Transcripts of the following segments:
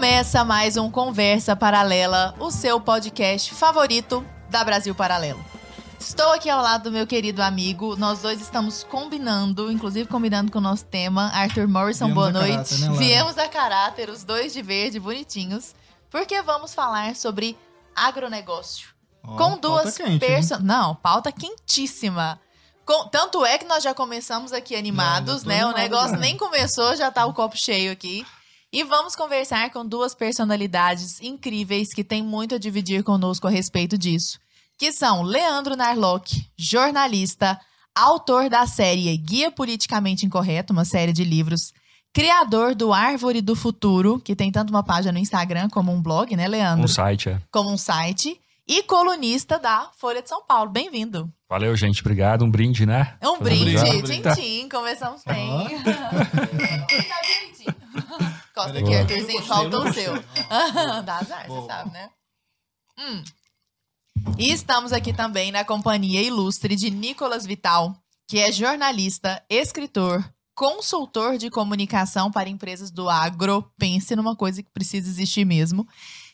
Começa mais um Conversa Paralela, o seu podcast favorito da Brasil Paralelo. Estou aqui ao lado do meu querido amigo. Nós dois estamos combinando, inclusive combinando com o nosso tema. Arthur Morrison, Viemos boa noite. caráter, né? Viemos a caráter, os dois de verde, bonitinhos, porque vamos falar sobre agronegócio. Ó, com duas pessoas. Não, pauta quentíssima. Com- Tanto é que nós já começamos aqui animados, tô né? O negócio nem começou, já tá o copo cheio aqui. E vamos conversar com duas personalidades incríveis que têm muito a dividir conosco a respeito disso. Que são Leandro Narlock, jornalista, autor da série Guia Politicamente Incorreto, uma série de livros, criador do Árvore do Futuro, que tem tanto uma página no Instagram como um blog, né, Leandro? Um site, é. como um site e colunista da Folha de São Paulo. Bem-vindo. Valeu, gente. Obrigado. Um brinde, né? É um brinde, mundo já- tchim-tchim, começamos bem. Ó. tá bonitinho. Costa aqui, o seu. Dá azar, você Boa. sabe, né? Hum. E estamos aqui também na companhia ilustre de Nicolas Vital, que é jornalista, escritor, consultor de comunicação para empresas do agro, pense numa coisa que precisa existir mesmo,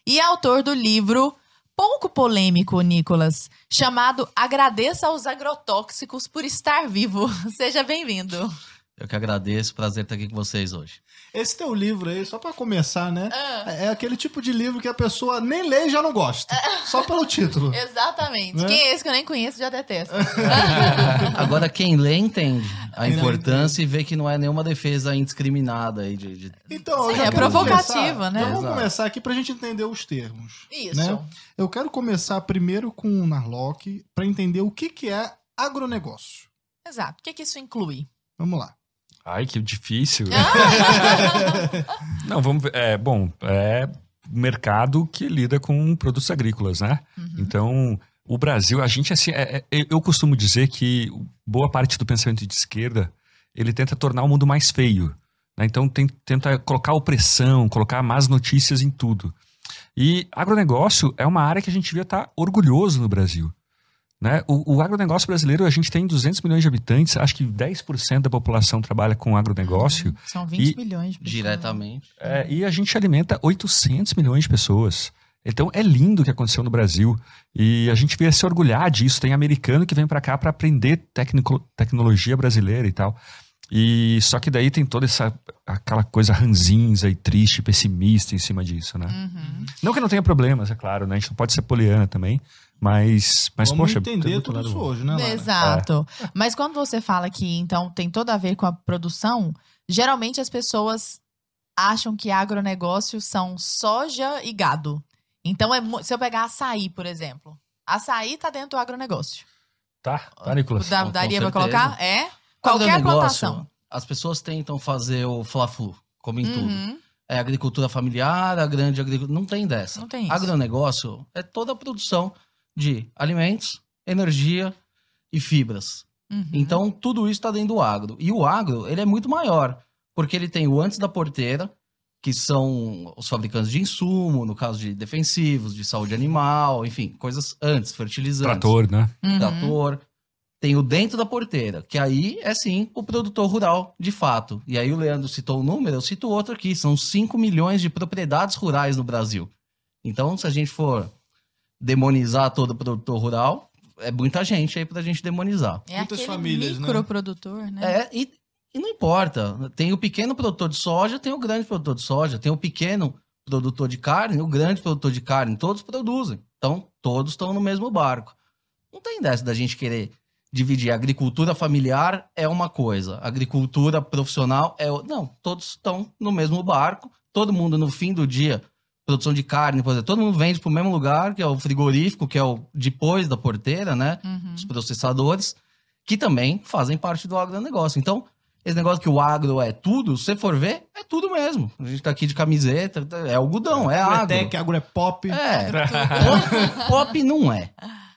e autor do livro pouco polêmico, Nicolas, chamado Agradeça aos agrotóxicos por estar vivo. Seja bem-vindo. Eu que agradeço, prazer estar aqui com vocês hoje. Esse teu livro aí, só pra começar, né? Ah. É aquele tipo de livro que a pessoa nem lê e já não gosta. Só pelo título. Exatamente. Né? Quem é esse que eu nem conheço já detesto. Agora, quem lê entende a importância e vê que não é nenhuma defesa indiscriminada aí de, de- Então, Sim, é provocativa, começar- né? Então vamos Exato. começar aqui pra gente entender os termos. Isso. Né? Eu quero começar primeiro com o Narlock pra entender o que, que é agronegócio. Exato. O que, que isso inclui? Vamos lá. Ai, que difícil. Ah! Não, vamos ver. É, bom, é mercado que lida com produtos agrícolas, né? Uhum. Então, o Brasil, a gente, assim, é- é- eu costumo dizer que boa parte do pensamento de esquerda, ele tenta tornar o mundo mais feio. né? Então, tem- tenta colocar opressão, colocar más notícias em tudo. E agronegócio é uma área que a gente devia estar orgulhoso no Brasil. Né? O, o agronegócio brasileiro, a gente tem 200 milhões de habitantes, acho que 10% da população trabalha com agronegócio. São 20 E- milhões de pessoas. diretamente. É, e a gente alimenta 800 milhões de pessoas. Então é lindo o que aconteceu no Brasil. E a gente devia se orgulhar disso. Tem americano que vem para cá para aprender tecnico- tecnologia brasileira e tal. E só que daí tem toda essa aquela coisa ranzinza e triste, pessimista em cima disso, né? Uhum. Não que não tenha problemas, é claro, né? A gente não pode ser poliana também, mas mas Vamos poxa, tem entender tudo isso hoje, né, Lara? Exato. Mas quando você fala que, então, tem tudo a ver com a produção, geralmente as pessoas acham que agronegócio são soja e gado. Então, é se eu pegar açaí, por exemplo. Açaí tá dentro do agronegócio. Tá, tá, Nicolas. Dá- com daria pra certeza. colocar? É? Qualquer Agronegócio, plantação. As pessoas tentam fazer o fla-flu, como em tudo. Uhum. É agricultura familiar, a grande agricultura. Não tem dessa. Não tem isso. Agronegócio é toda a produção de alimentos, energia e fibras. Uhum. Então, tudo isso está dentro do agro. E o agro, ele é muito maior, porque ele tem o antes da porteira, que são os fabricantes de insumo, no caso de defensivos, de saúde animal, enfim, coisas antes, fertilizantes. Trator, né? Uhum. Trator. Tem o dentro da porteira, que aí é sim o produtor rural, de fato. E aí o Leandro citou o número, eu cito outro aqui, são 5 milhões de propriedades rurais no Brasil. Então, se a gente for demonizar todo produtor rural, é muita gente aí pra gente demonizar. É Muitas aquele famílias, né? microprodutor, né? É, e, e não importa. Tem o pequeno produtor de soja, tem o grande produtor de soja, tem o pequeno produtor de carne, o grande produtor de carne, todos produzem. Então, todos estão no mesmo barco. Não tem dessa da gente querer dividir. Agricultura familiar é uma coisa, agricultura profissional é outra. Não, todos estão no mesmo barco, todo mundo no fim do dia, produção de carne, por exemplo, todo mundo vende para o mesmo lugar, que é o frigorífico, que é o depois da porteira, né? Uhum. os processadores, que também fazem parte do agronegócio. Então, esse negócio que o agro é tudo, se você for ver, é tudo mesmo. A gente tá aqui de camiseta, é algodão, é agro. Agro agro é pop. É, pop, pop não é.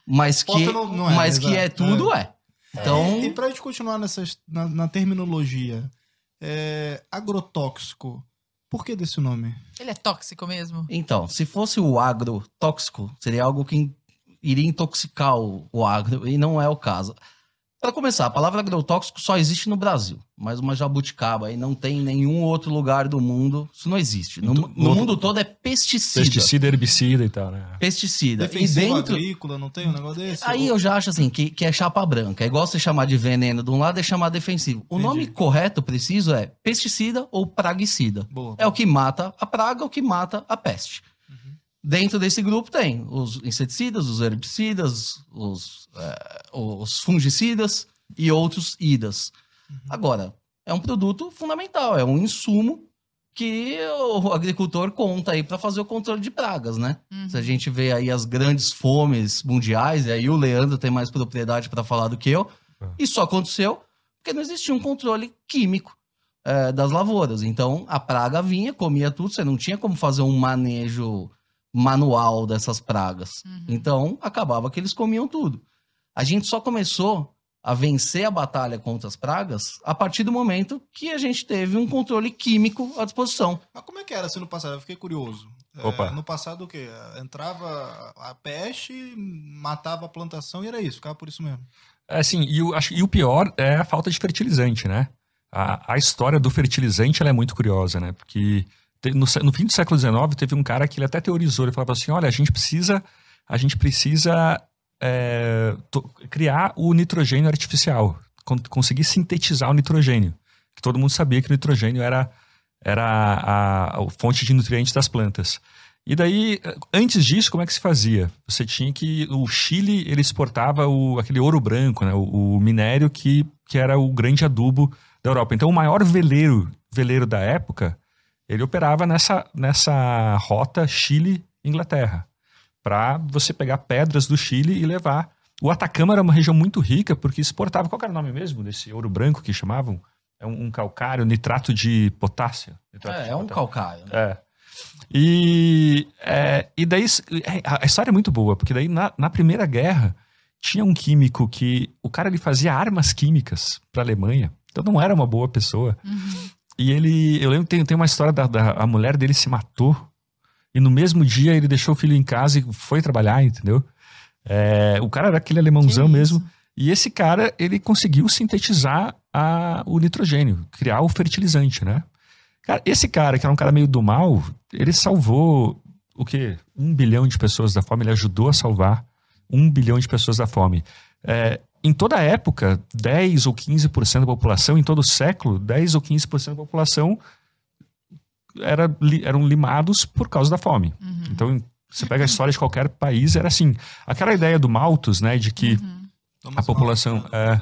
Mas Pop que, não- não é, mas que é tudo é. Então, E pra gente continuar nessas, na, na terminologia, é, agrotóxico, por que desse nome? Ele é tóxico mesmo? então, se fosse o agro tóxico, seria algo que in- iria intoxicar o, o agro, e não é o caso. Para começar, a palavra agrotóxico só existe no Brasil, mas uma jabuticaba aí não tem em nenhum outro lugar do mundo, isso não existe. No, no outro- mundo todo é pesticida. Pesticida, herbicida e tal, né? Pesticida. E Defensivo dentro, agrícola, não tem um negócio desse? Aí eu já acho assim, que, que é chapa branca. É igual você chamar de veneno de um lado e chamar defensivo. O Entendi. nome correto, preciso, é pesticida ou praguicida. Boa. É o que mata a praga, o que mata a peste. Uhum. Dentro desse grupo tem os inseticidas, os herbicidas, os, eh, os fungicidas e outros idas. Uhum. Agora, é um produto fundamental, é um insumo que o agricultor conta aí para fazer o controle de pragas, né? Uhum. Se a gente vê aí as grandes fomes mundiais, e aí o Leandro tem mais propriedade para falar do que eu, É. isso aconteceu porque não existia um controle químico eh, das lavouras. Então a praga vinha, comia tudo, você não tinha como fazer um manejo manual dessas pragas. Uhum. Então acabava que eles comiam tudo. A gente só começou a vencer a batalha contra as pragas a partir do momento que a gente teve um controle químico à disposição. Mas como é que era assim no passado? Eu fiquei curioso. É, Opa. no passado o quê? Entrava a peste, matava a plantação e era isso, ficava por isso mesmo. É, assim, e o, acho- e o pior é a falta de fertilizante, né? A, a história do fertilizante ela é muito curiosa, né? Porque no, no fim do século XIX teve um cara que ele até teorizou, ele falava assim, olha, a gente precisa, a gente precisa é, to- criar o nitrogênio artificial, con- conseguir sintetizar o nitrogênio. Que todo mundo sabia que o nitrogênio era, era a, a fonte de nutrientes das plantas. E daí, antes disso, como é que se fazia? Você tinha que. O Chile ele exportava o, aquele ouro branco, né? o, o minério que, que era o grande adubo da Europa. Então, o maior veleiro, veleiro da época, ele operava nessa, nessa rota Chile-Inglaterra, para você pegar pedras do Chile e levar. O Atacama era uma região muito rica porque exportava. Qual era o nome mesmo desse ouro branco que chamavam? É um, um calcário, nitrato de potássio. Nitrato É, de é um calcário. né? É. E, é, e daí é, a história é muito boa, porque daí na, na Primeira Guerra tinha um químico que o cara ele fazia armas químicas para a Alemanha, então não era uma boa pessoa. Uhum. E ele, eu lembro que tem, tem uma história da, da a mulher dele se matou e no mesmo dia ele deixou o filho em casa e foi trabalhar, entendeu? É, o cara era aquele alemãozão Que mesmo. isso? E esse cara, ele conseguiu sintetizar a- o nitrogênio, criar o fertilizante, né? Cara, esse cara, que era um cara meio do mal, ele salvou o quê? Um bilhão de pessoas da fome, ele ajudou a salvar um bilhão de pessoas da fome. É, em toda a época, 10 ou 15% da população, em todo o século, 10 ou 15% da população era, li- eram limados por causa da fome. Uhum. Então, você pega a história de qualquer país, era assim. Aquela ideia do Malthus, né, de que Uhum. A população, é.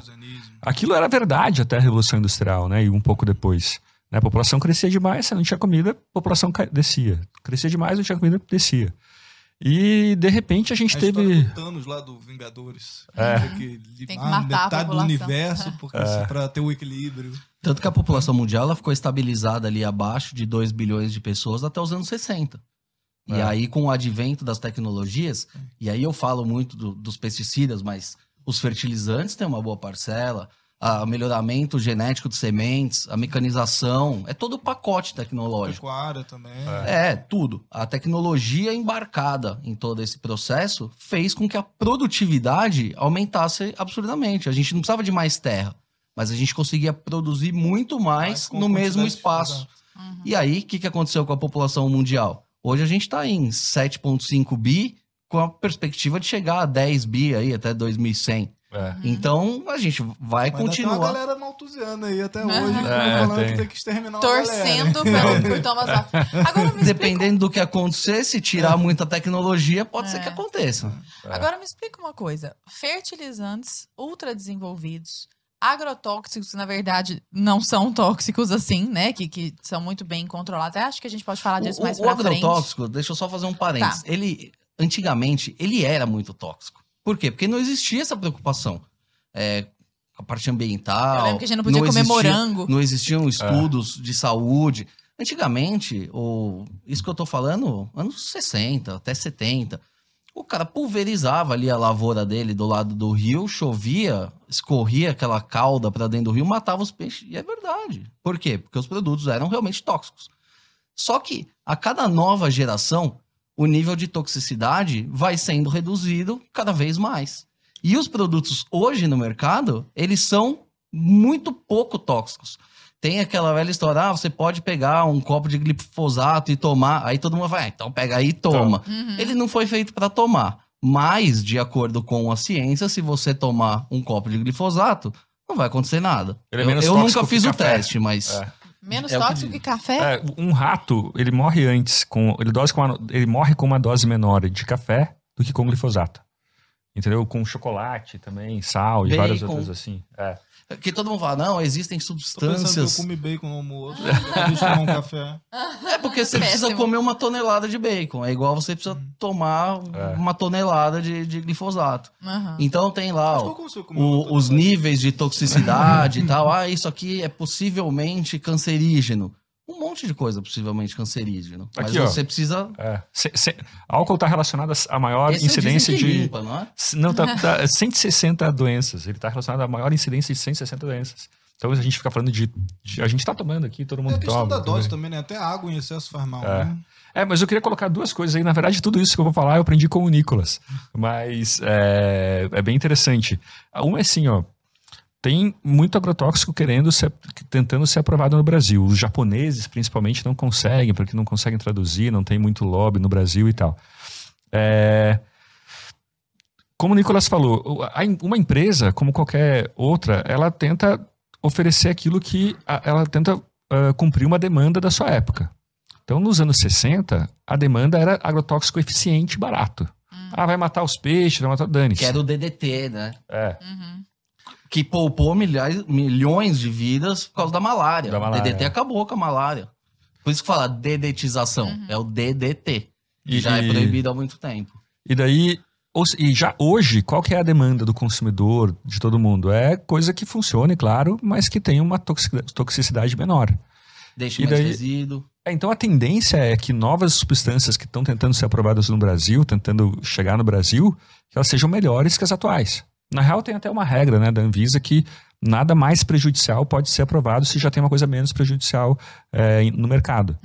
aquilo era verdade até a Revolução Industrial, né? E um pouco depois. Né? A população crescia demais, você não tinha comida, a população descia. Crescia demais, não tinha comida, descia. E, de repente, a gente A teve... do Thanos lá do Vingadores. É. Que Tem que matar a metade do universo porque, É. pra ter o equilíbrio. Tanto que a população mundial ela ficou estabilizada ali abaixo de 2 bilhões de pessoas até os anos 60. E É. aí, com o advento das tecnologias, e aí eu falo muito do- dos pesticidas, mas os fertilizantes têm uma boa parcela, o melhoramento genético de sementes, a mecanização, é todo o pacote tecnológico. Pecuária também. É, tudo. A tecnologia embarcada em todo esse processo fez com que a produtividade aumentasse absurdamente. A gente não precisava de mais terra, mas a gente conseguia produzir muito mais com no mesmo espaço. Uhum. E aí, o que, que aconteceu com a população mundial? Hoje a gente está em 7,5 bi, com a perspectiva de chegar a 10 bi aí até 2100. É. Então, a gente vai Mas ainda tem uma continuar. galera maltusiana aí até Uhum. hoje, que É, falando tem. que tem que exterminar. Torcendo pelo, por Thomas Malthus. Agora me explica, Dependendo do que acontecer, se tirar muita tecnologia, pode ser É. que aconteça. agora me explica uma coisa. Fertilizantes ultra desenvolvidos, agrotóxicos, na verdade, não são tóxicos assim, né? Que, que são muito bem controlados. Até acho que a gente pode falar disso O, mais o pra frente. agrotóxico, deixa eu só fazer um parênteses. Tá. Ele, antigamente, ele era muito tóxico. Por quê? Porque não existia essa preocupação. É, a parte ambiental. Eu lembro que a gente não podia comer existia- morango. Não existiam estudos de saúde. Antigamente, o, isso que eu tô falando, anos 60, até 70, o cara pulverizava ali a lavoura dele do lado do rio, chovia, escorria aquela cauda para dentro do rio, matava os peixes. E é verdade. Por quê? Porque os produtos eram realmente tóxicos. Só que a cada nova geração, o nível de toxicidade vai sendo reduzido cada vez mais. E os produtos hoje no mercado, eles são muito pouco tóxicos. Tem aquela velha história, ah, você pode pegar um copo de glifosato e tomar. Aí todo mundo vai, ah, então pega aí e toma. Uhum. Ele não foi feito para tomar. Mas, de acordo com a ciência, se você tomar um copo de glifosato, não vai acontecer nada. Ele é eu menos eu nunca fiz o café. teste, mas. É. Menos É que tóxico que diz. café? É, um rato, ele morre antes, com, ele, dose com uma- ele morre com uma dose menor de café do que com glifosato. Entendeu? Com chocolate também, sal e várias Bacon. outras assim. É. Que todo mundo fala, não, existem Tô pensando que substâncias. eu comi bacon no almoço, acabei de tomar um café. É porque você precisa Péssimo. comer uma tonelada de bacon. É igual você precisa tomar É. uma tonelada de, de glifosato. Aham. Então tem lá ó, é o os níveis de toxicidade e tal. Ah, isso aqui é possivelmente cancerígeno. Um monte de coisa possivelmente cancerígeno. Mas Aqui, ó. você precisa. É. Se- se- álcool está relacionado a maior Esse é incidência de. limpa, não é? Não, tá, tá 160 doenças. Ele está relacionado à maior incidência de 160 doenças. Então a gente fica falando de. de- a gente está tomando aqui, todo É mundo a questão toma. da dose também. também, né? Até água em excesso faz mal, É. né? É, mas eu queria colocar duas coisas aí. Na verdade, tudo isso que eu vou falar eu aprendi com o Nicolas. Mas é, é bem interessante. Uma é assim, ó. Tem muito agrotóxico querendo ser, tentando ser aprovado no Brasil. Os japoneses, principalmente, não conseguem, porque não conseguem traduzir, não tem muito lobby no Brasil e tal. É, como o Nicolas falou, uma empresa, como qualquer outra, ela tenta oferecer aquilo que ela tenta ah, cumprir uma demanda da sua época. Então, nos anos 60, a demanda era agrotóxico eficiente e barato. Ah, vai matar os peixes, vai matar o dane Que era o DDT, né? É, Uhum. Que poupou milhares, milhões de vidas por causa da malária. Da malária, O DDT acabou com a malária. Por isso que fala dedetização. Uhum. É o DDT. Que E- já é proibido há muito tempo. E daí, ou e já hoje, qual que é a demanda do consumidor, de todo mundo? É coisa que funcione, claro, mas que tenha uma toxic- toxicidade menor. Deixa E mais daí- resíduo. É, então a tendência é que novas substâncias que estão tentando ser aprovadas no Brasil, tentando chegar no Brasil, que elas sejam melhores que as atuais. Na real, tem até uma regra né, da Anvisa que nada mais prejudicial pode ser aprovado se já tem uma coisa menos prejudicial é, no mercado.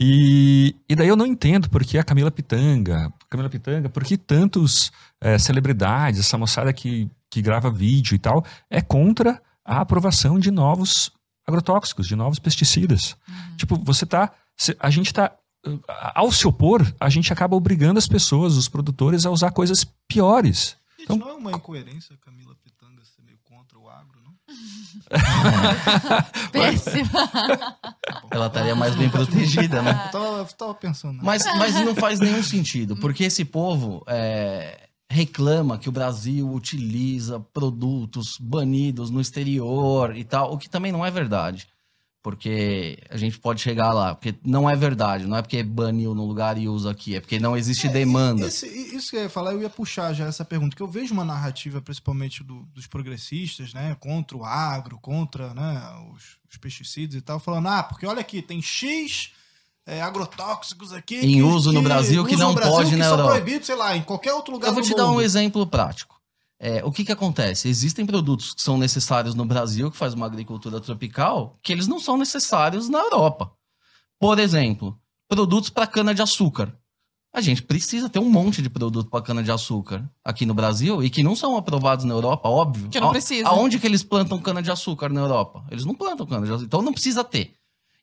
E, e daí eu não entendo por que a Camila Pitanga, Camila Pitanga, por que tantos é, celebridades, essa moçada que, que grava vídeo e tal, é contra a aprovação de novos agrotóxicos, de novos pesticidas. Tipo, você tá. A gente tá. uh, Ao se opor, a gente acaba obrigando as pessoas, os produtores, a usar coisas piores. Gente, Então- não é uma incoerência a Camila Pitanga ser meio contra o agro, não? Péssimo. Ela estaria mais bem protegida, né? Eu tava, eu tava pensando. né? Mas, mas não faz nenhum sentido, porque esse povo é, reclama que o Brasil utiliza produtos banidos no exterior e tal, o que também não é verdade. Porque a gente pode chegar lá, porque não é verdade, não é porque baniu no lugar e usa aqui, é porque não existe demanda. Esse- isso que eu ia falar, eu ia puxar já essa pergunta, que eu vejo uma narrativa, principalmente do- dos progressistas, né, contra o agro, contra né, os, os pesticidas e tal, falando, ah, porque olha aqui, tem X é, agrotóxicos aqui. Em uso no Brasil que uso não Brasil pode que são Europa. proibidos, sei lá, em qualquer outro lugar Eu vou te dar um mundo. exemplo prático. É, o que, que acontece? Existem produtos que são necessários no Brasil, que faz uma agricultura tropical, que eles não são necessários na Europa. Por exemplo, produtos para cana-de-açúcar. A gente precisa ter um monte de produto para cana-de-açúcar aqui no Brasil e que não são aprovados na Europa, óbvio. Que não A- precisa. Aonde que eles plantam cana-de-açúcar na Europa? Eles não plantam cana-de-açúcar, então não precisa ter.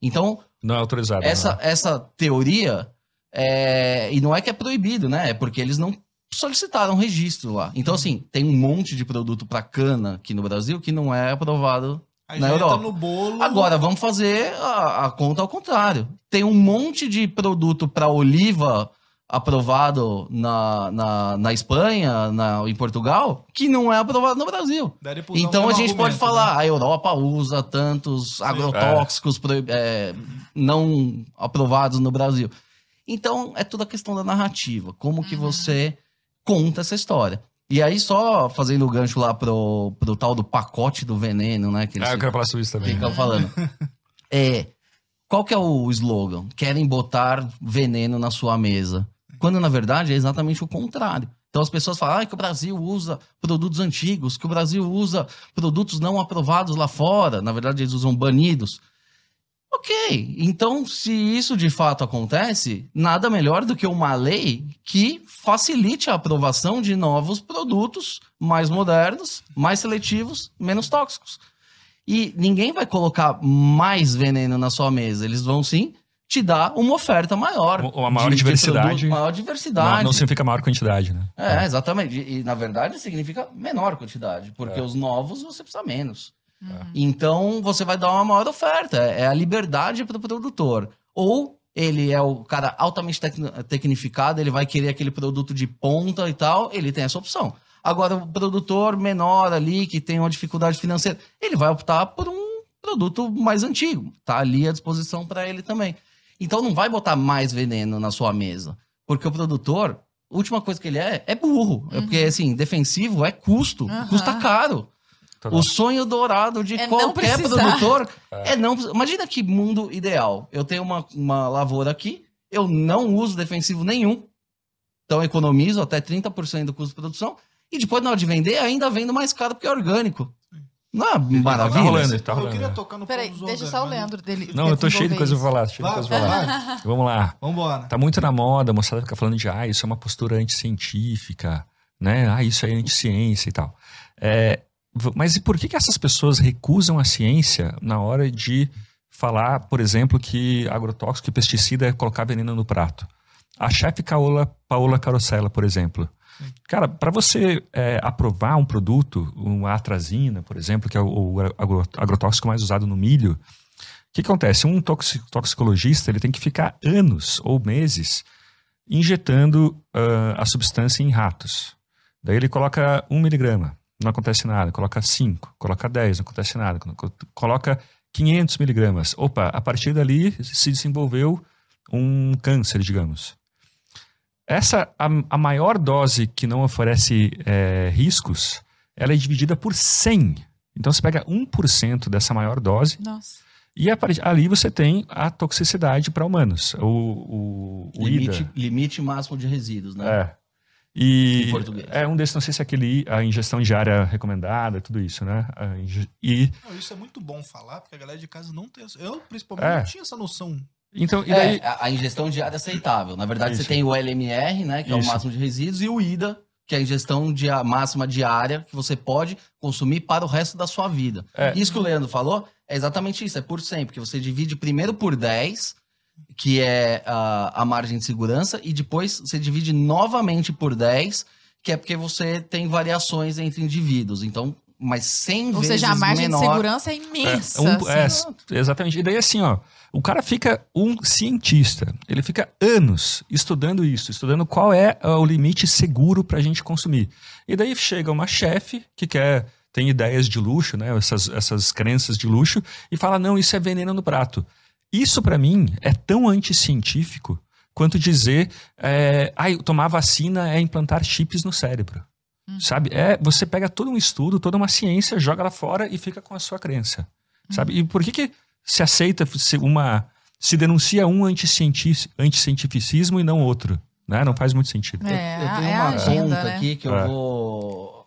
Então, Não é autorizado. essa, né? essa teoria, é, e não é que é proibido, né? É porque eles não solicitaram registro lá. Então, assim, tem um monte de produto para cana aqui no Brasil que não é aprovado. Aí na Europa. no bolo. Agora, vamos fazer a, a conta ao contrário. Tem um monte de produto para oliva aprovado na, na, na Espanha, na, em Portugal, que não é aprovado no Brasil. Então a gente pode falar, né? a Europa usa tantos agrotóxicos proib- é, não aprovados no Brasil. Então é toda a questão da narrativa, como que Uhum. você conta essa história. E aí, só fazendo o gancho lá pro, pro tal do pacote do veneno, né? Que Ah, eu quero falar sobre isso também. ficam falando. É. Qual que é o slogan? Querem botar veneno na sua mesa. Quando, na verdade, é exatamente o contrário. Então as pessoas falam ah, que o Brasil usa produtos antigos, que o Brasil usa produtos não aprovados lá fora. Na verdade, eles usam banidos. Ok, então se isso de fato acontece, nada melhor do que uma lei que facilite a aprovação de novos produtos mais modernos, mais seletivos, menos tóxicos. E ninguém vai colocar mais veneno na sua mesa, eles vão sim te dar uma oferta maior. Uma maior diversidade. produto, maior Não, diversidade. não significa maior quantidade, né? É, exatamente. E, e, na verdade significa menor quantidade, porque É. os novos você precisa menos. Uhum. Então você vai dar uma maior oferta. É a liberdade para o produtor. Ou ele é o cara altamente tecnificado, ele vai querer aquele produto de ponta e tal, ele tem essa opção. Agora, o produtor menor ali, que tem uma dificuldade financeira, ele vai optar por um produto mais antigo. Tá ali à disposição para ele também. Então não vai botar mais veneno na sua mesa. Porque o produtor, a última coisa que ele é, é burro. É porque, assim, defensivo é custo. Aham. Custa caro. Total. O sonho dourado de É não qualquer produtor é não. precis- Imagina que mundo ideal. Eu tenho uma, uma lavoura aqui, eu não uso defensivo nenhum, então economizo até 30% do custo de produção, e depois na hora de vender, ainda vendo mais caro porque é orgânico. Não é Tá maravilha? rolando, tá eu rolando. queria né? tocar no Peraí, deixa só o Leandro dele. Não, eu tô cheio de coisa pra falar. Cheio de Vai, coisa pra falar. vai. Vamos lá. Vambora. Tá muito na moda, a moçada fica falando de, ah, isso é uma postura anticientífica, né? Ah, isso é anticiência e tal. É, mas e por que, que essas pessoas recusam a ciência na hora de falar, por exemplo, que agrotóxico e pesticida é colocar veneno no prato? A chefe Paola, Paola Carosella, por exemplo. Cara, para você é, aprovar um produto, uma atrazina, por exemplo, que é o, o agro- agrotóxico mais usado no milho, o que acontece? Um toxi- toxicologista ele tem que ficar anos ou meses injetando ah, a substância em ratos. Daí ele coloca 1 miligrama, não acontece nada. Coloca 5, coloca 10, não acontece nada. Co- Coloca 500 miligramas. Opa, a partir dali se desenvolveu um câncer, digamos. Essa, a, a maior dose que não oferece eh, riscos, ela é dividida por 100. Então você pega 1% dessa maior dose Nossa. e a ali você tem a toxicidade para humanos. O, o, o Limite, limite máximo de resíduos, né? É. E Em português. é um desses, não sei se é aquele a ingestão diária recomendada, tudo isso, né? E Não, isso é muito bom falar, porque a galera de casa não tem. essa- Eu, principalmente, É. não tinha essa noção. então, e daí, É, a, ingestão diária é aceitável. Na verdade, Isso. você tem o LMR, né, que é Isso. o máximo de resíduos, e o IDA, que é a ingestão dia- máxima diária que você pode consumir para o resto da sua vida. É. Isso que o Leandro falou é exatamente isso, é por 100, porque você divide primeiro por 10, que é a, a margem de segurança, e depois você divide novamente por 10, que é porque você tem variações entre indivíduos. Então, mas 100 Ou vezes seja, a margem menor. de segurança é imensa. É, um- é, assim. exatamente. E daí assim, ó, o cara fica um cientista, ele fica anos estudando isso, estudando qual é ah, o limite seguro para a gente consumir. E daí chega uma chefe que quer tem ideias de luxo, né, essas, essas crenças de luxo e fala não, isso é veneno no prato. Isso para mim é tão anticientífico quanto dizer, é, ai, tomar vacina é implantar chips no cérebro. Sabe? É, você pega todo um estudo, toda uma ciência, joga lá fora e fica com a sua crença. Sabe? E por que, que se aceita uma. se denuncia um anticienti- anticientificismo e não outro? Né? Não faz muito sentido. É, eu tenho é uma agenda, conta né? aqui que eu É. vou.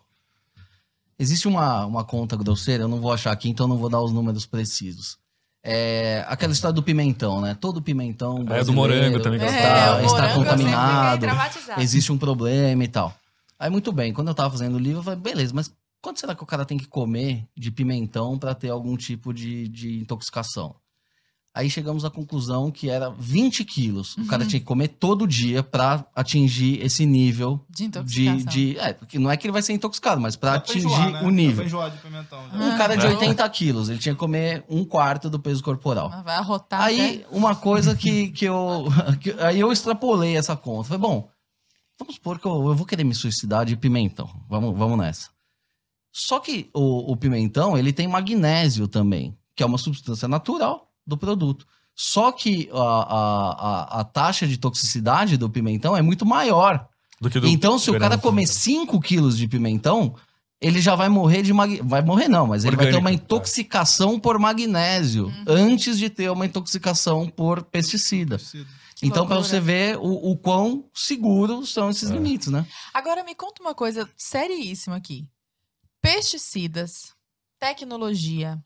Existe uma, uma conta grosseira, eu não vou achar aqui, então eu não vou dar os números precisos. É aquela história do pimentão, né? Todo pimentão. É, do morango também que É, Está, o está contaminado. Existe um problema e tal. Aí, muito bem, quando eu tava fazendo o livro, eu falei, beleza, mas quanto será que o cara tem que comer de pimentão para ter algum tipo de, de intoxicação? Aí chegamos à conclusão que era 20 quilos. O cara Uhum. tinha que comer todo dia para atingir esse nível De de, intoxicação. de. É, porque não é que ele vai ser intoxicado, mas para atingir enjoar, né? o nível. Enjoar de pimentão. já. Ah. Um cara de É. 80 quilos, ele tinha que comer um quarto do peso corporal. Vai arrotar Aí, uma coisa que, que eu. que- aí eu extrapolei essa conta. Falei, bom, vamos supor que eu, eu vou querer me suicidar de pimentão. Vamos, vamos nessa. Só que o, o pimentão, ele tem magnésio também, que é uma substância natural do produto. Só que a, a, a, a taxa de toxicidade do pimentão é muito maior. Do que do Então, se o cara comer 5 quilos de pimentão, ele já vai morrer de mag... Vai morrer não, mas ele vai ter Orgânico, uma é. intoxicação por magnésio Uhum. antes de ter uma intoxicação por pesticida. Que então, para você ver o, o quão seguros são esses É. limites, né? Agora me conta uma coisa seríssima aqui. Pesticidas, tecnologia,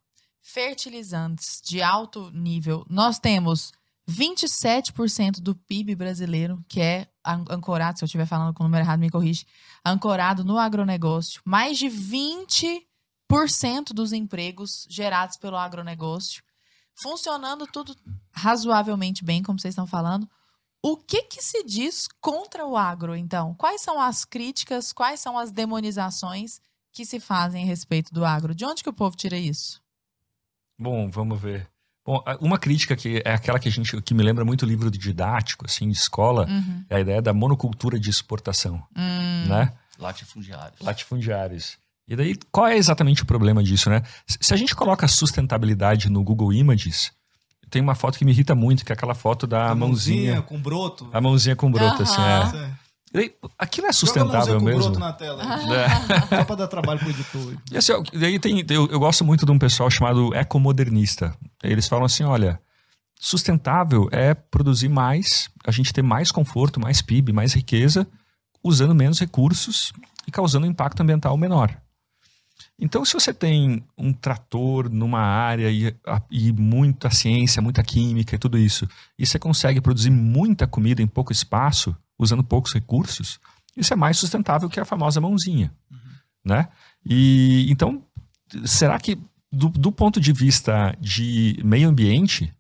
fertilizantes de alto nível, nós temos 27% do PIB brasileiro, que é an- ancorado, se eu estiver falando com o número errado, me corrige, ancorado no agronegócio. Mais de 20% dos empregos gerados pelo agronegócio. Funcionando tudo razoavelmente bem, como vocês estão falando. O que, que se diz contra o agro, então? Quais são as críticas, quais são as demonizações que se fazem a respeito do agro? De onde que o povo tira isso? Bom, vamos ver. Bom, uma crítica que é aquela que a gente que me lembra muito o livro didático, assim, de escola, Uhum. é a ideia da monocultura de exportação, Hum, né? Latifundiários. Latifundiários. E daí, qual é exatamente o problema disso, né? Se a gente coloca sustentabilidade no Google Images, tem uma foto que me irrita muito, que é aquela foto da A mãozinha, com broto. a mãozinha com broto, assim, Aham. é. Aquilo é Joga sustentável com mesmo? na tela. É. Só pra dar trabalho pro editor. E assim, daí tem, eu, eu gosto muito de um pessoal chamado ecomodernista. Eles falam assim, olha, sustentável é produzir mais, a gente ter mais conforto, mais PIB, mais riqueza, usando menos recursos e causando um impacto ambiental menor. Então, se você tem um trator numa área e, a- e muita ciência, muita química e tudo isso, e você consegue produzir muita comida em pouco espaço, usando poucos recursos, isso é mais sustentável que a famosa mãozinha, né? E então, será que do, do ponto de vista de meio ambiente,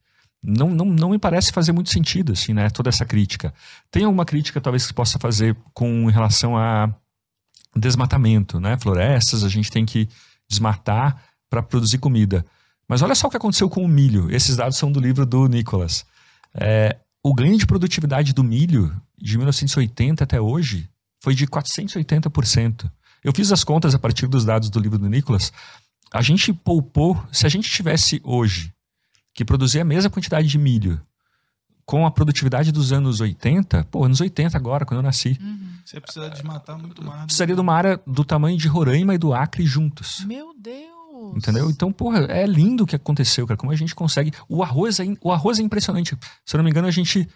não, não, não me parece fazer muito sentido, assim, né? Toda essa crítica. Tem alguma crítica, talvez, que possa fazer com relação a desmatamento, né? Florestas, a gente tem que desmatar para produzir comida. Mas olha só o que aconteceu com o milho. Esses dados são do livro do Nicholas. É, o ganho de produtividade do milho de 1980 até hoje foi de 480%. Eu fiz as contas a partir dos dados do livro do Nicholas. A gente poupou, se a gente tivesse hoje que produzir a mesma quantidade de milho com a produtividade dos anos 80, pô, anos 80 agora, quando eu nasci, Uhum. Você precisa desmatar muito mais. do precisaria de uma área do tamanho de Roraima e do Acre juntos. Meu Deus! Entendeu? Então, porra, é lindo o que aconteceu, cara. Como a gente consegue. O arroz é, in- o arroz é impressionante. Se eu não me engano, a gente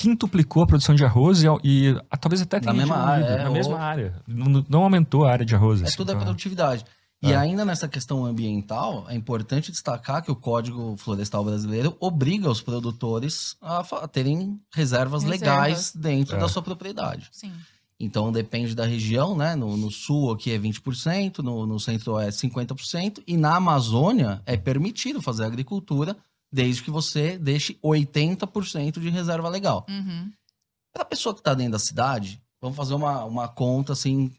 quintuplicou a produção de arroz e, e a- talvez até tenha Na mesma área, é, na ou- mesma área. Não, não aumentou a área de arroz. É assim, tudo é então, produtividade. E É. ainda nessa questão ambiental, é importante destacar que o Código Florestal Brasileiro obriga os produtores a, a terem reservas, Reservas. legais dentro É. da sua propriedade. Sim. Então depende da região, né? No, no sul aqui é 20%, no, no centro-oeste 50%, e na Amazônia é permitido fazer agricultura desde que você deixe 80% de reserva legal. Uhum. Para a pessoa que está dentro da cidade, vamos fazer uma, uma conta assim.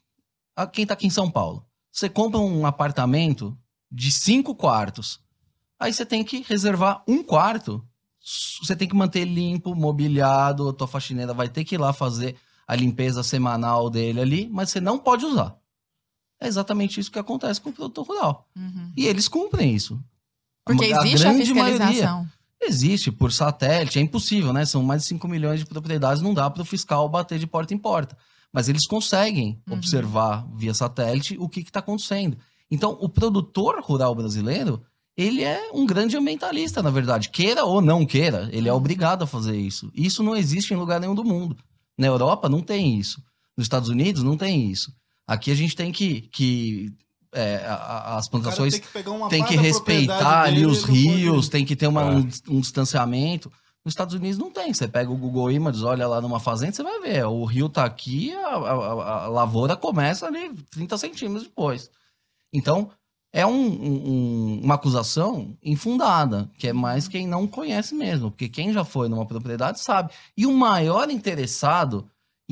a quem está aqui em São Paulo. Você compra um apartamento de cinco quartos. Aí você tem que reservar um quarto. Você tem que manter limpo, mobiliado. A tua faxineira vai ter que ir lá fazer a limpeza semanal dele ali, mas você não pode usar. É exatamente isso que acontece com o produtor rural. Uhum. E eles cumprem isso. Porque A existe a grande maioria. fiscalização. Existe, por satélite, é impossível, né? São mais de 5 milhões de propriedades, não dá para o fiscal bater de porta em porta. Mas eles conseguem Uhum. observar via satélite o que está acontecendo. Então, o produtor rural brasileiro, ele é um grande ambientalista, na verdade. Queira ou não queira, ele é Uhum. obrigado a fazer isso. Isso não existe em lugar nenhum do mundo. Na Europa não tem isso. Nos Estados Unidos não tem isso. Aqui a gente tem que. que é, a- as plantações tem que pegar uma tem que respeitar ali os rios, tem que ter uma- É. um, um distanciamento. Nos Estados Unidos não tem. Você pega o Google Images, olha lá numa fazenda, você vai ver. O rio tá aqui, a, a- a- lavoura começa ali 30 centímetros depois. Então, é um- um- um- uma acusação infundada, que é mais quem não conhece mesmo. Porque quem já foi numa propriedade sabe. E o maior interessado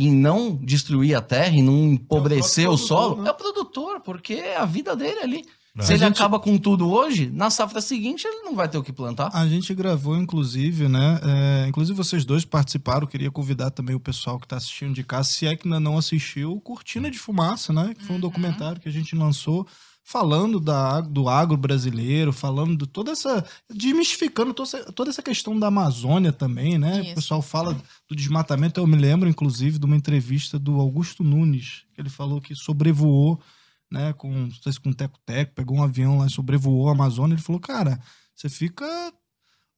em não destruir a terra, em não empobrecer próprio o solo, produtor, né? é o produtor, porque é a vida dele ali. É. Se A ele gente- acaba com tudo hoje, na safra seguinte ele não vai ter o que plantar. A gente gravou, inclusive, né? é, inclusive vocês dois participaram. Queria convidar também o pessoal que está assistindo de casa, se é que ainda não assistiu, Cortina de Fumaça, né? Que foi um Uhum. documentário que a gente lançou falando da, do agro brasileiro, falando de toda essa. desmistificando toda essa, toda essa questão da Amazônia também, né? Isso. O pessoal fala do desmatamento. Eu me lembro, inclusive, de uma entrevista do Augusto Nunes, que ele falou que sobrevoou, né? Com, não sei se com teco-teco, pegou um avião lá e sobrevoou a Amazônia. Ele falou, cara, você fica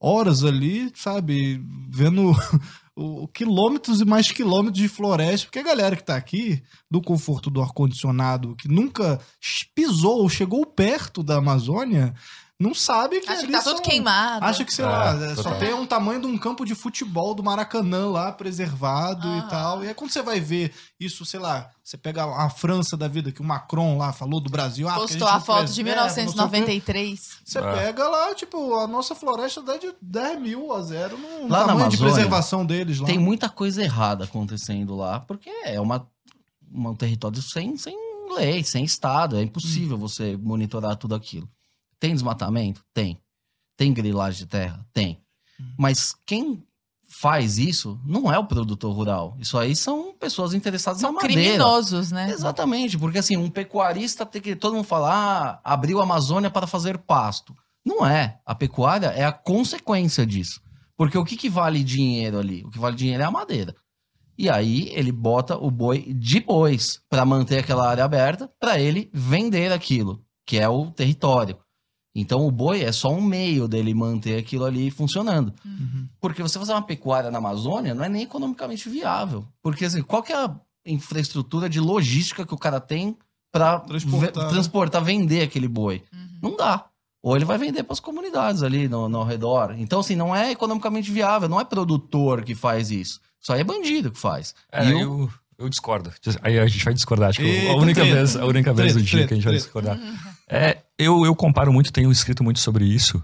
horas ali, sabe, vendo o, quilômetros e mais quilômetros de floresta, porque a galera que tá aqui, do conforto do ar-condicionado, que nunca pisou ou chegou perto da Amazônia, não sabe que Acho que tá são- tudo queimado. Acha que, sei É, lá, é, só total. tem um tamanho de um campo de futebol do Maracanã lá, preservado Aham. e tal. E aí quando você vai ver isso, sei lá, você pega a França da vida, que o Macron lá falou do Brasil. Ah, Postou gente a não foto pres- de é, não sei o quê. 1993. Você É. pega lá, tipo, a nossa floresta dá de 10 mil a zero no Lá na tamanho de Amazônia, preservação deles lá. Tem muita coisa errada acontecendo lá, porque é uma, uma- um território sem, sem lei, sem Estado. É impossível você monitorar tudo aquilo. Tem desmatamento? Tem. Tem grilagem de terra? Tem. Mas quem faz isso não é o produtor rural. Isso aí são pessoas interessadas São na madeira. criminosos, né? Exatamente, porque assim, um pecuarista tem que. Todo mundo fala, ah, abriu a Amazônia para fazer pasto. Não é. A pecuária é a consequência disso. Porque o que, que vale dinheiro ali? O que vale dinheiro é a madeira. E aí ele bota o boi de bois para manter aquela área aberta, para ele vender aquilo, que é o território. Então o boi é só um meio dele manter aquilo ali funcionando. Uhum. Porque você fazer uma pecuária na Amazônia não é nem economicamente viável. Porque assim, qual que é a infraestrutura de logística que o cara tem para Transportar, né? transportar, vender aquele boi? Uhum. Não dá. Ou ele vai vender para as comunidades ali no, no ao redor. Então, assim, não é economicamente viável, não é produtor que faz isso. Só é bandido que faz. É, E o- eu, eu discordo. Aí a gente vai discordar. Acho que a Eita, única treta. vez, a única vez do Treta, dia que a gente vai treta, discordar. É, eu, eu comparo muito, tenho escrito muito sobre isso.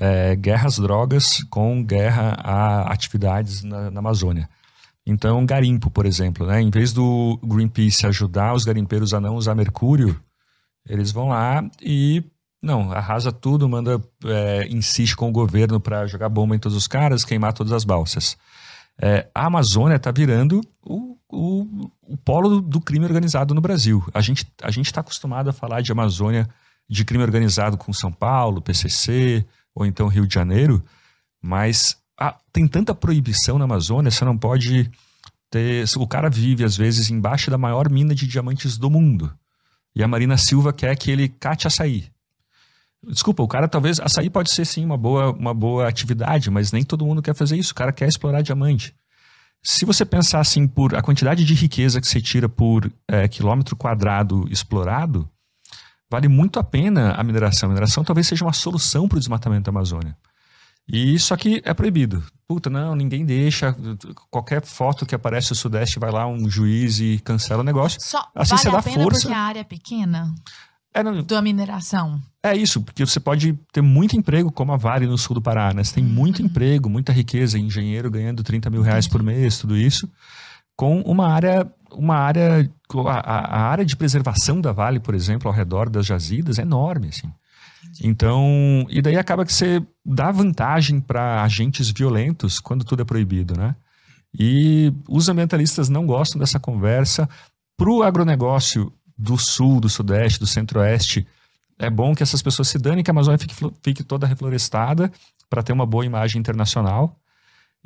é, guerra às drogas com guerra a atividades na, na Amazônia. Então, garimpo, por exemplo, né? Em vez do Greenpeace ajudar os garimpeiros a não usar mercúrio, eles vão lá e não arrasa tudo, manda é, insiste com o governo para jogar bomba em todos os caras, queimar todas as balsas. É, a Amazônia está virando o, o, o polo do, do crime organizado no Brasil. A gente a gente está acostumado a falar de Amazônia de crime organizado com São Paulo, PCC ou então Rio de Janeiro, mas ah, tem tanta proibição na Amazônia, você não pode ter. O cara vive, às vezes, embaixo da maior mina de diamantes do mundo. E a Marina Silva quer que ele cate açaí. Desculpa, o cara talvez. Açaí pode ser sim uma boa, uma boa atividade, mas nem todo mundo quer fazer isso. O cara quer explorar diamante. Se você pensar assim por a quantidade de riqueza que você tira por eh, quilômetro quadrado explorado, vale muito a pena a mineração. A mineração talvez seja uma solução para o desmatamento da Amazônia. E isso aqui é proibido. Puta, não, ninguém deixa. Qualquer foto que aparece no Sudeste vai lá um juiz e cancela o negócio. Só Assim vale você dá a pena força. porque a área é pequena É, não, da mineração. é isso, porque você pode ter muito emprego, como a Vale no sul do Pará, né? Você tem muito emprego, muita riqueza, engenheiro ganhando 30 mil reais por mês, tudo isso, com uma área, uma área, a, a- área de preservação da Vale, por exemplo, ao redor das jazidas é enorme, assim. Então, e daí acaba que você dá vantagem para agentes violentos quando tudo é proibido, né? E os ambientalistas não gostam dessa conversa. Para o agronegócio do sul, do sudeste, do centro-oeste, é bom que essas pessoas se danem, que a Amazônia fique, fique toda reflorestada para ter uma boa imagem internacional.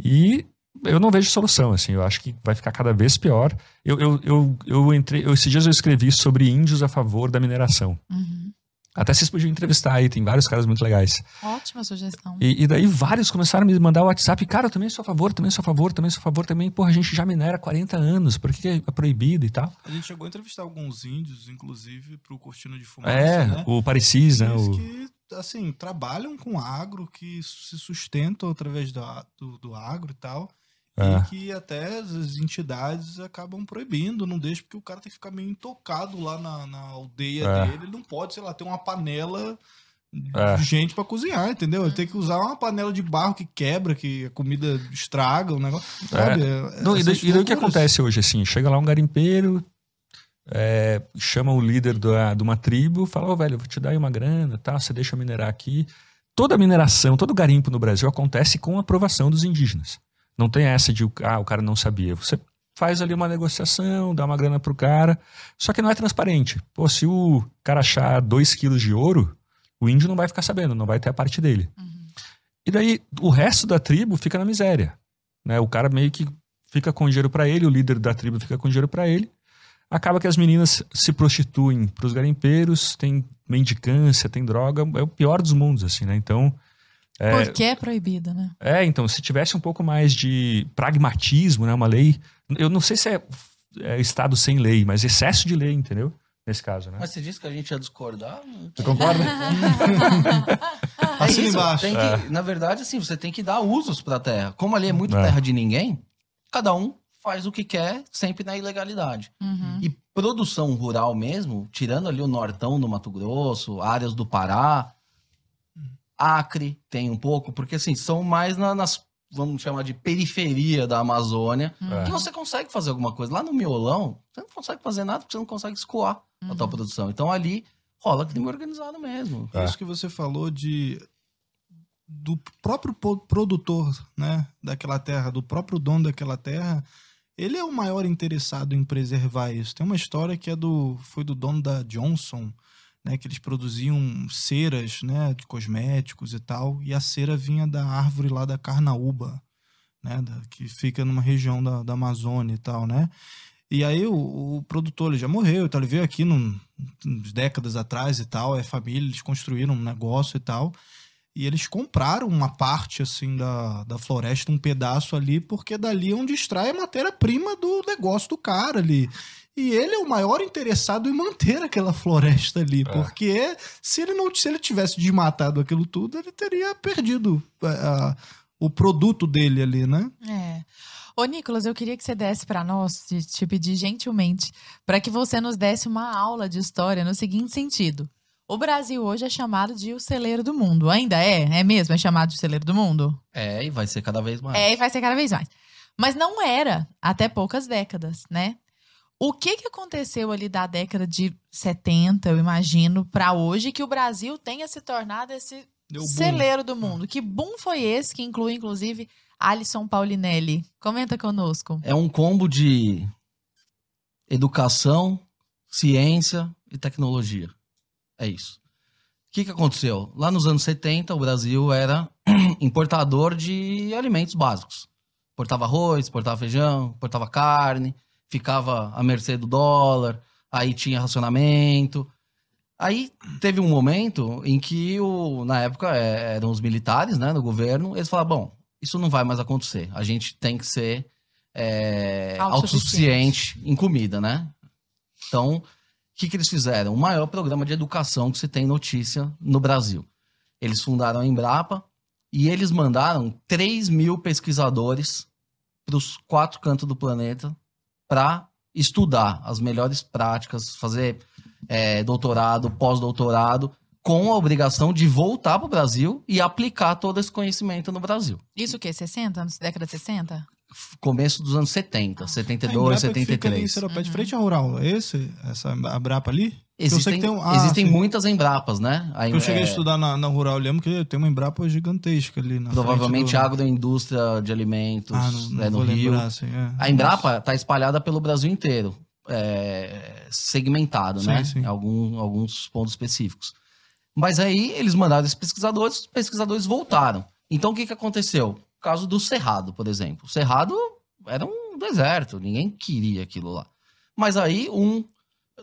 E eu não vejo solução, assim, eu acho que vai ficar cada vez pior. Eu, eu, eu, eu entrei, eu- esses dias eu escrevi sobre índios a favor da mineração. Uhum. Até vocês podiam entrevistar aí, tem vários caras muito legais. Ótima sugestão. E, e daí vários começaram a me mandar o WhatsApp, cara, eu também sou a favor, também sou a favor, também sou a favor, também, porra, a gente já minera há 40 anos, por que é proibido e tal? A gente chegou a entrevistar alguns índios, inclusive, pro Cortina de Fumaça, É, né? o Parecis, né? O, que, assim, trabalham com agro, que se sustentam através do, do, do agro e tal. É. E que até as entidades acabam proibindo, não deixa, porque o cara tem que ficar meio intocado lá na, na aldeia É. dele. Ele não pode, sei lá, ter uma panela É. de gente pra cozinhar, entendeu? Ele tem que usar uma panela de barro que quebra, que a comida estraga, o negócio. Sabe? É, Não, e, daí, o que acontece hoje, assim, chega lá um garimpeiro, é, chama o líder da- de uma tribo, fala, ô velho, eu vou te dar aí uma grana, tá? você deixa eu minerar aqui. Toda mineração, todo garimpo no Brasil acontece com a aprovação dos indígenas. Não tem essa de, ah, o cara não sabia. Você faz ali uma negociação, dá uma grana pro cara, só que não é transparente. Pô, se o cara achar dois quilos de ouro, o índio não vai ficar sabendo, não vai ter a parte dele. Uhum. E daí o resto da tribo fica na miséria. Né? O cara meio que fica com dinheiro pra ele, o líder da tribo fica com dinheiro pra ele. Acaba que as meninas se prostituem pros garimpeiros, tem mendicância, tem droga, é o pior dos mundos, assim, né? Então, Porque é proibido, né? é, então, se tivesse um pouco mais de pragmatismo, né? Uma lei. Eu não sei se é, é Estado sem lei, mas excesso de lei, entendeu? nesse caso, né? Mas você disse que a gente ia discordar? Você concorda? É Assina embaixo. tem que- Na verdade, assim, você tem que dar usos pra terra. Como ali é muito É. terra de ninguém, cada um faz o que quer, sempre na ilegalidade. Uhum. E produção rural mesmo, tirando ali o nortão do Mato Grosso, áreas do Pará, Acre tem um pouco, porque assim, são mais na- nas, vamos chamar de periferia da Amazônia, É. que você consegue fazer alguma coisa. Lá no miolão, você não consegue fazer nada porque você não consegue escoar a tua Uhum. produção. Então ali rola crime organizado mesmo. É. Isso que você falou de do próprio produtor, né, daquela terra, do próprio dono daquela terra, ele é o maior interessado em preservar isso. Tem uma história que é do foi do dono da Johnson, né, que eles produziam ceras, né, de cosméticos e tal, e a cera vinha da árvore lá da carnaúba, né, da- que fica numa região da, da Amazônia e tal, né? E aí o, o produtor ele já morreu, então ele veio aqui num, décadas atrás e tal, é família, eles construíram um negócio e tal. E eles compraram uma parte assim da, da floresta, um pedaço ali, porque dali é onde extrai a matéria-prima do negócio do cara ali. E ele é o maior interessado em manter aquela floresta ali, porque se ele não se ele tivesse desmatado aquilo tudo, ele teria perdido é, a- o produto dele ali, né? É. Ô, Nicolas, eu queria que você desse para nós, te, te pedir gentilmente, para que você nos desse uma aula de história no seguinte sentido. O Brasil hoje é chamado de o celeiro do mundo. Ainda é? É mesmo? É chamado de celeiro do mundo? É, e vai ser cada vez mais. É, e vai ser cada vez mais. Mas não era até poucas décadas, né? O que, que aconteceu ali da década de 70, eu imagino, para hoje, que o Brasil tenha se tornado esse celeiro do mundo? Que boom foi esse que inclui, inclusive, Alisson Paulinelli? Comenta conosco. É um combo de educação, ciência e tecnologia. É isso. O que, que aconteceu? Lá nos anos 70, o Brasil era importador de alimentos básicos. Importava arroz, importava feijão, importava carne, ficava à mercê do dólar, aí tinha racionamento. Aí teve um momento em que, o, na época, é, eram os militares né, no governo, eles falaram, bom, isso não vai mais acontecer. A gente tem que ser é, Autossuficiente. autossuficiente em comida, né? Então, o que, que eles fizeram? O maior programa de educação que se tem notícia no Brasil. Eles fundaram a Embrapa e eles mandaram 3 mil pesquisadores para os quatro cantos do planeta para estudar as melhores práticas, fazer é, doutorado, pós-doutorado, com a obrigação de voltar para o Brasil e aplicar todo esse conhecimento no Brasil. Isso o quê? 60? Anos, década de 60? Começo dos anos 70, A 72, Embrapa que fica ali 73. Seropé de Uhum. frente à Rural. É esse? Essa a Brapa ali? Existem, tem ah, existem sim. muitas Embrapas, né? Aí, Eu cheguei a é, estudar na, na Rural, eu lembro que tem uma Embrapa gigantesca ali na Provavelmente do... agroindústria de alimentos Ah, não, não é, no Rio. lembrar, assim, é. A Embrapa está espalhada pelo Brasil inteiro, é, segmentado, Sim, né? sim. Em algum- alguns pontos específicos. Mas aí eles mandaram esses pesquisadores, os pesquisadores voltaram. Então o que, que aconteceu? O caso do Cerrado, por exemplo. O Cerrado era um deserto, ninguém queria aquilo lá. Mas aí um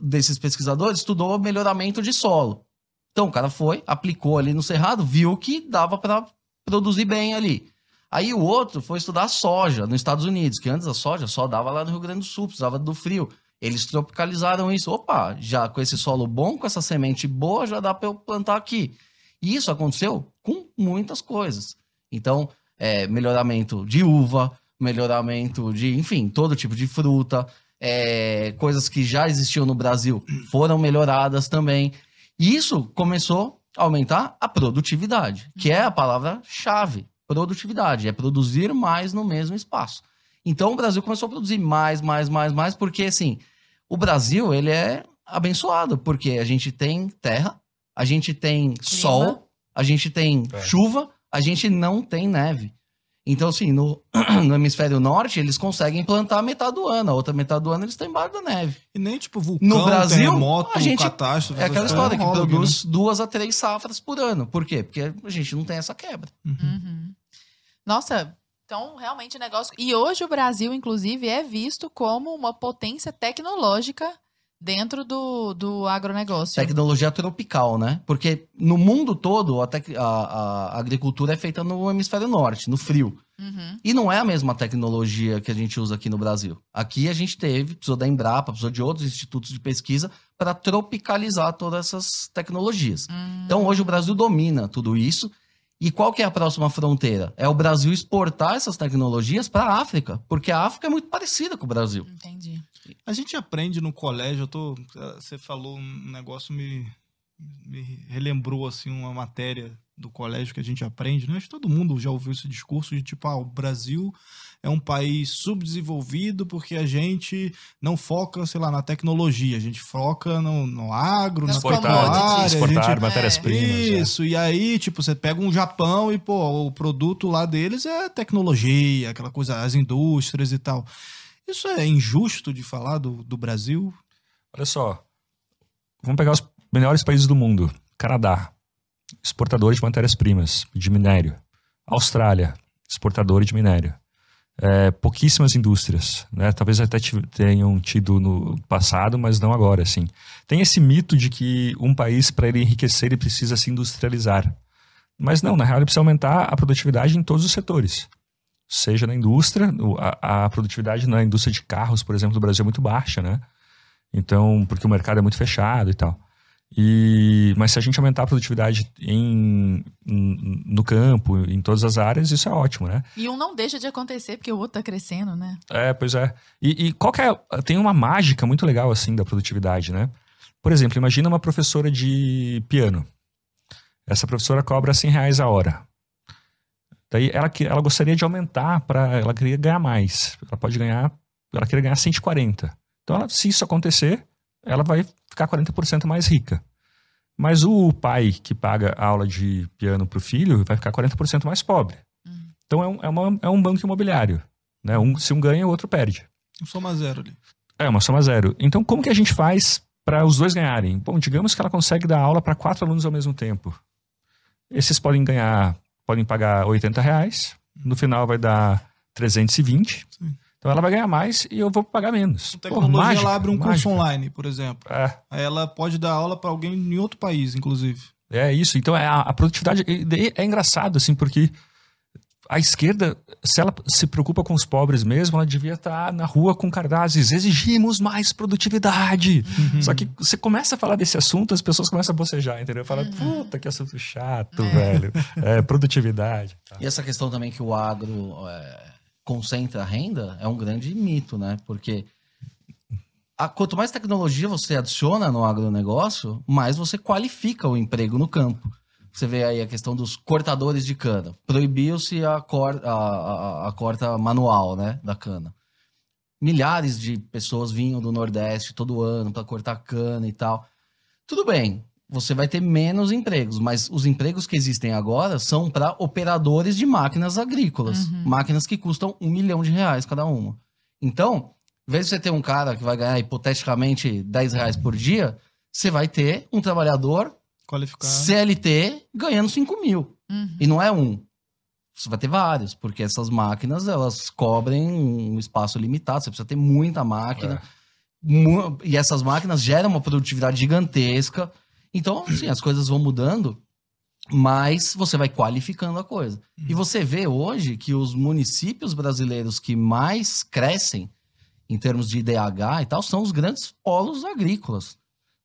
desses pesquisadores estudou melhoramento de solo. Então o cara foi, aplicou ali no Cerrado, viu que dava para produzir bem ali. Aí o outro foi estudar soja nos Estados Unidos, que antes a soja só dava lá no Rio Grande do Sul, precisava do frio. Eles tropicalizaram isso. Opa, já com esse solo bom, com essa semente boa, já dá para eu plantar aqui. E isso aconteceu com muitas coisas. Então, é, melhoramento de uva, melhoramento de, enfim, todo tipo de fruta, é, coisas que já existiam no Brasil foram melhoradas também. E isso começou a aumentar a produtividade, que é a palavra-chave. Produtividade, é produzir mais no mesmo espaço. Então o Brasil começou a produzir mais, mais, mais, mais, porque assim, o Brasil, ele é abençoado, porque a gente tem terra, a gente tem sol, a gente tem É. chuva, a gente não tem neve. Então, assim, no, no hemisfério norte, eles conseguem plantar metade do ano, a outra metade do ano eles estão embaixo da neve. E nem tipo vulcão, No Brasil, terremoto, a gente- catástrofe. É aquela história que produz duas a três safras por ano. Por quê? Porque a gente não tem essa quebra. né? Uhum. Uhum. Nossa, então realmente o negócio. E hoje o Brasil, inclusive, é visto como uma potência tecnológica dentro do, do agronegócio. Tecnologia tropical, né? Porque no mundo todo a, tec- a- a agricultura é feita no hemisfério norte, no frio. Uhum. E não é a mesma tecnologia que a gente usa aqui no Brasil. Aqui a gente teve, precisou da Embrapa, precisou de outros institutos de pesquisa para tropicalizar todas essas tecnologias. Hum. Então hoje o Brasil domina tudo isso. E qual que é a próxima fronteira? É o Brasil exportar essas tecnologias para a África, porque a África é muito parecida com o Brasil. Entendi. A gente aprende no colégio, eu tô, você falou um negócio me, me relembrou assim uma matéria do colégio que a gente aprende, né? Acho que todo mundo já ouviu esse discurso de tipo, ah, o Brasil é um país subdesenvolvido porque a gente não foca, sei lá, na tecnologia, a gente foca no, no agro, na pecuária, exportar gente- matérias-primas. é. Isso, e aí, tipo, você pega um Japão e, pô, o produto lá deles é tecnologia, aquela coisa, as indústrias e tal. Isso é injusto de falar do, do Brasil? Olha só, vamos pegar os melhores países do mundo. Canadá, exportador de matérias-primas, de minério. Austrália, exportador de minério. É, pouquíssimas indústrias, né? Talvez até tenham tido no passado, mas não agora, assim. Tem esse mito de que um país, para ele enriquecer, ele precisa se industrializar. Mas não, na real, ele precisa aumentar a produtividade em todos os setores. Seja na indústria, a, a produtividade na indústria de carros, por exemplo, do Brasil é muito baixa, né? Então, porque o mercado é muito fechado e tal. E, mas se a gente aumentar a produtividade em, em- no campo, em todas as áreas, isso é ótimo, né? E um não deixa de acontecer porque o outro tá crescendo, né? É, pois é. E, e qual é. Tem uma mágica muito legal, assim, da produtividade, né? Por exemplo, imagina uma professora de piano. Essa professora cobra 100 reais a hora. Daí ela, que- ela gostaria de aumentar para. Ela queria ganhar mais. Ela pode ganhar. Ela queria ganhar 140. Então, ela- se isso acontecer, ela vai ficar 40% mais rica. Mas o pai que paga a aula de piano para o filho vai ficar 40% mais pobre. Uhum. Então é um, é, uma- é um banco imobiliário. Né? Um, se um ganha, o outro perde. Um soma zero ali. É uma soma zero. Então, como que a gente faz para os dois ganharem? Bom, digamos que ela consegue dar aula para quatro alunos ao mesmo tempo. Esses podem ganhar, podem pagar 80 reais. No final vai dar 320. Sim. Então ela vai ganhar mais e eu vou pagar menos. Pô, tecnologia, mágica, ela abre um curso mágica. online, por exemplo. É, ela pode dar aula para alguém em outro país, inclusive. É isso. Então é a, a produtividade daí é engraçado assim porque a esquerda, se ela se preocupa com os pobres mesmo, ela devia estar na rua com cartazes exigimos mais produtividade. Só que você começa a falar desse assunto, as pessoas começam a bocejar, entendeu? Fala, Uhum. puta que assunto chato, É. velho. É, produtividade. tá. E essa questão também que o agro é, concentra a renda é um grande mito, né? Porque a- quanto mais tecnologia você adiciona no agronegócio, mais você qualifica o emprego no campo. Você vê aí a questão dos cortadores de cana. Proibiu-se a, cor- a- a- a corta manual né, da cana. Milhares de pessoas vinham do Nordeste todo ano para cortar cana e tal. Tudo bem, você vai ter menos empregos, mas os empregos que existem agora são para operadores de máquinas agrícolas. Uhum. Máquinas que custam um milhão de reais cada uma. Então, em vez de você ter um cara que vai ganhar hipoteticamente 10 reais por dia, você vai ter um trabalhador Qualificado. CLT ganhando 5 mil. Uhum. E não é um. Você vai ter vários, porque essas máquinas elas cobrem um espaço limitado, você precisa ter muita máquina. Mu- E essas máquinas geram uma produtividade gigantesca. Então, assim, as coisas vão mudando, mas você vai qualificando a coisa. E você vê hoje que os municípios brasileiros que mais crescem em termos de IDH e tal são os grandes polos agrícolas.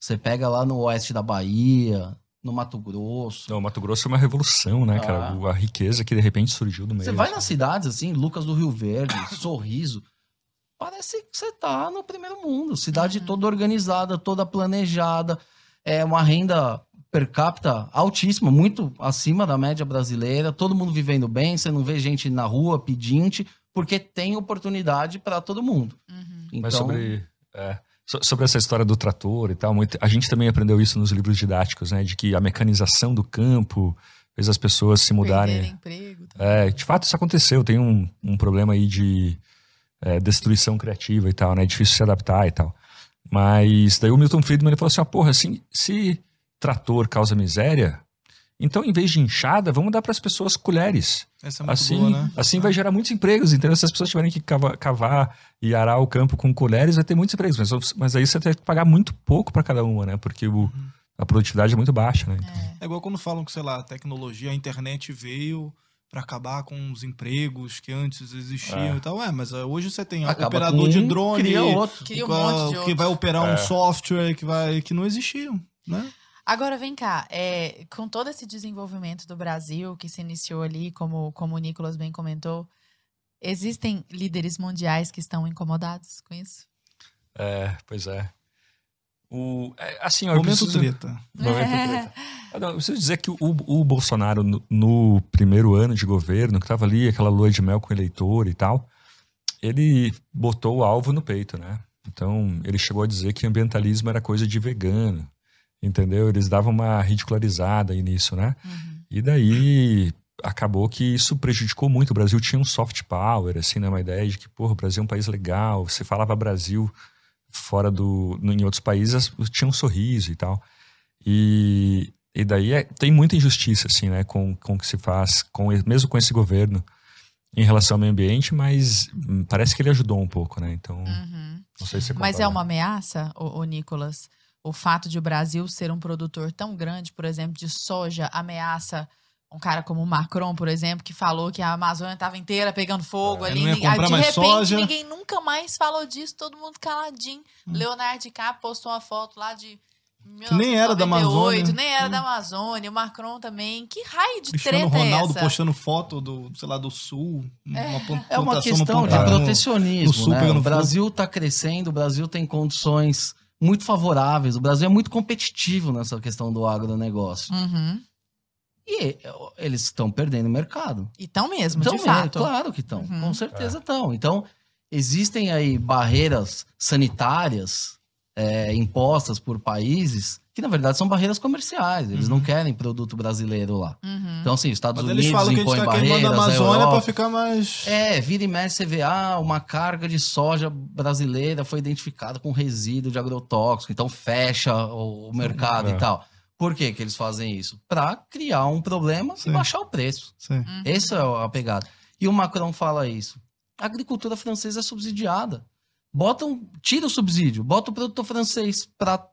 Você pega lá no oeste da Bahia, no Mato Grosso. Então, o Mato Grosso é uma revolução, né, cara? Ah. O- A riqueza que de repente surgiu do meio. Você vai assim. nas cidades, assim, Lucas do Rio Verde, Sorriso, parece que você tá no primeiro mundo. Cidade Uhum. toda organizada, toda planejada, é uma renda per capita altíssima, muito acima da média brasileira, todo mundo vivendo bem, você não vê gente na rua pedinte, porque tem oportunidade para todo mundo. Uhum. Então, Mas sobre, é, so- sobre essa história do trator e tal, muito- a gente também aprendeu isso nos livros didáticos, né? De que a mecanização do campo fez as pessoas se mudarem. Emprego. É, de fato isso aconteceu. Tem um, um problema aí de é, destruição criativa e tal, né? É difícil se adaptar e tal. Mas daí o Milton Friedman ele falou assim: ah, porra, assim, se trator causa miséria, então em vez de enxada, vamos dar para as pessoas colheres. Essa é muito Assim, boa, né? assim vai gerar muitos empregos, entendeu? Se as pessoas tiverem que cava- cavar e arar o campo com colheres, vai ter muitos empregos. Mas, mas aí você tem que pagar muito pouco para cada uma, né? Porque o- a produtividade é muito baixa, né? É igual quando falam que, sei lá, a tecnologia, a internet veio para acabar com os empregos que antes existiam É. e tal. É, mas hoje você tem Acaba operador com de um, drone, Cria outro. Cria um que, monte de que outros. vai operar É. um software que vai que não existiam, né? Agora vem cá, é, com todo esse desenvolvimento do Brasil que se iniciou ali, como, como o Nicolas bem comentou, existem líderes mundiais que estão incomodados com isso? É, pois é. O, é, assim, eu Momento preciso, treta. Momento treta. Ah, não, eu preciso dizer que o, o Bolsonaro, no, no primeiro ano de governo, que estava ali, aquela lua de mel com o eleitor e tal, ele botou o alvo no peito, né? Então, ele chegou a dizer que ambientalismo era coisa de vegano, entendeu? Eles davam uma ridicularizada aí nisso, né? Uhum. E daí acabou que isso prejudicou muito. O Brasil tinha um soft power, assim, né? Uma ideia de que, porra, o Brasil é um país legal. Você falava Brasil fora do. Em outros países tinha um sorriso e tal. E, e daí é- tem muita injustiça, assim, né? Com, com o que se faz, com, mesmo com esse governo, em relação ao meio ambiente, mas parece que ele ajudou um pouco, né? Então, Uhum. não sei se você Mas é uma ameaça, o, Nicolas? O fato de o Brasil ser um produtor tão grande, por exemplo, de soja, ameaça um cara como o Macron, por exemplo, que falou que a Amazônia estava inteira pegando fogo É, ali. Aí, de repente, soja. ninguém nunca mais falou disso, todo mundo caladinho. Hum. Leonardo DiCaprio postou uma foto lá de. Que nem era da 1998, Amazônia. Nem era Hum. da Amazônia. O Macron também. Que raio de Cristiano treta Ronaldo é essa? postando foto do, sei lá, do sul, uma pon- É uma plantação no questão de protecionismo. no sul né? O Brasil está crescendo, o Brasil tem condições muito favoráveis. O Brasil é muito competitivo nessa questão do agronegócio. Uhum. E eh, eles estão perdendo mercado. Então mesmo, Então, de é, fato. claro que estão. Uhum. Com certeza estão. Então, existem aí barreiras sanitárias eh, impostas por países que, na verdade, são barreiras comerciais. Eles não querem produto brasileiro lá. Então, assim, os Estados Mas Unidos eles falam que a gente tá barreiras, a a Amazônia pra ficar mais... é, vira e mexe, você vê, ah, uma carga de soja brasileira foi identificada com resíduo de agrotóxico, então fecha o, mercado É. e tal. Por que, que eles fazem isso? Para criar um problema Sim. e baixar o preço. Sei. Uhum. Essa é a pegada. E o Macron fala isso. A agricultura francesa é subsidiada. Bota um, tira o subsídio, bota o produtor francês para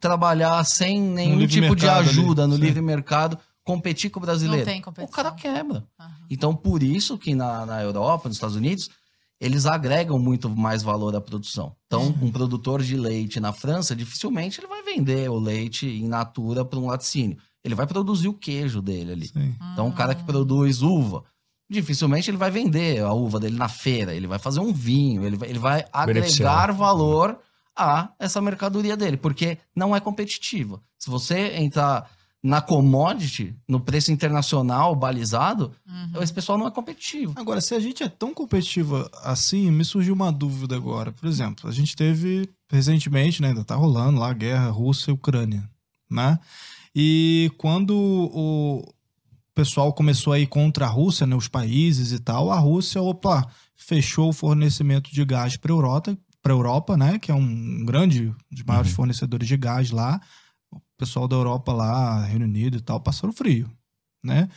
trabalhar sem nenhum tipo de mercado ali, ajuda no sim. livre mercado, competir com o brasileiro. Não tem o competição. cara quebra. Uhum. Então, por isso que na, na Europa, nos Estados Unidos, eles agregam muito mais valor à produção. Então, um produtor de leite na França, dificilmente ele vai vender o leite in natura para um laticínio. Ele vai produzir o queijo dele ali. Sei. Então, o cara que produz uva, dificilmente ele vai vender a uva dele na feira. Ele vai fazer um vinho, ele vai, ele vai agregar valor a essa mercadoria dele, porque não é competitiva. Se você entrar na commodity, no preço internacional balizado, Uhum. esse pessoal não é competitivo. Agora, se a gente é tão competitiva assim, me surgiu uma dúvida agora. Por exemplo, a gente teve recentemente, né, ainda tá rolando lá a guerra Rússia e Ucrânia, né? E quando o pessoal começou a ir contra a Rússia, né, os países e tal, a Rússia, opa, fechou o fornecimento de gás para Europa, para Europa, né, que é um grande, um dos maiores Uhum. fornecedores de gás lá. Pessoal da Europa lá, Reino Unido e tal, passaram frio, né?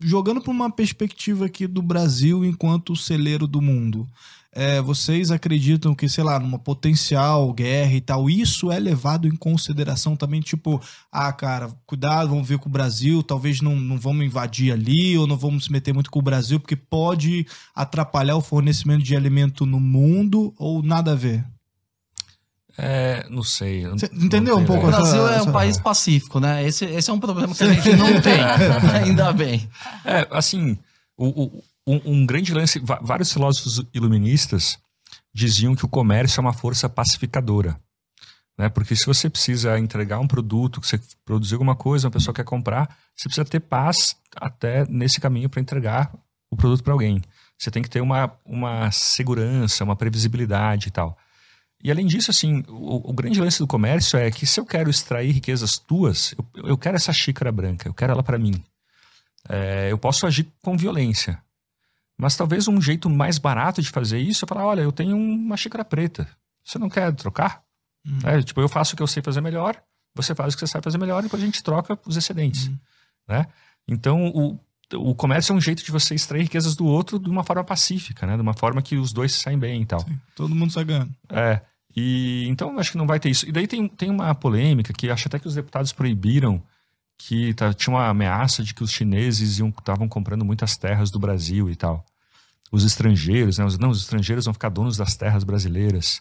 jogando para uma perspectiva aqui do Brasil enquanto celeiro do mundo, é, vocês acreditam que, sei lá, numa potencial guerra e tal, isso é levado em consideração também? Tipo, ah, cara, cuidado, vamos ver com o Brasil, talvez não, não vamos invadir ali ou não vamos se meter muito com o Brasil, porque pode atrapalhar o fornecimento de alimento no mundo ou nada a ver? É, não sei. não- entendeu não um pouco O essa- Brasil é um essa- país pacífico, né? Esse, esse é um problema que a gente não tem, ainda bem. É, assim, o- o- um, um grande lance, vários filósofos iluministas diziam que o comércio é uma força pacificadora. Né? Porque se você precisa entregar um produto, que você produziu alguma coisa, uma pessoa quer comprar, você precisa ter paz até nesse caminho para entregar o produto para alguém. Você tem que ter uma, uma segurança, uma previsibilidade e tal. E além disso, assim, o, o grande lance do comércio é que se eu quero extrair riquezas tuas, eu, eu quero essa xícara branca, eu quero ela para mim. É, eu posso agir com violência. Mas talvez um jeito mais barato de fazer isso é falar: olha, eu tenho uma xícara preta. Você não quer trocar? Hum. É, tipo, eu faço o que eu sei fazer melhor, você faz o que você sabe fazer melhor e depois a gente troca os excedentes. Hum. Né? Então, o, o comércio é um jeito de você extrair riquezas do outro de uma forma pacífica, né? de uma forma que os dois saem bem e tal. Sim, todo mundo sai ganhando. É. E então acho que não vai ter isso. E daí tem, tem uma polêmica que acho até que os deputados proibiram que tá- tinha uma ameaça de que os chineses estavam comprando muitas terras do Brasil e tal. Os estrangeiros, né? Os, não, os estrangeiros vão ficar donos das terras brasileiras.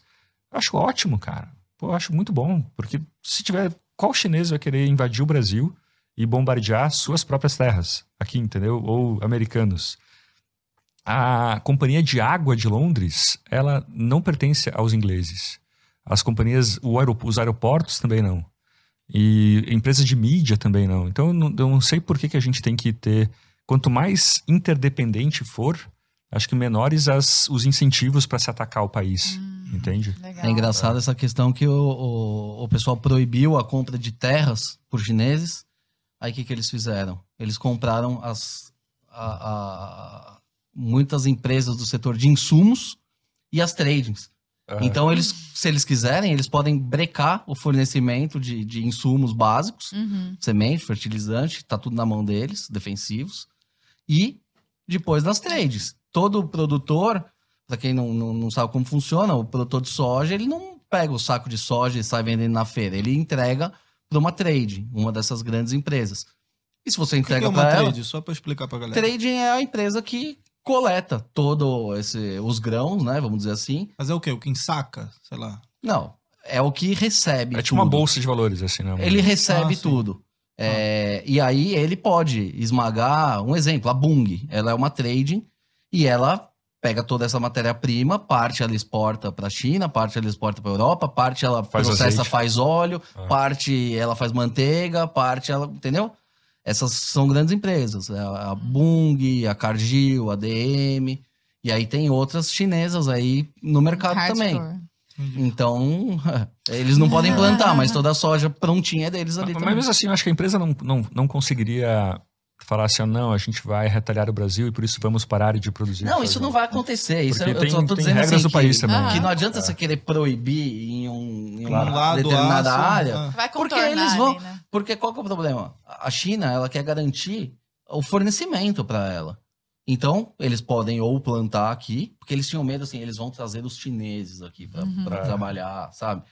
Eu acho ótimo, cara. Pô, eu acho muito bom, porque se tiver. Qual chinês vai querer invadir o Brasil e bombardear suas próprias terras aqui, entendeu? Ou americanos. A companhia de água de Londres, ela não pertence aos ingleses. As companhias, o aerop- os aeroportos também não. E empresas de mídia também não. Então eu não, eu não sei por que, que a gente tem que ter. Quanto mais interdependente for, acho que menores as, os incentivos para se atacar o país. Entende? Legal. É engraçado essa questão que o, o, o pessoal proibiu a compra de terras por chineses. Aí o que, que eles fizeram? Eles compraram as, a- a- muitas empresas do setor de insumos e as tradings. Então, eles, se eles quiserem, eles podem brecar o fornecimento de, de insumos básicos, Uhum. semente, fertilizante, tá tudo na mão deles, defensivos. E depois nas trades. Todo produtor, para quem não, não, não sabe como funciona, o produtor de soja, ele não pega o saco de soja e sai vendendo na feira. Ele entrega para uma trade, uma dessas grandes empresas. E se você que, que entrega é uma para ela, trade? Só pra explicar pra galera. trading é a empresa que coleta todo esse os grãos, né, vamos dizer assim. Mas é o quê? O quem saca? Sei lá. Não, é o que recebe É tipo uma tudo. bolsa de valores, assim, né? Ele recebe Ah, tudo. É, E aí ele pode esmagar, um exemplo, a Bung. Ela é uma trading e ela pega toda essa matéria-prima, parte ela exporta para a China, parte ela exporta para Europa, parte ela Faz processa, azeite. faz óleo, Ah. parte ela faz manteiga, parte ela, entendeu? Essas são grandes empresas, a a Bung, a Cargill, a DM, e aí tem outras chinesas aí no mercado também. Hardcore. Então, eles não podem plantar, mas toda a soja prontinha é deles ali Mas também. mesmo assim, eu acho que a empresa não, não, não conseguiria falar assim, ah, não, a gente vai retalhar o Brasil e por isso vamos parar de produzir. Não, isso não vai acontecer. Isso Porque eu tem, só tô tem dizendo regras assim do que, país também. Ah. que não adianta você querer proibir em, um, em Claro. uma Um lado, determinada aço, área, ah. Vai Porque eles vão- ali, né? porque qual que é o problema? A China, ela quer garantir o fornecimento para ela. Então, eles podem ou plantar aqui, porque eles tinham medo assim, eles vão trazer os chineses aqui para Uhum. É. trabalhar, sabe?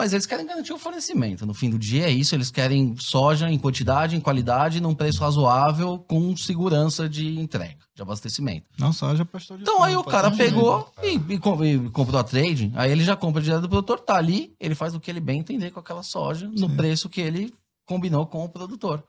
Mas eles querem garantir o fornecimento. No fim do dia é isso, eles querem soja em quantidade, em qualidade, num preço razoável, com segurança de entrega, de abastecimento. Não, soja pastor de Então aí o cara pegou e, e e comprou a trade, aí ele já compra direto do produtor, tá ali, ele faz o que ele bem entender com aquela soja, no Sim. preço que ele combinou com o produtor.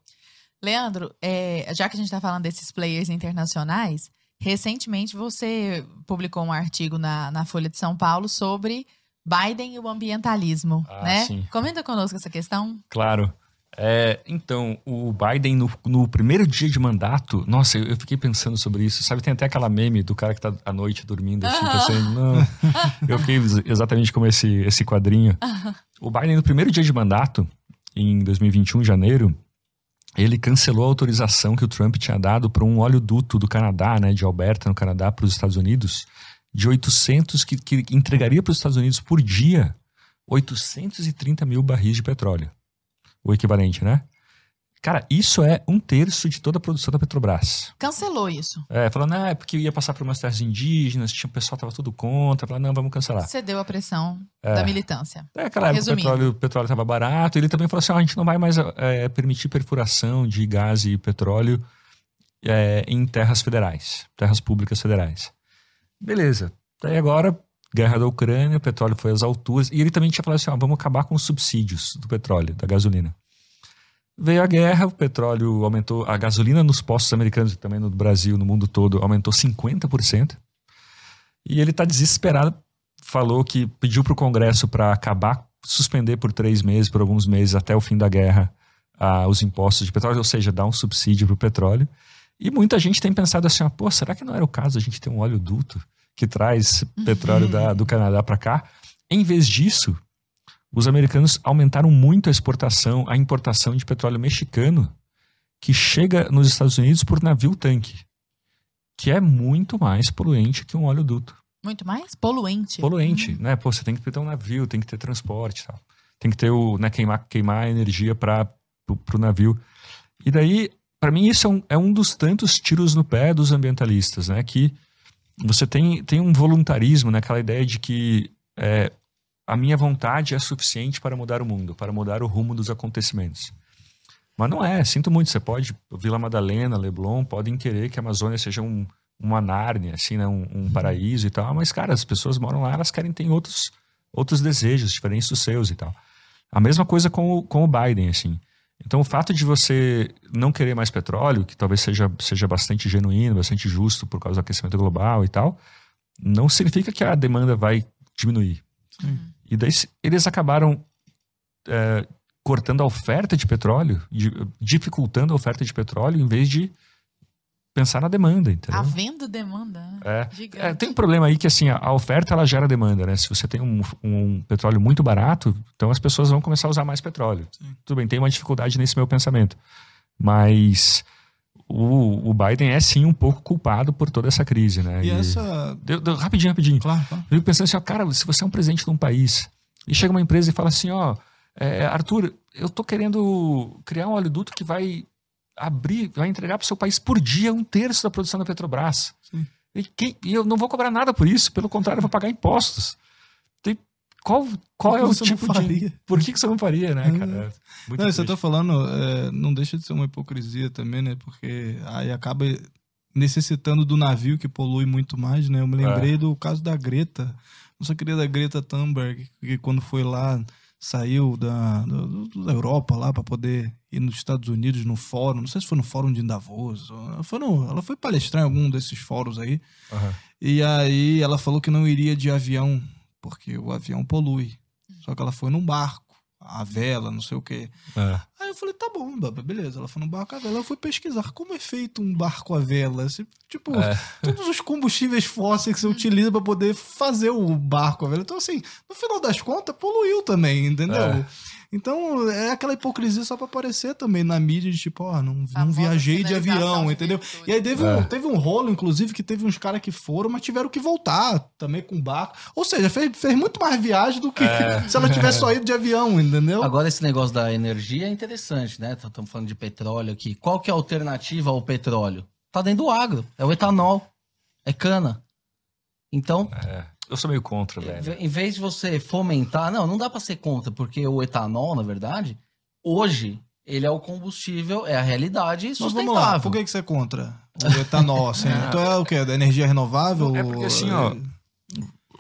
Leandro, é, já que a gente está falando desses players internacionais, recentemente você publicou um artigo na, na Folha de São Paulo sobre Biden e o ambientalismo, Ah, né? sim. Comenta conosco essa questão. Claro. É, então, o Biden, no, no primeiro dia de mandato, nossa, eu, eu fiquei pensando sobre isso. Sabe, tem até aquela meme do cara que tá à noite dormindo, assim, pensando, não. Eu fiquei ex- exatamente como esse, esse quadrinho. O Biden, no primeiro dia de mandato, em 2021, em janeiro, ele cancelou a autorização que o Trump tinha dado para um oleoduto do Canadá, né, de Alberta, no Canadá, para os Estados Unidos, de 800, que, que entregaria para os Estados Unidos por dia 830 mil barris de petróleo. O equivalente, né? Cara, isso é um terço de toda a produção da Petrobras. Cancelou isso. É, falando, ah, é porque ia passar por umas terras indígenas, tinha o pessoal tava tudo contra, falando, não, vamos cancelar. Cedeu a pressão É. da militância. É, aquela época o Resumindo. petróleo, o petróleo estava barato. Ele também falou assim: ó, a gente não vai mais é, permitir perfuração de gás e petróleo é, em terras federais, terras públicas federais. Beleza. Daí agora, guerra da Ucrânia, o petróleo foi às alturas. E ele também tinha falado assim: ó, vamos acabar com os subsídios do petróleo, da gasolina. Veio a guerra, o petróleo aumentou, a gasolina nos postos americanos e também no Brasil, no mundo todo, aumentou 50%. E ele está desesperado falou que pediu para o Congresso para acabar, suspender por três meses, por alguns meses, até o fim da guerra, ah, os impostos de petróleo, ou seja, dar um subsídio para o petróleo. E muita gente tem pensado assim, pô, será que não era o caso a gente ter um oleoduto que traz petróleo da- do Canadá para cá? Em vez disso, os americanos aumentaram muito a exportação, a importação de petróleo mexicano que chega nos Estados Unidos por navio tanque, que é muito mais poluente que um oleoduto Muito mais? Poluente. poluente, né? Pô, você tem que ter um navio, tem que ter transporte tal. Tem que ter o, né, queimar, queimar energia para pro navio. E daí, para mim, isso é um, é um dos tantos tiros no pé dos ambientalistas, né? Que você tem, tem um voluntarismo, né? Aquela ideia de que é, a minha vontade é suficiente para mudar o mundo, para mudar o rumo dos acontecimentos. Mas não é, sinto muito. Você pode, Vila Madalena, Leblon, podem querer que a Amazônia seja um, uma Nárnia, assim, né? um, um paraíso e tal. Mas, cara, as pessoas moram lá, elas querem ter outros, outros desejos diferentes dos seus e tal. A mesma coisa com o, com o Biden, assim. Então, o fato de você não querer mais petróleo, que talvez seja, seja bastante genuíno, bastante justo por causa do aquecimento global e tal, não significa que a demanda vai diminuir. Sim. E daí eles acabaram é, cortando a oferta de petróleo, di- dificultando a oferta de petróleo, em vez de pensar na demanda, entendeu? Havendo demanda, né? É. É, tem um problema aí que assim, a, a oferta ela gera demanda, né? Se você tem um, um petróleo muito barato, então as pessoas vão começar a usar mais petróleo. Sim. Tudo bem, tem uma dificuldade nesse meu pensamento. Mas o, o Biden é sim um pouco culpado por toda essa crise, né? E essa. Deu- deu- rapidinho, rapidinho. Claro, claro. Eu fico pensando assim, ó, cara, se você é um presidente de um país e chega uma empresa e fala assim, ó, é, Arthur, eu tô querendo criar um oleoduto que vai abrir, vai entregar para o seu país por dia um terço da produção da Petrobras. E, quem- e eu não vou cobrar nada por isso, pelo contrário, eu vou pagar impostos. Tem- qual qual é o tipo de... Por que, que você não faria, né, É. cara? Muito Não, você triste. tá falando, é, não deixa de ser uma hipocrisia também, né? Porque aí acaba necessitando do navio que polui muito mais, né? Eu me lembrei do caso da Greta, nossa querida Greta Thunberg, que quando foi lá, saiu da, do- da Europa lá para poder ir nos Estados Unidos no fórum, não sei se foi no fórum de Davos, ela foi, no- ela foi palestrar em algum desses fóruns aí, Aham. e aí ela falou que não iria de avião, porque o avião polui. Só que ela foi num barco, a vela, não sei o quê. É. Aí eu falei, tá bom, Baba, beleza. Ela foi no barco a vela. Eu fui pesquisar como é feito um barco a vela. Assim, tipo, É. todos os combustíveis fósseis que você utiliza pra poder fazer o barco a vela. Então, assim, no final das contas, poluiu também, entendeu? É. Então, é aquela hipocrisia só pra aparecer também na mídia de tipo, ó, não, não Famosa viajei de avião, de entendeu? E aí teve, É. um, teve um rolo, inclusive, que teve uns caras que foram, mas tiveram que voltar também com barco. Ou seja, fez, fez muito mais viagem do que É. se ela tivesse só ido de avião, entendeu? Agora, esse negócio da energia é interessante, né? Estamos falando de petróleo aqui. Qual que é a alternativa ao petróleo? Tá dentro do agro. É o etanol. É cana. Então, É. Eu sou meio contra, velho. em vez de você fomentar... Não, não dá para ser contra, porque o etanol, na verdade, hoje, ele é o combustível, é a realidade Mas vamos lá, sustentável. por que, que você é contra o etanol, assim? Então é o quê? Da energia renovável? É porque assim, ó,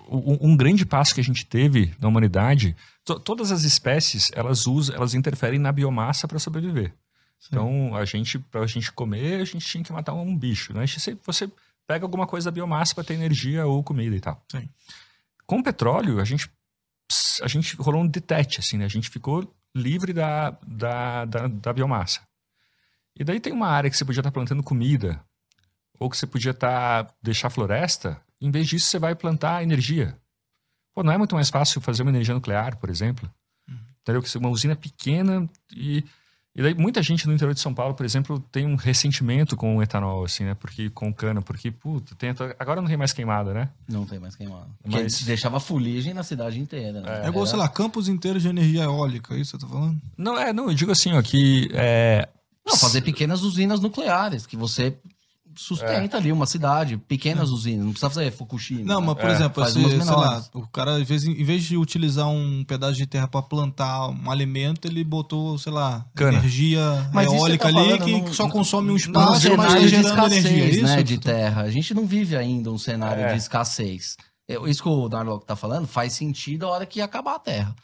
um, um grande passo que a gente teve na humanidade, to- todas as espécies, elas usam, elas interferem na biomassa para sobreviver. Então, a gente, para a gente comer, a gente tinha que matar um bicho, né? Sempre- Você pega alguma coisa da biomassa para ter energia ou comida e tal. Sim. Com o petróleo, a gente a gente rolou um detete, assim, né? A gente ficou livre da, da, da, da biomassa. E daí tem uma área que você podia estar plantando comida, ou que você podia estar deixar floresta, em vez disso você vai plantar energia. Pô, não é muito mais fácil fazer uma energia nuclear, por exemplo? Entendeu? Que uma usina pequena e e daí muita gente no interior de São Paulo, por exemplo, tem um ressentimento com o etanol, assim, né? Porque com cana, porque puta, tem agora não tem mais queimada, né? Não tem mais queimado. Porque Mas- deixava fuligem na cidade inteira. né? É igual, sei lá, campos inteiros de energia eólica, é isso que você tá falando? Não é, não, eu digo assim, ó, que é, Não, fazer pequenas usinas nucleares, que você sustenta ali uma cidade, pequenas usinas, não precisa fazer Fukushima. Não, mas por É, exemplo, faz assim, sei lá, o cara, às vezes, em vez de utilizar um pedaço de terra pra plantar um alimento, ele botou, sei lá, Cana. energia Mas eólica tá ali que num- só consome um espaço, mas tá de gerando escassez, energia, é isso? né, de terra. A gente não vive ainda um cenário É. de escassez. Eu- Isso que o Darlock tá falando faz sentido a hora que acabar a terra.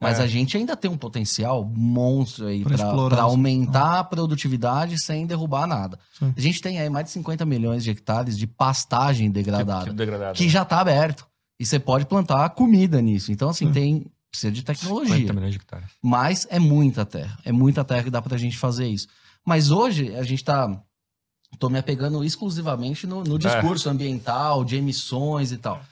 Mas É. a gente ainda tem um potencial monstro aí para aumentar a produtividade sem derrubar nada. Sim. A gente tem aí mais de 50 milhões de hectares de pastagem degradada. que, que degradado. que já está aberto. E você pode plantar comida nisso. Então, assim, Sim. tem. Precisa de 40 tecnologia. milhões de hectares. Mas é muita terra. É muita terra que dá pra gente fazer isso. Mas hoje a gente tá. Tô me apegando exclusivamente no, no discurso ambiental, de emissões e tal.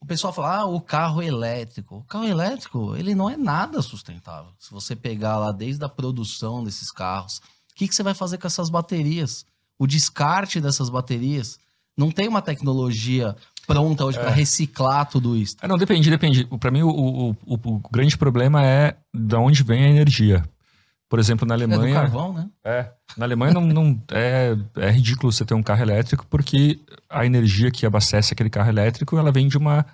O pessoal fala, ah, o carro elétrico. O carro elétrico, ele não é nada sustentável. Se você pegar lá desde a produção desses carros, o que, que você vai fazer com essas baterias? O descarte dessas baterias. Não tem uma tecnologia pronta hoje para reciclar tudo isso. Ah, não, depende, depende. Para mim, o, o, o, o grande problema é de onde vem a energia. Por exemplo, na É do Alemanha. carvão, né? É, na Alemanha não, não- é, é ridículo você ter um carro elétrico porque a energia que abastece aquele carro elétrico ela vem de uma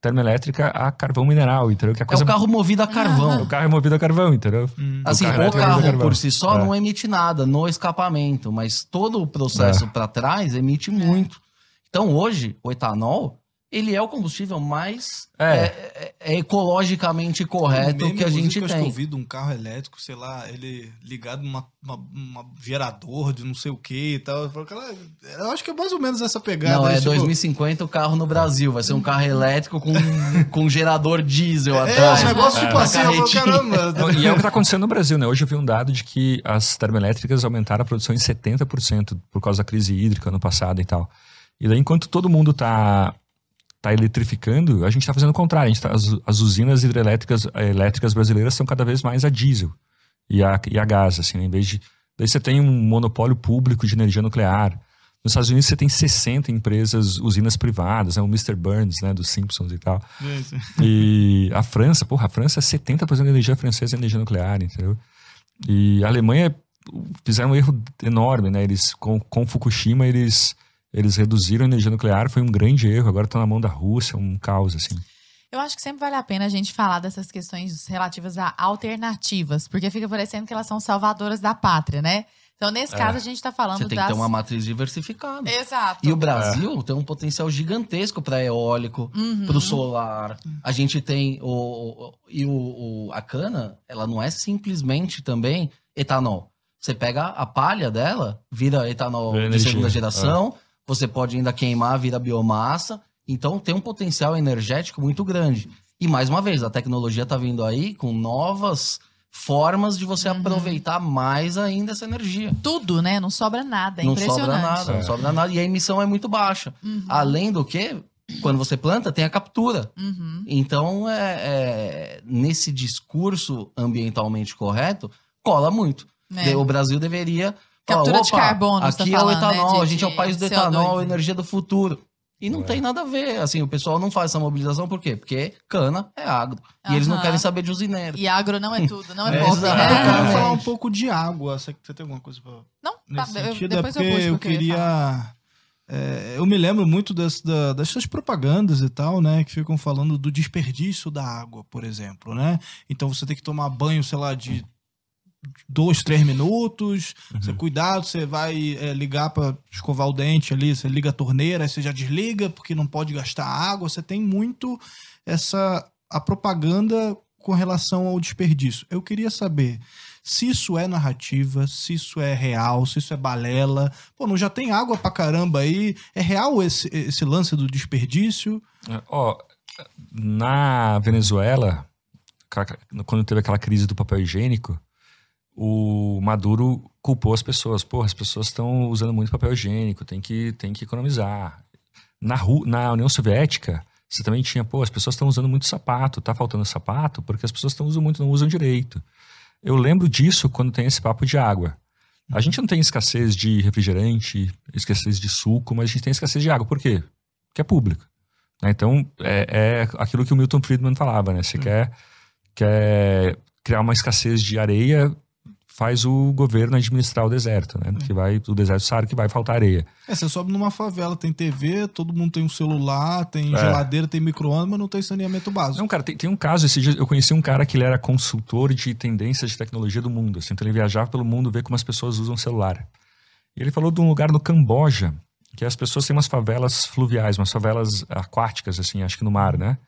termoelétrica a carvão mineral, entendeu? Que a É coisa o carro movido a carvão. o carro é movido a carvão, entendeu? Hum. Assim, carro o elétrico é carro carvão. por si só É. não emite nada no escapamento, mas todo o processo É. para trás emite muito. Então hoje, o etanol, ele é o combustível mais É. é, é- é ecologicamente correto meme, que a gente que eu acho que eu tem. vi de um carro elétrico, sei lá, ele ligado numa uma, uma gerador de não sei o que e tal. Eu, falo, cara, eu acho que é mais ou menos essa pegada. Não, é tipo, 2050 o carro no Brasil. Vai ser um carro elétrico com, com gerador diesel É, atrás. um negócio tipo Na assim, eu caramba. E é o que está acontecendo no Brasil, né? Hoje eu vi um dado de que as termoelétricas aumentaram a produção em 70% por causa da crise hídrica ano passado e tal. E daí, enquanto todo mundo está tá eletrificando, a gente está fazendo o contrário. Tá- as, as usinas hidrelétricas eh, elétricas brasileiras são cada vez mais a diesel e a, e a gás, assim, né? Em vez de... Daí você tem um monopólio público de energia nuclear. Nos Estados Unidos você tem 60 empresas, usinas privadas, né? O Mr. Burns, né? Dos Simpsons e tal. E a França, porra, a França, 70% da energia francesa é energia nuclear, entendeu? E a Alemanha fizeram um erro enorme, né? Eles, com, com Fukushima, eles, eles reduziram a energia nuclear, foi um grande erro, agora estão na mão da Rússia, um caos, assim. Eu acho que sempre vale a pena a gente falar dessas questões relativas a alternativas, porque fica parecendo que elas são salvadoras da pátria, né? Então, nesse É. caso, a gente tá falando Você tem das... que ter uma matriz diversificada. Exato. E o Brasil tem um potencial gigantesco para eólico, Uhum. para o solar. A gente tem o, e o, o- a cana, ela não é simplesmente também etanol. Você pega a palha dela, vira etanol de segunda geração. Você pode ainda queimar, vira biomassa. Então tem um potencial energético muito grande. E mais uma vez, a tecnologia está vindo aí com novas formas de você Uhum. aproveitar mais ainda essa energia. Tudo, né? Não sobra nada. É não sobra nada, É. não sobra nada. E a emissão é muito baixa. Uhum. Além do que, quando você planta, tem a captura. Uhum. Então, é, é, nesse discurso ambientalmente correto, cola muito. É. O Brasil deveria. Captura de "Opa, carbono, você tá Aqui é o falando, né, etanol, de- a gente é o de país do CO2. etanol, energia do futuro. E não Ué. tem nada a ver. Assim, o pessoal não faz essa mobilização, por quê? Porque cana é agro. E eles não querem saber de usineiro. E agro não é tudo, não é, É, né? Eu quero falar um pouco de água. Você, você tem alguma coisa pra Não, tá, nesse eu- sentido? depois é eu porque puxo eu porque eu queria. é, eu me lembro muito das, da- dessas propagandas e tal, né? Que ficam falando do desperdício da água, por exemplo, né? Então você tem que tomar banho, sei lá, de dois, três minutos. Você, cuidado, você vai é, ligar para escovar o dente ali, você liga a torneira, aí você já desliga porque não pode gastar água. Você tem muito essa a propaganda com relação ao desperdício. Eu queria saber se isso é narrativa, se isso é real, se isso é balela. Pô, não já tem água pra caramba aí? É real esse, esse lance do desperdício? É, Ó, na Venezuela, quando teve aquela crise do papel higiênico, o Maduro culpou as pessoas. Pô, as pessoas estão usando muito papel higiênico, tem que, tem que economizar. Na, Ru- na União Soviética, você também tinha, pô, as pessoas estão usando muito sapato, tá faltando sapato, porque as pessoas estão usando muito, não usam direito. Eu lembro disso quando tem esse papo de água. A gente não tem escassez de refrigerante, escassez de suco, mas a gente tem escassez de água. Por quê? Porque é público. né? Então, é, é aquilo que o Milton Friedman falava, né? Você quer, quer criar uma escassez de areia, faz o governo administrar o deserto, né? Que vai, o deserto sabe que vai faltar areia. É, você sobe numa favela, tem TV, todo mundo tem um celular, tem É. geladeira, tem micro-ondas, mas não tem saneamento básico. Não, cara, tem, tem um caso, esse dia eu conheci um cara que ele era consultor de tendências de tecnologia do mundo. Assim, então ele viajava pelo mundo ver como as pessoas usam celular. E ele falou de um lugar no Camboja, que as pessoas têm umas favelas fluviais, umas favelas aquáticas, assim, acho que no mar, né?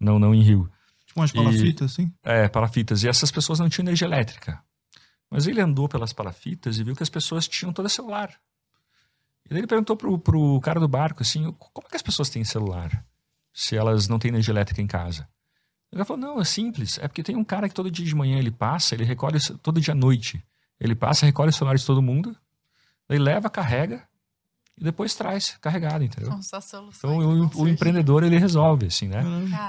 Não, não em rio. Tipo umas palafitas, assim. É, palafitas. E essas pessoas não tinham energia elétrica. Mas ele andou pelas palafitas e viu que as pessoas tinham todo celular. E daí ele perguntou pro, pro cara do barco assim: como é que as pessoas têm celular? Se elas não têm energia elétrica em casa. Ele falou: não, é simples. É porque tem um cara que todo dia de manhã ele passa, ele recolhe, todo dia à noite. Ele passa, recolhe o celular de todo mundo, daí leva, carrega e depois traz carregado, entendeu? São só soluções. Então que o, o surgir. empreendedor ele resolve, assim, né?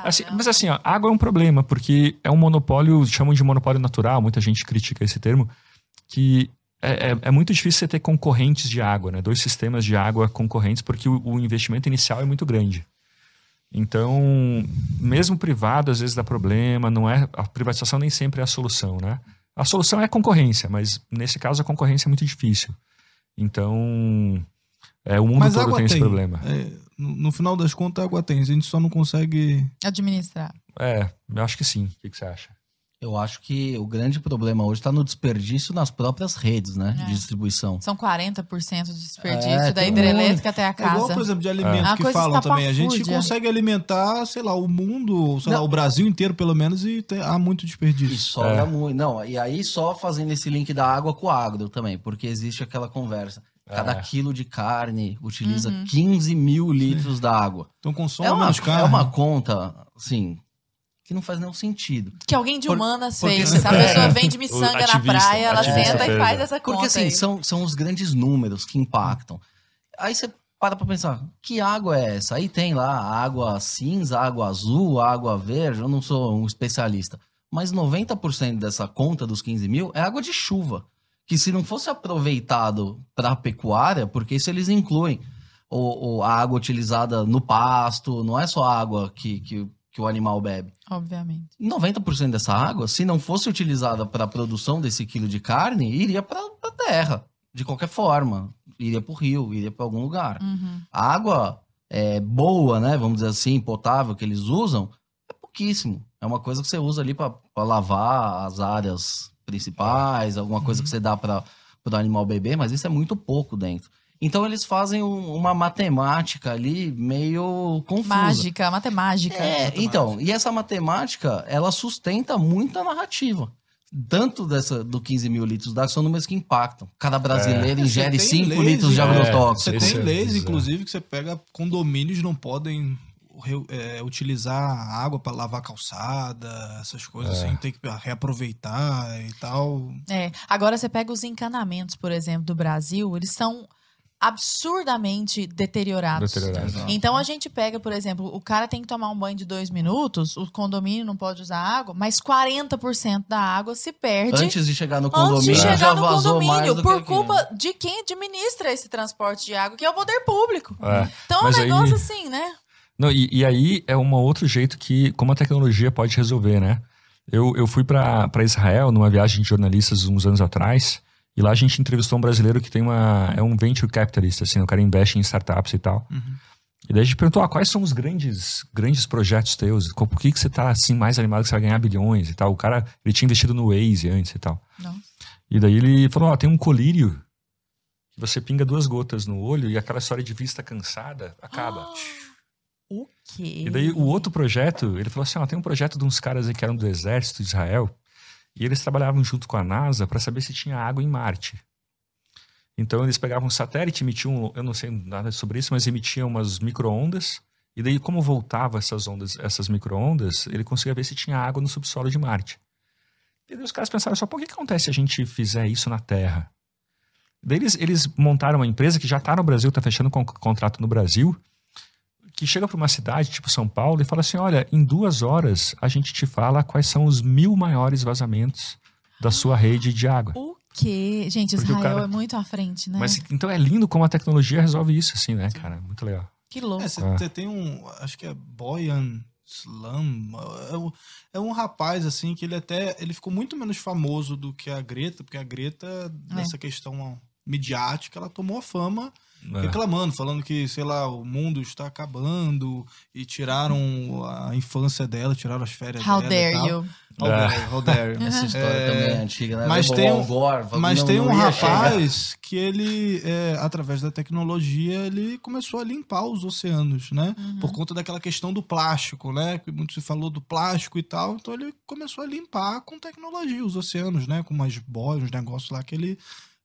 Assim, mas assim, ó, água é um problema, porque é um monopólio, chamam de monopólio natural, muita gente critica esse termo, que é, é- é muito difícil você ter concorrentes de água, né? Dois sistemas de água concorrentes, porque o, o investimento inicial é muito grande. Então, mesmo privado, às vezes dá problema, não é, a privatização nem sempre é a solução, né? A solução é a concorrência, mas nesse caso a concorrência é muito difícil. Então, é, o mundo Mas todo tem esse problema. É, no, final das contas, a água tem. A gente só não consegue. Administrar. É, eu acho que sim. O que, que você acha? Eu acho que o grande problema hoje está no desperdício nas próprias redes, né? É. De distribuição. São 40% de desperdício É, da hidrelétrica até a É igual, casa. por exemplo, de alimento A que coisa falam também. A gente estapafúrdia. consegue alimentar, sei lá, o mundo, sei lá, Não. o Brasil inteiro, pelo menos, e tem- há muito E desperdício. sobra É. muito. Não, e aí só fazendo esse link da água com o agro também, porque existe aquela conversa. Cada É. quilo de carne utiliza Uhum. 15 mil litros da água. Então consome É uma, menos carne. é uma conta, assim, que não faz nenhum sentido. Que alguém de Por- humanas porque- fez. A pessoa vem de O miçanga na ativista, praia, ela ativista senta e faz essa conta. Porque assim, aí. são, são os grandes números que impactam. Aí você para pra pensar, que água é essa? Aí tem lá água cinza, água azul, água verde, eu não sou um especialista. Mas 90% dessa conta dos 15 mil é água de chuva. Que se não fosse aproveitado para pecuária, porque isso eles incluem o, o- a água utilizada no pasto, não é só a água que, que, que o animal bebe. Obviamente. 90% dessa água, se não fosse utilizada para a produção desse quilo de carne, iria para a terra, de qualquer forma. Iria para o rio, iria para algum lugar. Uhum. A água é, boa, né? Vamos dizer assim, potável que eles usam, é pouquíssimo. É uma coisa que você usa ali para lavar as áreas principais, alguma coisa que você dá para o animal beber, mas isso é muito pouco dentro. Então eles fazem um- uma matemática ali meio confusa. Mágica, matemática. É, então, e essa matemática, ela sustenta muita narrativa. Tanto dessa, do 15 mil litros d'água, são números que impactam. Cada brasileiro É, ingere você tem 5 leis, litros de é, agrotóxico. Você Esse tem é leis, inclusive, que você pega condomínios não podem é, utilizar a água para lavar calçada, essas coisas É. assim, tem que reaproveitar e tal. É, agora você pega os encanamentos, por exemplo, do Brasil, eles são absurdamente deteriorados. Deteriorado. Exato. Então a gente pega, por exemplo, o cara tem que tomar um banho de dois minutos, o condomínio não pode usar água, mas 40% da água se perde Antes de chegar no antes condomínio, de chegar já no vazou mais condomínio, do por que culpa de quem administra esse transporte de água, que é o poder público. É. Então é um aí- negócio assim, né? Não, e, e aí é um outro jeito que, como a tecnologia pode resolver, né? Eu, eu fui para Israel numa viagem de jornalistas uns anos atrás, e lá a gente entrevistou um brasileiro que tem uma. É um venture capitalist, assim, o cara investe em startups e tal. Uhum. E daí a gente perguntou: ah, quais são os grandes, grandes projetos teus? Por que, que você tá assim mais animado que você vai ganhar bilhões e tal? O cara, ele tinha investido no Waze antes e tal. Nossa. E daí ele falou: ó, tem um colírio que você pinga duas gotas no olho e aquela história de vista cansada acaba. O E daí o outro projeto, ele falou assim: ó, tem um projeto de uns caras aí que eram do exército de Israel, e eles trabalhavam junto com a NASA para saber se tinha água em Marte. Então eles pegavam um satélite, emitiam, eu não sei nada sobre isso, mas emitiam umas micro-ondas, e daí como voltava essas ondas, essas micro-ondas, ele conseguia ver se tinha água no subsolo de Marte. E daí os caras pensaram só, por que que acontece se a gente fizer isso na Terra? Daí eles, eles montaram uma empresa que já está no Brasil, está fechando con contrato no Brasil, que chega para uma cidade tipo São Paulo e fala assim: olha, em duas horas a gente te fala quais são os mil maiores vazamentos da sua rede de água. O quê? Gente, Porque Israel cara- é muito à frente, né? Mas então é lindo como a tecnologia resolve isso, assim, né, cara? Muito legal. Que louco. É, você Ah. você tem um, acho que é Boyan Slam, é um, é um rapaz assim que ele até, ele ficou muito menos famoso do que a Greta, porque a Greta, nessa questão midiática, ela tomou a fama É. reclamando, falando que, sei lá, o mundo está acabando e tiraram a infância dela, tiraram as férias How dela e dare tal. you? How dare, how dare. Essa história É, também é antiga, né? mas tem um- Gore, Mas não- tem não um rapaz que ele, é, através da tecnologia, ele começou a limpar os oceanos, né? Uhum. Por conta daquela questão do plástico, né? Que muito se falou do plástico e tal. Então ele começou a limpar com tecnologia os oceanos, né? Com umas boias, uns negócios lá que ele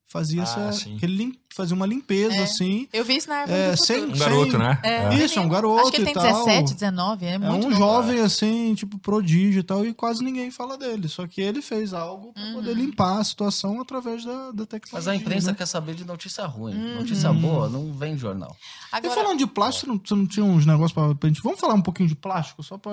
fazia Ah, essa. sim. Que ele lim- fazia uma limpeza, É. assim. Eu vi isso na árvore É, do sem-. Um garoto, Sim. né? É, É. Isso, é um garoto Acho que ele tem e tal. 17, 19, é É muito um novo. jovem, assim, tipo, prodígio e tal, e quase ninguém fala dele. Só que ele fez algo pra Uhum. poder limpar a situação através da, da tecnologia. Mas a imprensa né? quer saber de notícia ruim. Uhum. Notícia boa não vem em jornal. E Agora, falando de plástico, você não, tinha uns negócios pra, pra gente. Vamos falar um pouquinho de plástico, só pra.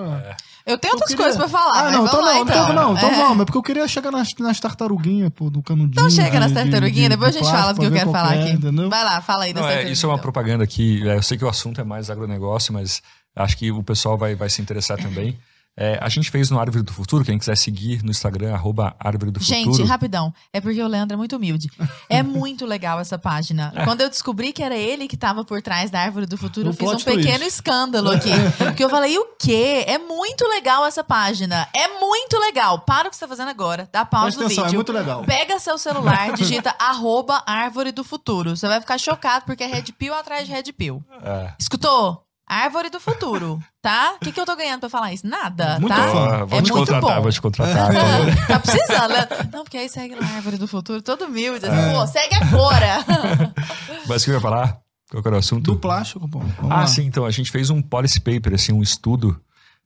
É. eu tenho Eu outras queria- coisas pra falar, Ah, não, então lá, não, então. então não, então É. vamos, é porque eu queria chegar nas, nas tartaruguinhas, pô, do canudinho. Então chega nas tartaruguinhas, de- depois a gente fala do que eu quero falar é, aqui. entendeu? Vai lá, fala aí Não, é, isso é uma então. propaganda aqui. é, Eu sei que o assunto é mais agronegócio, mas acho que o pessoal vai, vai se interessar também. É, a gente fez no Árvore do Futuro, quem quiser seguir no Instagram, arroba Árvore do Gente, Futuro. rapidão. É porque o Leandro é muito humilde. É muito legal essa página. Quando eu descobri que era ele que tava por trás da Árvore do Futuro, eu fiz um twist. pequeno escândalo aqui. Porque eu falei, o quê? É muito legal essa página. É muito legal. Para o que você tá fazendo agora. Dá pausa no é vídeo. muito legal. Pega seu celular, digita arroba Árvore do Futuro. Você vai ficar chocado porque é Red Pill atrás de Red Pill. É. Escutou? Árvore do Futuro, tá? O que, que eu tô ganhando pra falar isso? Nada, Muito tá? fã. Ah, vou É te muito contratar, bom. vou te contratar. tá? Tá precisando, né? Não, porque aí segue lá a Árvore do Futuro, todo humilde. Assim, É. Pô, segue agora. Mas o que eu ia falar? Qual que era o assunto? Do plástico, pô. Vamos Ah, lá. sim, então a gente fez um policy paper, assim, um estudo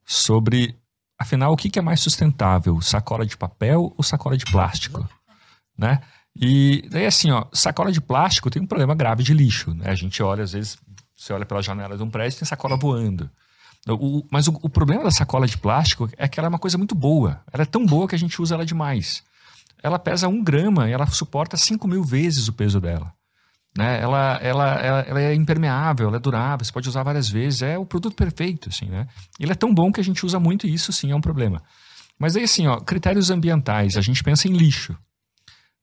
sobre, afinal, o que, que é mais sustentável, sacola de papel ou sacola de plástico, né? E daí assim, ó, sacola de plástico tem um problema grave de lixo, né? A gente olha, às vezes, você olha pela janela de um prédio tem sacola voando. O- mas o, o problema da sacola de plástico é que ela é uma coisa muito boa. Ela é tão boa que a gente usa ela demais. Ela pesa um grama e ela suporta 5 mil vezes o peso dela. Né? Ela, ela, ela, ela é impermeável, ela é durável, você pode usar várias vezes, é o produto perfeito, assim, né? Ele é tão bom que a gente usa muito e isso sim é um problema. Mas aí, assim, ó, critérios ambientais, a gente pensa em lixo.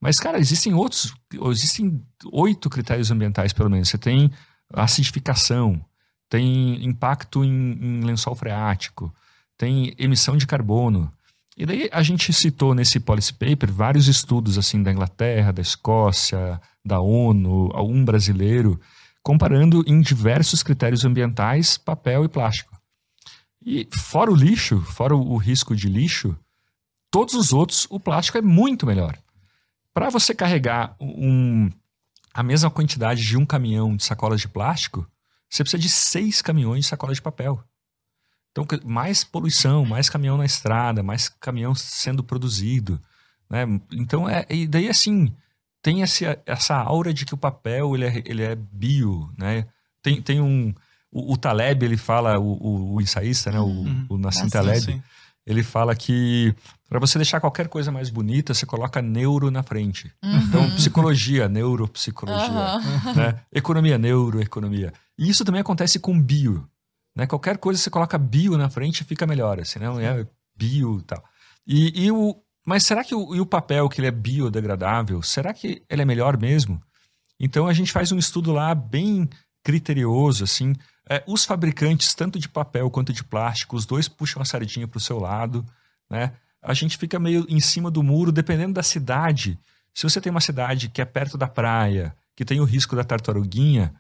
Mas, cara, existem outros, existem oito critérios ambientais, pelo menos. Você tem acidificação, tem impacto em, em lençol freático, tem emissão de carbono. E daí a gente citou nesse policy paper vários estudos assim da Inglaterra, da Escócia, da ONU, algum brasileiro, comparando em diversos critérios ambientais papel e plástico. E fora o lixo, fora o, o risco de lixo, todos os outros, o plástico é muito melhor. Para você carregar um, a mesma quantidade de um caminhão de sacolas de plástico, você precisa de seis caminhões de sacolas de papel. Então, mais poluição, mais caminhão na estrada, mais caminhão sendo produzido. Né? Então, é, e daí assim, tem esse, essa aura de que o papel ele é, ele é bio. Né? Tem, tem um. O, o Taleb, ele fala, o, o, o ensaísta, né? Uhum. o, o Nassim Nassim, Taleb, Sim. ele fala que para você deixar qualquer coisa mais bonita, você coloca neuro na frente. Uhum. Então, psicologia, neuropsicologia Aham. né? Economia, neuroeconomia. E isso também acontece com bio. Né? Qualquer coisa você coloca bio na frente fica melhor, assim, não é bio e tal. E, e o, mas será que o, o papel que ele é biodegradável, será que ele é melhor mesmo? Então a gente faz um estudo lá bem criterioso, assim. É, os fabricantes, tanto de papel quanto de plástico, os dois puxam a sardinha para o seu lado, né? A gente fica meio em cima do muro, dependendo da cidade. Se você tem uma cidade que é perto da praia, que tem o risco da tartaruguinha,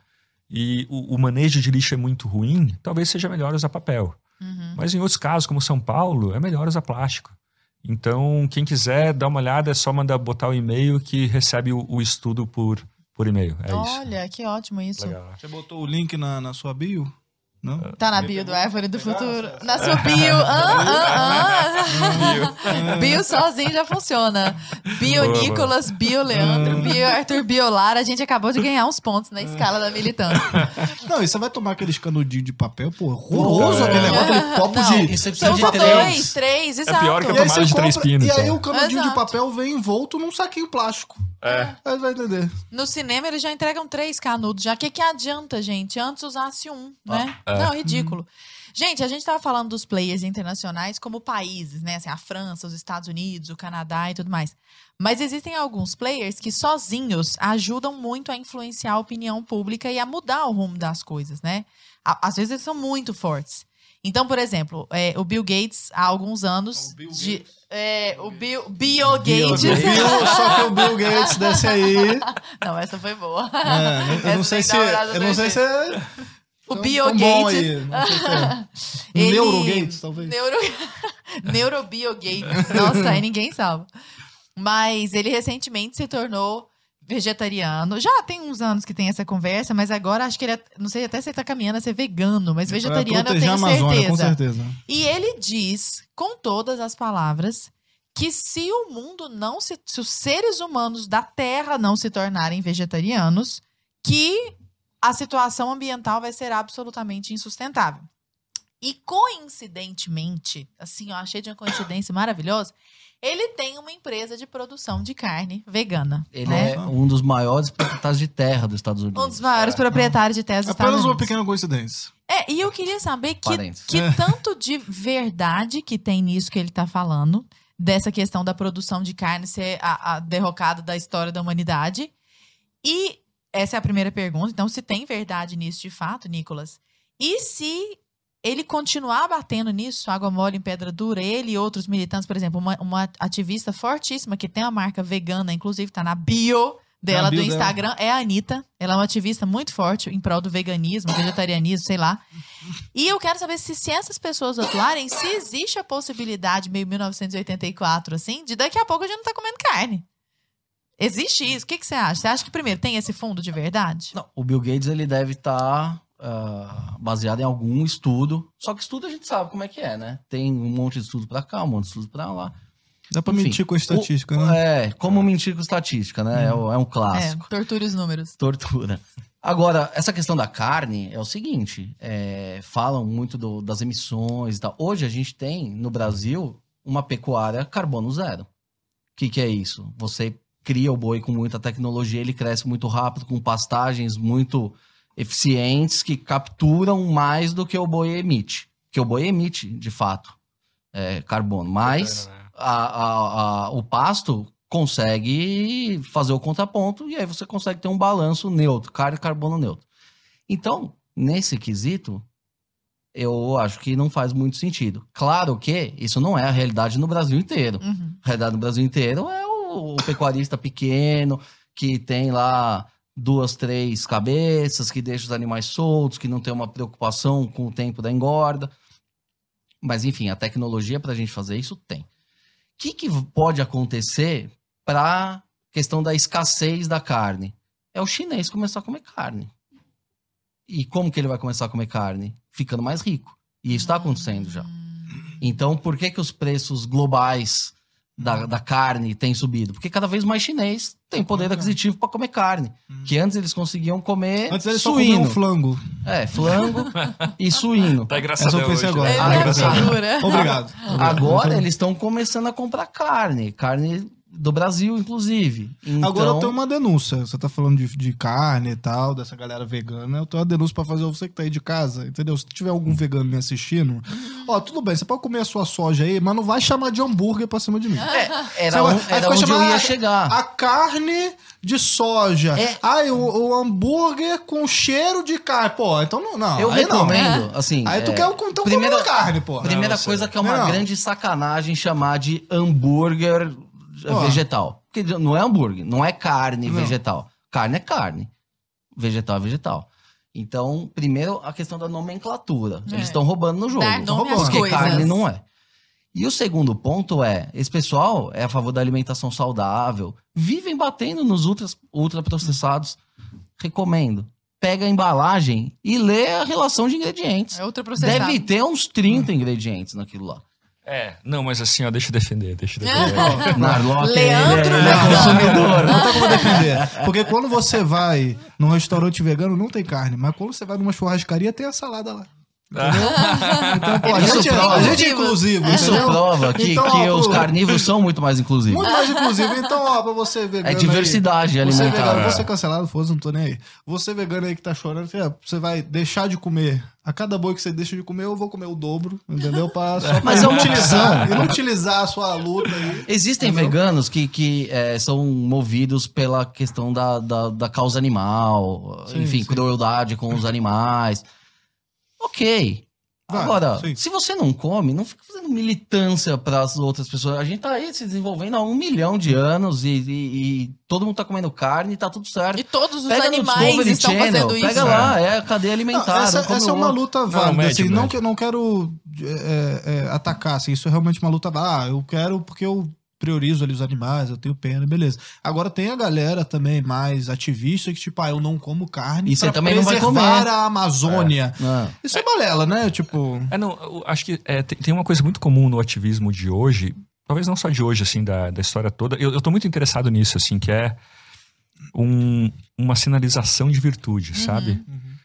e o, o manejo de lixo é muito ruim, talvez seja melhor usar papel. Uhum. Mas em outros casos, como São Paulo, é melhor usar plástico. Então, quem quiser dar uma olhada, é só mandar botar o e-mail que recebe o, o estudo por, por e-mail. É isso. Olha, que ótimo isso. Legal. Você botou o link na, na sua bio? Não? Tá na bio do Árvore do Futuro. Na sua bio. Ah, ah, ah. Bio sozinho já funciona. Bio. Nicolas, bio Leandro, bio Arthur, bio Lara. A gente acabou de ganhar uns pontos na escala da militância. Não, e você vai tomar aqueles canudinhos de papel, pô, horroroso É. aquele negócio, aquele copo de... Precisa São de só três. dois, três, exato. pior que E tomada você de três pinos, e aí o canudinho de papel vem envolto num saquinho plástico. É. Aí vai entender. No cinema eles já entregam três canudos. Já que que adianta, gente? Antes usasse um, né? é. Não, ridículo. Gente, a gente tava falando dos players internacionais como países, né? Assim, a França, os Estados Unidos, o Canadá e tudo mais. Mas existem alguns players que sozinhos ajudam muito a influenciar a opinião pública e a mudar o rumo das coisas, né? Às vezes eles são muito fortes. Então, por exemplo, é, o Bill Gates, há alguns anos. O Bill de- Gates. é, o Bill, Bill Bill Gates. Gates. Bill, só que o Bill Gates desce aí. Não, essa foi boa. É, eu Essa não sei se. Eu não sei se. O tão- Bill tão bom Gates. aí, não sei se é. Neurogates, talvez. Neuro... Neurobiogates. Nossa, aí ninguém salva. Mas ele recentemente se tornou vegetariano. Já tem uns anos que tem essa conversa, mas agora acho que ele, é- não sei até se ele tá caminhando a ser vegano, mas vegetariano Pra eu tenho Amazônia, com certeza. certeza. E ele diz, com todas as palavras, que se o mundo não se. Se os seres humanos da Terra não se tornarem vegetarianos, que a situação ambiental vai ser absolutamente insustentável. E coincidentemente, assim, eu achei de uma coincidência maravilhosa, ele tem uma empresa de produção de carne vegana. Ele né? é um dos maiores proprietários de terra dos Estados Unidos. Um dos maiores proprietários de terras dos Estados Apenas uma Unidos. pequena coincidência. É, e eu queria saber que, Parênteses. que tanto de verdade que tem nisso que ele tá falando, dessa questão da produção de carne ser a, a derrocada da história da humanidade. E essa é a primeira pergunta. Então, se tem verdade nisso de fato, Nicolas? E se ele continuar batendo nisso, água mole em pedra dura, ele e outros militantes, por exemplo, uma, uma ativista fortíssima que tem uma marca vegana, inclusive tá na bio dela Na bio do dela. Instagram, é a Anitta. Ela é uma ativista muito forte em prol do veganismo, vegetarianismo, sei lá. E eu quero saber se, se essas pessoas atuarem, se existe a possibilidade, meio 1984, assim, de daqui a pouco a gente não tá comendo carne. Existe isso? O que, que você acha? Você acha que, primeiro, tem esse fundo de verdade? Não, o Bill Gates ele deve estar baseado em algum estudo. Só que estudo a gente sabe como é que é, né? Tem um monte de estudo pra cá, um monte de estudo pra lá. Dá pra Enfim, mentir com a estatística, né? É, como mentir com estatística, né? É, o- é um clássico. É, torture os números. Tortura. Agora, essa questão da carne é o seguinte: é, falam muito do- das emissões e tal. Hoje a gente tem no Brasil uma pecuária carbono zero. O que, que é isso? Você cria o boi com muita tecnologia, ele cresce muito rápido, com pastagens muito eficientes que capturam mais do que o boi emite. Que o boi emite, de fato, é, carbono. Mas a- a- a- o pasto consegue fazer o contraponto e aí você consegue ter um balanço neutro, carne e carbono neutro. Então, nesse quesito, eu acho que não faz muito sentido. Claro que isso não é a realidade no Brasil inteiro. Uhum. A realidade no Brasil inteiro é o, pecuarista pequeno que tem lá duas, três cabeças, que deixa os animais soltos, que não tem uma preocupação com o tempo da engorda. Mas, enfim, a tecnologia para a gente fazer isso tem. O que, que pode acontecer para questão da escassez da carne? É o chinês começar a comer carne. E como que ele vai começar a comer carne? Ficando mais rico. E isso está acontecendo já. Então, por que, que os preços globais da, da carne têm subido? Porque cada vez mais chinês tem poder aquisitivo para comer carne. Que antes eles conseguiam comer Antes eles suíno. flango. É, flango e suíno. Tá engraçado Essa eu pensei hoje, agora. né? É, Ah, é engraçado. dura. Obrigado. Agora Então, eles estão começando a comprar carne. Carne do Brasil, inclusive. Então, Agora eu tenho uma denúncia. Você tá falando de, de carne e tal, dessa galera vegana. Eu tenho uma denúncia pra fazer você que tá aí de casa, entendeu? Se tiver algum vegano me assistindo, ó, tudo bem, você pode comer a sua soja aí, mas não vai chamar de hambúrguer pra cima de mim. É, era, vai- um- era onde eu ia a- chegar. A carne de soja. É. Ai, o, o hambúrguer com cheiro de carne. Pô, então não. não eu aí não. recomendo, assim. Aí tu é, quer o então primeira- carne, pô. Primeira Não, coisa que é uma grande sacanagem chamar de hambúrguer Vegetal. Porque não é hambúrguer, não é carne Não. vegetal. Carne é carne. Vegetal é vegetal. Então, primeiro, a questão da nomenclatura. É. Eles estão roubando no jogo. Dar Tão nome às roubando. Porque coisas. carne não é. E o segundo ponto é, esse pessoal é a favor da alimentação saudável, vivem batendo nos ultras, ultraprocessados. Recomendo. Pega a embalagem e lê a relação de ingredientes. É outra processada. Deve ter uns 30 ingredientes naquilo lá. É, não, mas assim, ó, deixa eu defender, deixa eu defender. Ó, Narlock, Leandro ele é, é consumidor. Não tem como defender. Porque quando você vai num restaurante vegano, não tem carne. Mas quando você vai numa churrascaria, tem a salada lá. Então, pô, a gente, são a gente é inclusivo, Isso entendeu? prova que, Então, que ó, os carnívoros são muito mais inclusivos. Muito mais inclusivo. Então, ó, pra você vegano É aí, diversidade Você alimentar. vegano, É. você cancelado, foda-se, não tô nem aí. Você vegano aí que tá chorando, você vai deixar de comer. A cada boi que você deixa de comer, eu vou comer o dobro, entendeu? Pra, só pra Mas é uma inutilizar, opção. inutilizar a sua luta aí. Existem Entendeu? veganos que, que é, são movidos pela questão da, da, da causa animal, Sim, enfim, sim. crueldade com os animais. Ok. Vai, Agora, sim. se você não come, não fica fazendo militância para as outras pessoas. A gente tá aí se desenvolvendo há um milhão de anos e, e- e todo mundo tá comendo carne e tá tudo certo. E todos os Pega animais estão Channel, fazendo Pega isso. lá, é a cadeia Não, alimentar. essa um essa é uma luta válida, médio, assim, não, médio. que, não quero é, é, atacar, assim, isso é realmente uma luta, ah, eu quero porque eu priorizo ali os animais, eu tenho pena, beleza. Agora tem a galera também mais ativista que tipo, ah, eu não como carne E você também não vai preservar comer. a Amazônia. Não. Isso é balela, né? Tipo, É, não, eu acho que é, tem, uma coisa muito comum no ativismo de hoje, talvez não só de hoje, assim, da, da história toda. Eu, eu tô muito interessado nisso, assim, que é um- uma sinalização de virtude, Uhum. sabe?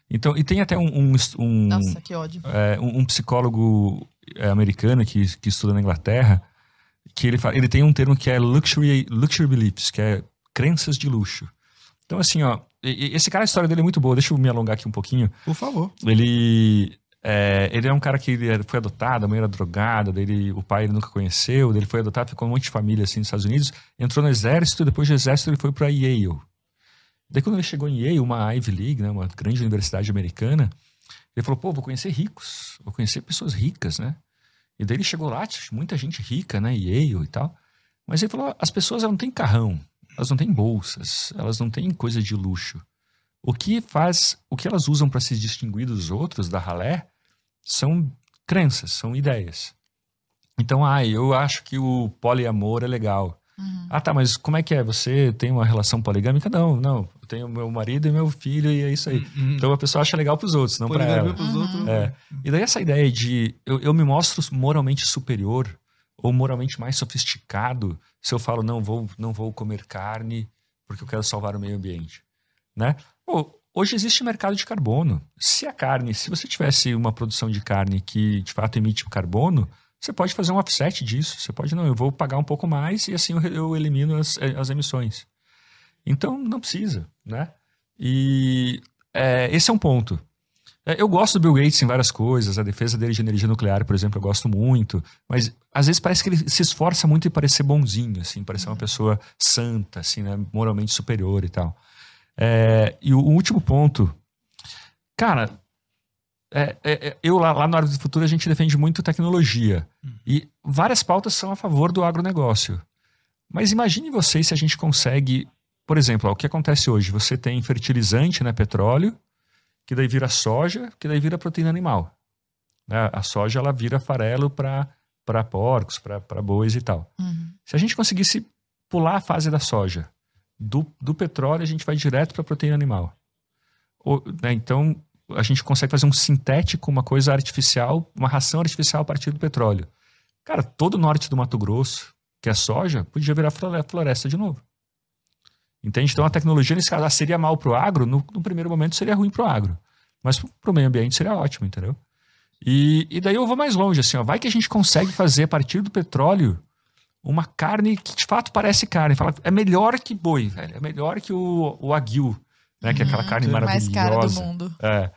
Então, e tem até um, um, um- Nossa, que ódio. é, um- um psicólogo é, americano que, que estuda na Inglaterra, que ele, fala, ele tem um termo que é luxury, luxury beliefs, que é crenças de luxo. Então, assim, ó, esse cara, a história dele é muito boa. Deixa eu me alongar aqui um pouquinho. Por favor. Ele. é, ele é um cara que era- foi adotado, a mãe era drogada, dele, o pai ele nunca conheceu, ele foi adotado, ficou um monte de família assim nos Estados Unidos, entrou no exército, depois do exército ele foi para Yale. Daí quando ele chegou em Yale, uma Ivy League, né, uma grande universidade americana, ele falou, pô, vou conhecer ricos, vou conhecer pessoas ricas, né? E daí ele chegou lá, muita gente rica, né, Yale e tal. Mas ele falou, as pessoas elas não têm carrão, elas não têm bolsas, elas não têm coisa de luxo. O que faz, o que elas usam para se distinguir dos outros, da ralé, são crenças, são ideias. Então, ah, eu acho que o poliamor é legal. Uhum. Ah, tá, mas como é que é? Você tem uma relação poligâmica? Não, não. Eu tenho meu marido e meu filho e é isso aí. Hum, Então a pessoa acha legal pros outros, não pra Poligamia ela. pros Uhum. outros. É. E daí essa ideia de eu, eu me mostro moralmente superior ou moralmente mais sofisticado se eu falo não vou não vou comer carne porque eu quero salvar o meio ambiente, né? Pô, hoje existe mercado de carbono. Se a carne, se você tivesse uma produção de carne que de fato emite carbono, você pode fazer um offset disso. Você pode não, eu vou pagar um pouco mais e assim eu, eu elimino as, as emissões. Então não precisa, né? E é, esse é um ponto. É, Eu gosto do Bill Gates em várias coisas, a defesa dele de energia nuclear, por exemplo, eu gosto muito, mas às vezes parece que ele se esforça muito em parecer bonzinho, assim, parecer uma pessoa santa, assim, né, moralmente superior e tal. É, e o, último ponto, cara, é, é, é, eu lá, lá no Árvore do Futuro a gente defende muito tecnologia e várias pautas são a favor do agronegócio. Mas imagine vocês se a gente consegue, por exemplo, ó, o que acontece hoje, você tem fertilizante, né, petróleo, que daí vira soja, que daí vira proteína animal. Né? A soja ela vira farelo para porcos, para bois e tal. Uhum. Se a gente conseguisse pular a fase da soja, do, do petróleo a gente vai direto para proteína animal. Ou, né, então a gente consegue fazer um sintético, uma coisa artificial, uma ração artificial a partir do petróleo. Cara, todo o norte do Mato Grosso, que é soja, podia virar flore- floresta de novo. Entende? Então a tecnologia, nesse caso, seria mal para o agro, no, no primeiro momento seria ruim para o agro. Mas para o meio ambiente seria ótimo, entendeu? E, e daí eu vou mais longe, assim, ó, vai que a gente consegue fazer a partir do petróleo uma carne que de fato parece carne. Fala, é melhor que boi, velho. É melhor que o, o aguil, né? Que é aquela Uhum. carne Mais Mais cara do maravilhosa. mundo. É.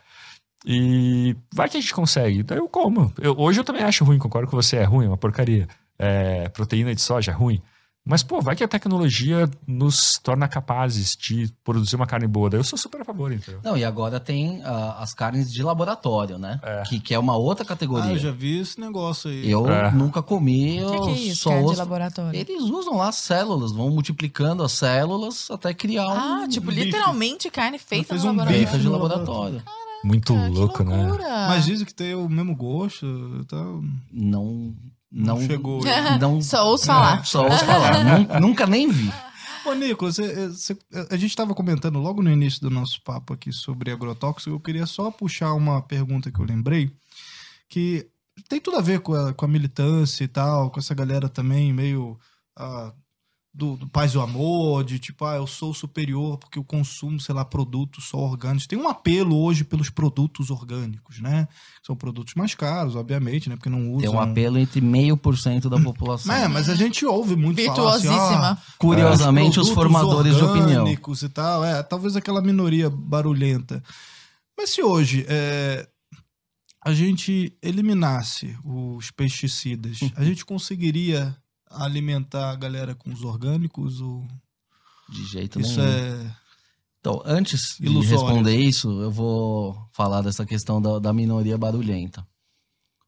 E vai que a gente consegue. Daí eu como. Eu- hoje eu também acho ruim, concordo com você, é ruim, é uma porcaria. É, proteína de soja é ruim. Mas, pô, vai que a tecnologia nos torna capazes de produzir uma carne boa. Daí eu sou super a favor, entendeu? Não, e agora tem ah, as carnes de laboratório, né? É. Que, que é uma outra Ah, categoria. eu já vi esse negócio aí. Eu É. nunca comi, O que, que é isso, só carne de ouço- laboratório? Eles usam lá células, vão multiplicando as células até criar um Ah, tipo, bife. literalmente carne feita no um laboratório. feita de laboratório. Muito Cara, que louco, né? loucura. Mas dizem que tem o mesmo gosto e tal. Não, Não, não, chegou. não Só ouço falar. Só ouço falar. Nun- Nunca nem vi. Ô, Nicolas, você- você- a gente estava comentando logo no início do nosso papo aqui sobre agrotóxico. Eu queria só puxar uma pergunta que eu lembrei, que tem tudo a ver com a, com a militância e tal, com essa galera também meio ah, do, do paz do amor, de tipo, ah, eu sou superior porque eu consumo, sei lá, produtos só orgânicos. Tem um apelo hoje pelos produtos orgânicos, né? São produtos mais caros, obviamente, né? Porque não usam... Tem um apelo entre meio por cento da população. É, mas a gente ouve muito falar assim, ah, Virtuosíssima. Curiosamente, os produtos formadores de opinião. orgânicos e tal, é, talvez aquela minoria barulhenta. Mas se hoje é, a gente eliminasse os pesticidas, a gente conseguiria alimentar a galera com os orgânicos? Ou De jeito isso nenhum. é. Então, antes de Ilusório. responder isso, eu vou falar dessa questão da, da minoria barulhenta.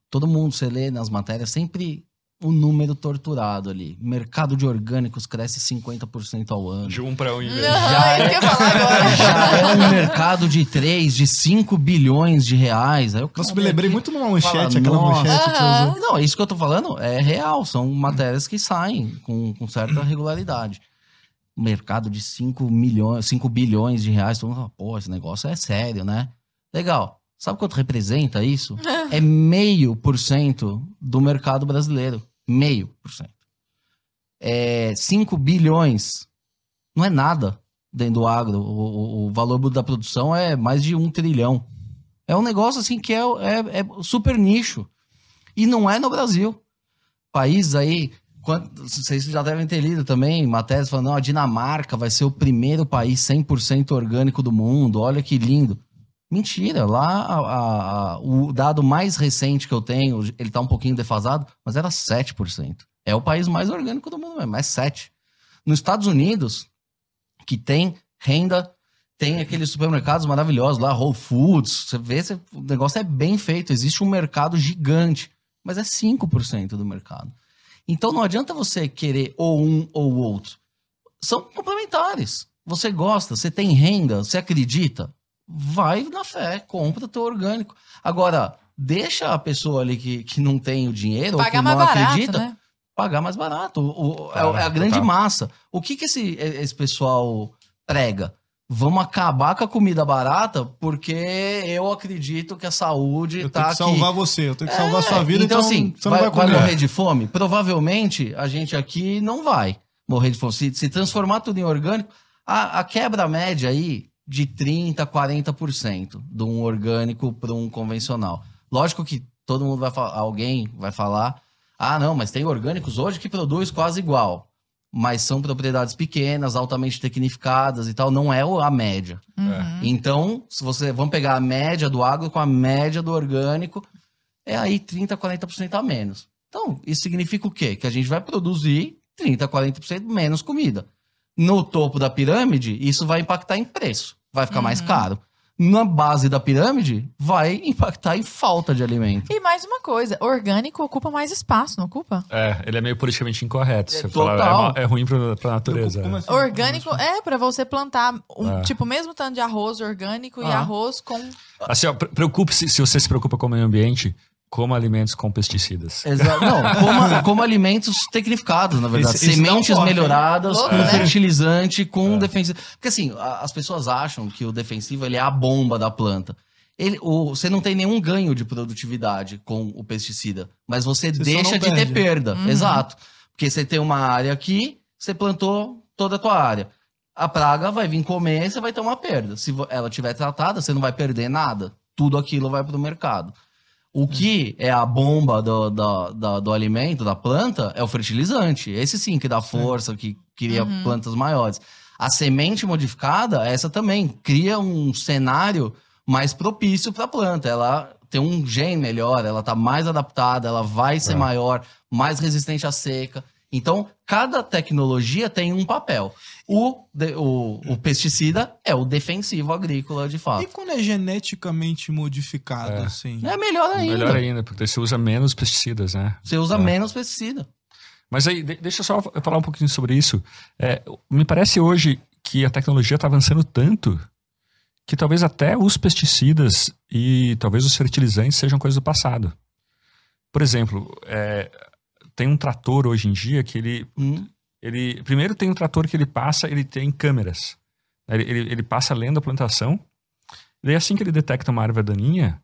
Todo mundo, você lê nas matérias, sempre o número torturado ali. Mercado de orgânicos cresce 50% ao ano. De um para um em vez. Não, Já é eu agora. Já é um mercado de 3, de 5 bilhões de reais. Aí o Nossa, cara me lembrei muito numa manchete, fala, aquela "Nossa." manchete usou. Não, é isso que eu tô falando é real. São matérias que saem com, com certa regularidade. Mercado de 5 milhões, 5 bilhões de reais. Todo mundo fala, pô, esse negócio é sério, né? Legal. Sabe quanto representa isso? É meio por cento do mercado brasileiro. Meio por cento. É 5 bilhões. Não é nada dentro do agro. O, o- valor da produção é mais de um trilhão. É um negócio assim que é, é- é super nicho. E não é no Brasil. Países aí quando- vocês já devem ter lido também matérias falando, não, a Dinamarca vai ser o primeiro país 100% orgânico do mundo, olha que lindo. Mentira, lá a- a- o dado mais recente que eu tenho, ele tá um pouquinho defasado, mas era 7%. É o país mais orgânico do mundo mesmo, é 7%. Nos Estados Unidos, que tem renda, tem aqueles supermercados maravilhosos lá, Whole Foods, você vê, você- o negócio é bem feito, existe um mercado gigante, mas é 5% do mercado. Então não adianta você querer ou um ou outro. São complementares. Você gosta, você tem renda, você acredita, vai na fé, compra teu orgânico. Agora, deixa a pessoa ali que, que não tem o dinheiro ou que Pagar não barato, acredita né? pagar mais barato. O- é, Cara, é a grande total. massa. O que, que esse, esse pessoal prega? Vamos acabar com a comida barata porque eu acredito que a saúde Eu tá tenho que aqui. salvar você, eu tenho que É, salvar a sua vida, então, assim, você vai, não vai vai comer. morrer de fome? Provavelmente a gente aqui não vai morrer de fome. Se, se transformar tudo em orgânico, a, a quebra média aí de 30%, 40% de um orgânico para um convencional. Lógico que todo mundo vai falar, alguém vai falar, ah, não, mas tem orgânicos hoje que produz quase igual. Mas são propriedades pequenas, altamente tecnificadas e tal, não é a média. Uhum. Então, se você vamos pegar a média do agro com a média do orgânico, é aí 30, 40% a menos. Então, isso significa o quê? Que a gente vai produzir 30, 40% menos comida. No topo da pirâmide, isso vai impactar em preço, vai ficar mais Uhum. caro. Na base da pirâmide, vai impactar em falta de alimento. E mais uma coisa, orgânico ocupa mais espaço, não ocupa? É, ele é meio politicamente incorreto. É Você fala, é, total. é ruim pra, pra natureza. É. assim? Orgânico é pra você plantar um, É. tipo mesmo tanto de arroz orgânico e Ah. arroz com Assim, preocupe-se, se você se preocupa com o meio ambiente, coma alimentos com pesticidas. Exato. Não, como, como alimentos tecnificados, na verdade. Dá um Sementes melhoradas, com né? fertilizante, com É. defensivo. Porque assim, as pessoas acham que o defensivo ele é a bomba da planta. Ele, o, você não tem nenhum ganho de produtividade com o pesticida, mas você, Você deixa de ter perda. Uhum. Exato. Porque você tem uma área aqui, você plantou toda a tua área. A praga vai vir comer, você vai ter uma perda. Se ela tiver tratada, você não vai perder nada. Tudo aquilo vai para o mercado. O que é a bomba do, da- da- do alimento, da planta, é o fertilizante. Esse sim que dá força, que cria Uhum. plantas maiores. A semente modificada, essa também cria um cenário mais propício para a planta. Ela tem um gene melhor, ela tá mais adaptada, ela vai ser É. maior, mais resistente à seca. Então, cada tecnologia tem um papel. O, de- o, o pesticida é o defensivo agrícola, de E fato. quando é geneticamente modificado, É. assim? É melhor ainda. Melhor ainda, porque você usa menos pesticidas, né? Você usa É. menos pesticida. Mas aí, de- deixa eu só falar um pouquinho sobre isso. É, me parece hoje que a tecnologia está avançando tanto que talvez até os pesticidas e talvez os fertilizantes sejam coisas do passado. Por exemplo, é, tem um trator hoje em dia que ele, Hum, ele. Primeiro tem um trator que ele passa, ele tem câmeras. Ele, ele, ele passa lendo a plantação. Daí assim que ele detecta uma erva daninha,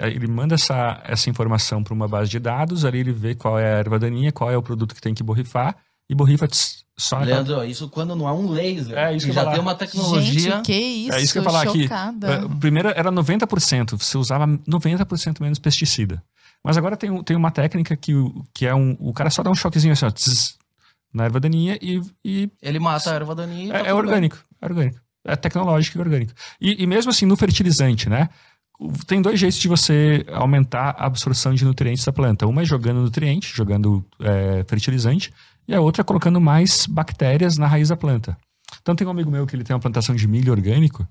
ele manda essa, essa informação para uma base de dados, ali ele vê qual é a erva daninha, qual é o produto que tem que borrifar, e borrifa tss, só Leandro, isso quando não é um laser. É, isso que já ia tem falar. uma tecnologia. Gente, que isso, É isso que eu ia falar aqui. É, Primeiro era 90%, você usava 90% menos pesticida. Mas agora tem, tem uma técnica que, que é um. O cara só dá um choquezinho assim, ó, tss, na erva daninha e, e Ele mata a erva daninha. e tá é, é tudo bem. orgânico. É orgânico. É tecnológico e orgânico. E, e mesmo assim, no fertilizante, né? Tem dois jeitos de você aumentar a absorção de nutrientes da planta. Uma é jogando nutriente, jogando é, fertilizante, e a outra é colocando mais bactérias na raiz da planta. Então tem um amigo meu que ele tem uma plantação de milho orgânico.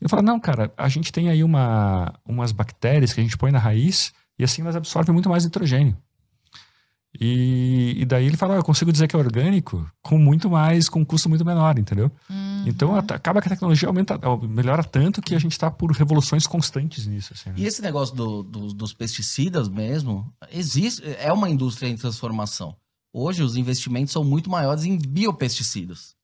Eu falo, não, cara, a gente tem aí uma, umas bactérias que a gente põe na raiz e assim elas absorvem muito mais nitrogênio. E, e daí ele fala, "Ó, eu consigo dizer que é orgânico com muito mais, com um custo muito menor, entendeu? Uhum. Então acaba que a tecnologia aumenta, melhora tanto que a gente está por revoluções constantes nisso. Assim, né? E esse negócio do- do- dos pesticidas mesmo, existe, é uma indústria em transformação. Hoje os investimentos são muito maiores em biopesticidas.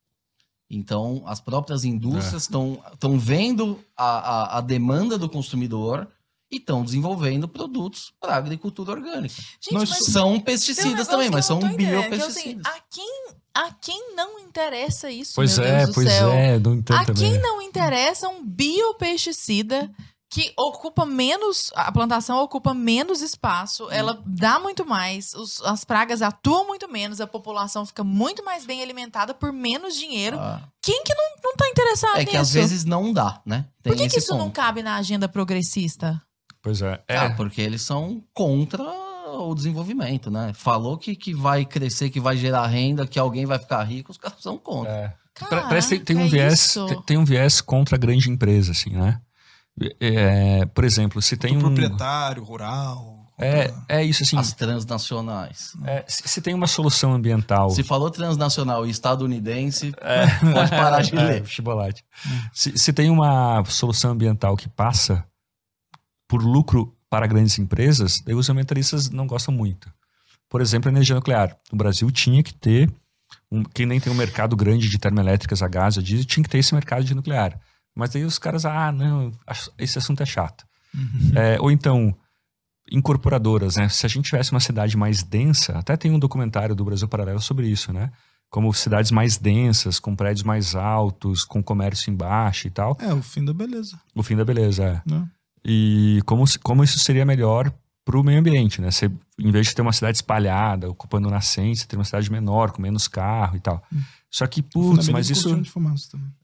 Então, as próprias indústrias estão vendo a, a- a demanda do consumidor e estão desenvolvendo produtos para agricultura orgânica. Gente, Nós mas São um pesticidas negócio também, mas não são é assim, biopesticidas. a, quem, a quem não interessa isso, Pois meu é, Deus do pois céu? é, não entendo A também. quem não interessa um biopesticida que ocupa menos, a plantação ocupa menos espaço, ela dá muito mais, os- as pragas atuam muito menos, a população fica muito mais bem alimentada por menos dinheiro. Ah, Quem que não, não tá interessado é nisso? que às vezes não dá, né? Tem Por que, que isso não ponto. cabe na agenda progressista? Pois é. é. Ah, porque eles são contra o desenvolvimento, né? Falou que, que vai crescer, que vai gerar renda, que alguém vai ficar rico, os caras são contra. é. Caraca, Parece que tem, um é viés, tem, tem um viés contra a grande empresa, assim, né? É, por exemplo, se tem um proprietário, rural. é, é isso assim. As transnacionais. é, se, se tem uma solução ambiental, Se falou transnacional e estadunidense, É. pode parar de É, ler. chocolate. Se, se tem uma solução ambiental que passa por lucro para grandes empresas, daí os ambientalistas não gostam muito. Por exemplo, a energia nuclear. O Brasil tinha que ter, um, quem nem tem um mercado grande de termoelétricas a gás, a diesel, tinha que ter esse mercado de nuclear. Mas daí os caras, ah, não, esse assunto é chato. É, ou então, incorporadoras, né? Se a gente tivesse uma cidade mais densa, até tem um documentário do Brasil Paralelo sobre isso, né? Como cidades mais densas, com prédios mais altos, com comércio embaixo e tal. É, o fim da beleza. O fim da beleza, é. Né? E como, como isso seria melhor para o meio ambiente, né? Você, em vez de ter uma cidade espalhada, ocupando nascente, ter uma cidade menor, com menos carro e tal. Só que, putz, beleza mas isso,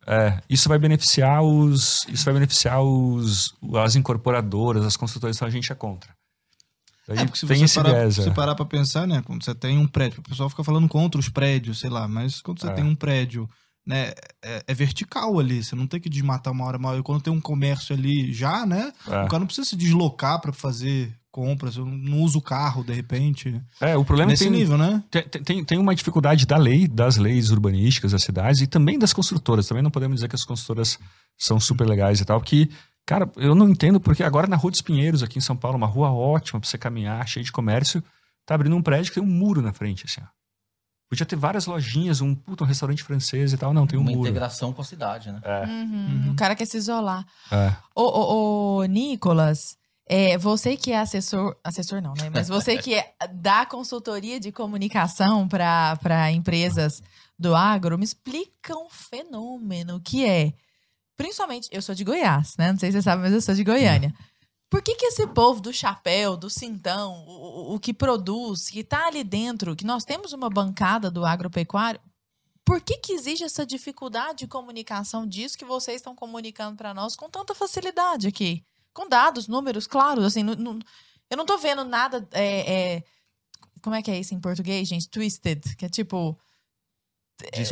é, isso vai beneficiar os. Isso vai beneficiar os, as incorporadoras, as construtoras, então a gente é contra. Daí É, porque se tem você parar, se é. parar pra pensar, né? Quando você tem um prédio, o pessoal fica falando contra os prédios, sei lá, mas quando você É. tem um prédio, né, é, é vertical ali, você não tem que desmatar uma hora mal. E quando tem um comércio ali já, né? É. O cara não precisa se deslocar pra fazer compras, eu não usa o carro de repente. É, o problema é que Nesse tem, nível, né? tem, tem, tem uma dificuldade da lei, das leis urbanísticas das cidades e também das construtoras. Também não podemos dizer que as construtoras são super legais e tal, porque, cara, eu não entendo porque agora na Rua dos Pinheiros, aqui em São Paulo, uma rua ótima pra você caminhar, cheia de comércio, tá abrindo um prédio que tem um muro na frente, assim, ó. Podia ter várias lojinhas, um, puta, um restaurante francês e tal. Não, tem um Uma muro. integração com a cidade, né? É, Uhum, Uhum. O cara quer se isolar. é. Ô, ô, ô, Nicolas, é, você que é assessor, assessor não, né? Mas você que é da consultoria de comunicação para empresas do agro, me explica um fenômeno que é, principalmente, eu sou de Goiás, né? Não sei se você sabe, mas eu sou de Goiânia. Por que, que esse povo do chapéu, do cintão, o, o- que produz, que tá ali dentro, que nós temos uma bancada do agropecuário, por que, que exige essa dificuldade de comunicação disso que vocês estão comunicando para nós com tanta facilidade aqui? Com dados, números, claro. Assim, não- não- eu não tô vendo nada. é, é, como é que é isso em português, gente? Twisted, que é tipo.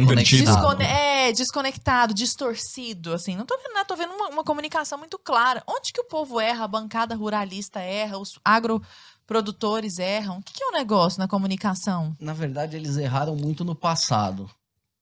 Invertido. descone- é, desconectado, distorcido, assim. Não tô vendo nada, tô vendo uma, uma comunicação muito clara. Onde que o povo erra, a bancada ruralista erra, os agroprodutores erram? O que, que é o negócio na comunicação? Na verdade, eles erraram muito no passado.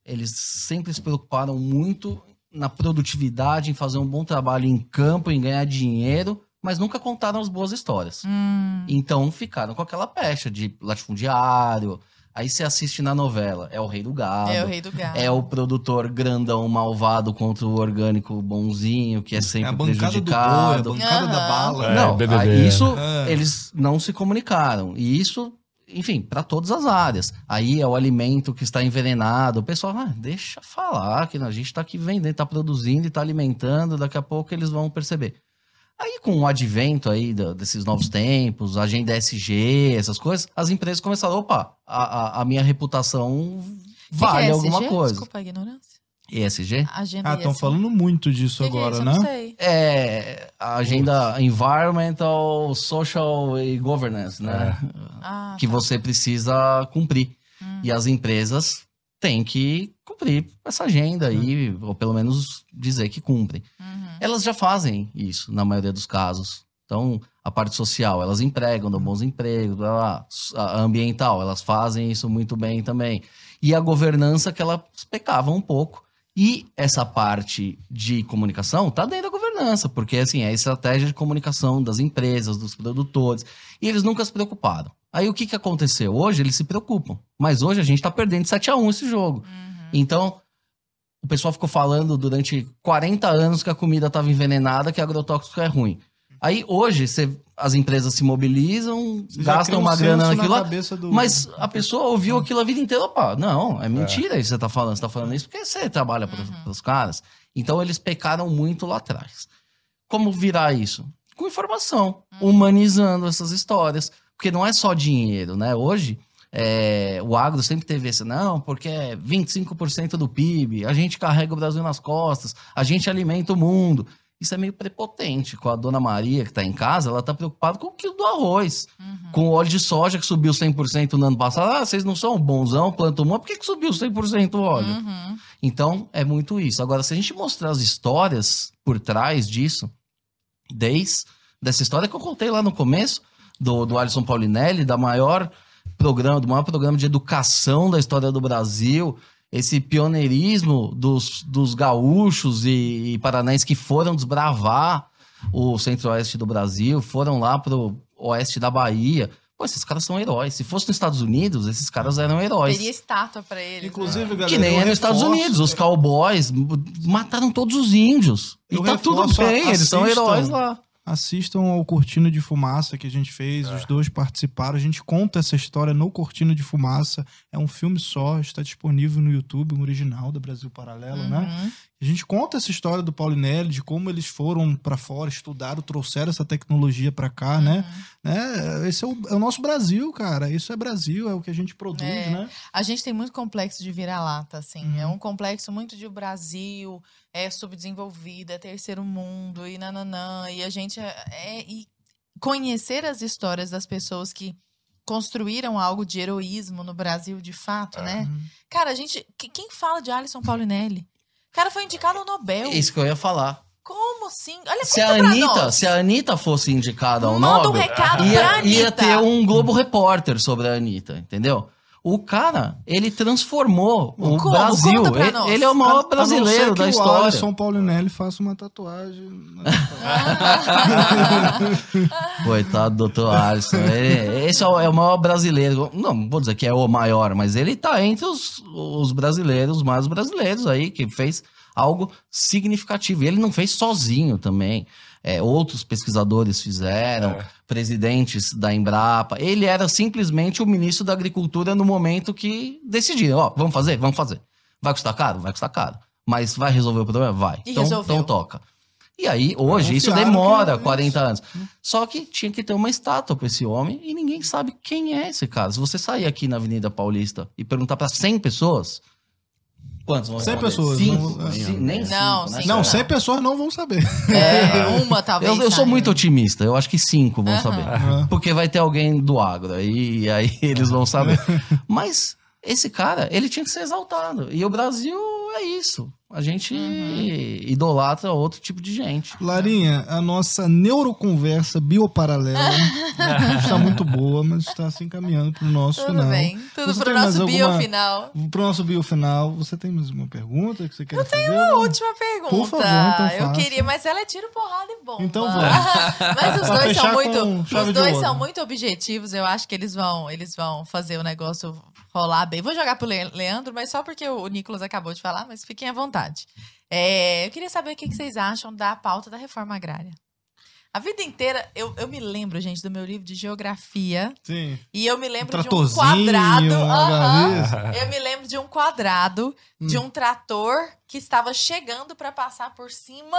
Eles sempre se preocuparam muito na produtividade, em fazer um bom trabalho em campo, em ganhar dinheiro, mas nunca contaram as boas histórias. Hum, Então ficaram com aquela pecha de latifundiário. Aí você assiste na novela, é o rei do gado. é o rei do gado. É o produtor grandão malvado contra o orgânico bonzinho, que é É sempre a bancada do boi, a prejudicado. bancada da Aham. bala. É, Não, BBB, aí isso é. eles não se comunicaram. E isso, enfim, para todas as áreas. Aí é o alimento que está envenenado. O pessoal, ah, deixa falar que a gente está aqui vendendo, está produzindo e está alimentando, daqui a pouco eles vão perceber. Aí com o advento aí desses novos tempos, agenda SG, essas coisas, as empresas começaram, opa, a, a- a minha reputação Que que vale é alguma ESG? coisa. Desculpa a ignorância. ESG? Agenda Ah, estão falando muito disso Que que é agora, isso? Eu né? Não sei. É a agenda environmental, social e governance, né? Ah, que tá. você precisa cumprir. Hum. E as empresas têm que cumprir essa agenda aí, ou pelo menos dizer que cumprem. Uhum. Elas já fazem isso, na maioria dos casos. Então, a parte social, elas empregam, dão bons empregos, blá, blá. a ambiental, elas fazem isso muito bem também. E a governança que elas pecavam um pouco. E essa parte de comunicação tá dentro da governança, porque assim, é a estratégia de comunicação das empresas, dos produtores, e eles nunca se preocuparam. Aí o que, que aconteceu? Hoje eles se preocupam, mas hoje a gente tá perdendo de 7 a 1 esse jogo. Uhum. Então, o pessoal ficou falando durante 40 anos que a comida estava envenenada, que agrotóxico é ruim. Aí hoje você- as empresas se mobilizam, Você gastam um uma grana na naquilo lá, do- mas a pessoa ouviu aquilo a vida inteira, opa, não, é mentira isso que você tá falando, você tá falando isso porque você trabalha para Uhum. os caras. Então eles pecaram muito lá atrás. Como virar isso? Com informação, humanizando essas histórias. Porque não é só dinheiro, né? Hoje, é, o agro sempre teve esse, não, porque é 25% do PIB, a gente carrega o Brasil nas costas, a gente alimenta o mundo. Isso é meio prepotente. Com a dona Maria, que está em casa, ela está preocupada com o quilo do arroz. Uhum. Com o óleo de soja, que subiu 100% no ano passado. Ah, vocês não são bonzão, plantam uma, por que, que subiu 100% o óleo? Uhum. Então, é muito isso. Agora, se a gente mostrar as histórias por trás disso, desde dessa história que eu contei lá no começo, do, do Alisson Paulinelli, da maior programa, do maior programa de educação da história do Brasil, esse pioneirismo dos, dos gaúchos e, e paranaenses que foram desbravar o centro-oeste do Brasil, foram lá pro oeste da Bahia. Pô, esses caras são heróis. Se fosse nos Estados Unidos, esses caras eram heróis. Teria estátua pra eles. Inclusive, né? galera, Que nem é nos Estados Unidos. Os cowboys mataram todos os índios. E tá tudo bem, eles são heróis lá. Assistam ao Cortina de Fumaça que a gente fez, os dois participaram. A gente conta essa história no Cortina de Fumaça. É um filme só, está disponível no YouTube, um original da Brasil Paralelo, né? A gente conta essa história do Paulinelli, de como eles foram pra fora, estudaram, trouxeram essa tecnologia pra cá, né? Uhum. né? Esse é o, é o nosso Brasil, cara. Isso é Brasil, é o que a gente produz, É. né? A gente tem muito complexo de vira-lata, assim. Uhum. É um complexo muito de o Brasil, é subdesenvolvido, é terceiro mundo e nananã. E a gente é, é- e conhecer as histórias das pessoas que construíram algo de heroísmo no Brasil, de fato, né? Uhum. Cara, a gente. que- Quem fala de Alisson Paulinelli? O cara foi indicado ao Nobel. É isso que eu ia falar. Como assim? Olha, Se a, pra Anitta, se a Anitta fosse indicada ao Manda um Nobel, recado pra ia, Anitta. ia ter um Globo Repórter sobre a Anitta, entendeu? O cara, ele transformou o Como? Brasil. Conta pra Ele, nós. ele é o A- a maior não brasileiro ser que da O história. Alisson Paulinelli faça uma tatuagem. né? Coitado do doutor Alisson. Ele- esse é o, é o maior brasileiro. Não vou dizer que é o maior, mas ele tá entre os, os brasileiros, mais brasileiros aí, que fez algo significativo. E ele não fez sozinho também. É, outros pesquisadores fizeram, É. presidentes da Embrapa. Ele era simplesmente o ministro da Agricultura no momento que decidiram: ó, vamos fazer? Vamos fazer. Vai custar caro? Vai custar caro. Mas vai resolver o problema? Vai. E então, resolveu. então toca. E aí, hoje, isso demora que- 40 anos. Só que tinha que ter uma estátua pra esse homem e ninguém sabe quem é esse cara. Se você sair aqui na Avenida Paulista e perguntar pra 100 pessoas, quantos vão 100 responder? pessoas, Cinco? não- Cin- nem Não, cinco, né? cinco Não, Não. 100 pessoas não vão saber. É, uma talvez. Eu, eu sou muito otimista. Eu acho que cinco vão saber. Porque vai ter alguém do agro. E aí eles vão saber. Mas esse cara, ele tinha que ser exaltado. E o Brasil é isso. A gente Uhum. idolatra outro tipo de gente. Larinha, a nossa neuroconversa bioparalela está muito boa, mas está se encaminhando para o nosso Tudo final. bem. Tudo tem mais nosso bio alguma- final. Para o nosso bio final, você tem mais uma pergunta que você quer fazer? Uma última pergunta. Por favor, então eu faça. queria, mas ela é tiro, porrada e bomba. Então vamos. mas os dois são muito, os dois são muito objetivos. Eu acho que eles vão, eles vão fazer o negócio rolar bem. Vou jogar pro Le- Leandro, mas só porque o Nicolas acabou de falar, mas fiquem à vontade. É, eu queria saber o que vocês acham da pauta da reforma agrária. A vida inteira, eu, eu me lembro, gente, do meu livro de geografia. Sim. E eu me lembro de um quadrado. galinha. eu me lembro de um quadrado de Hum. um trator que estava chegando para passar por cima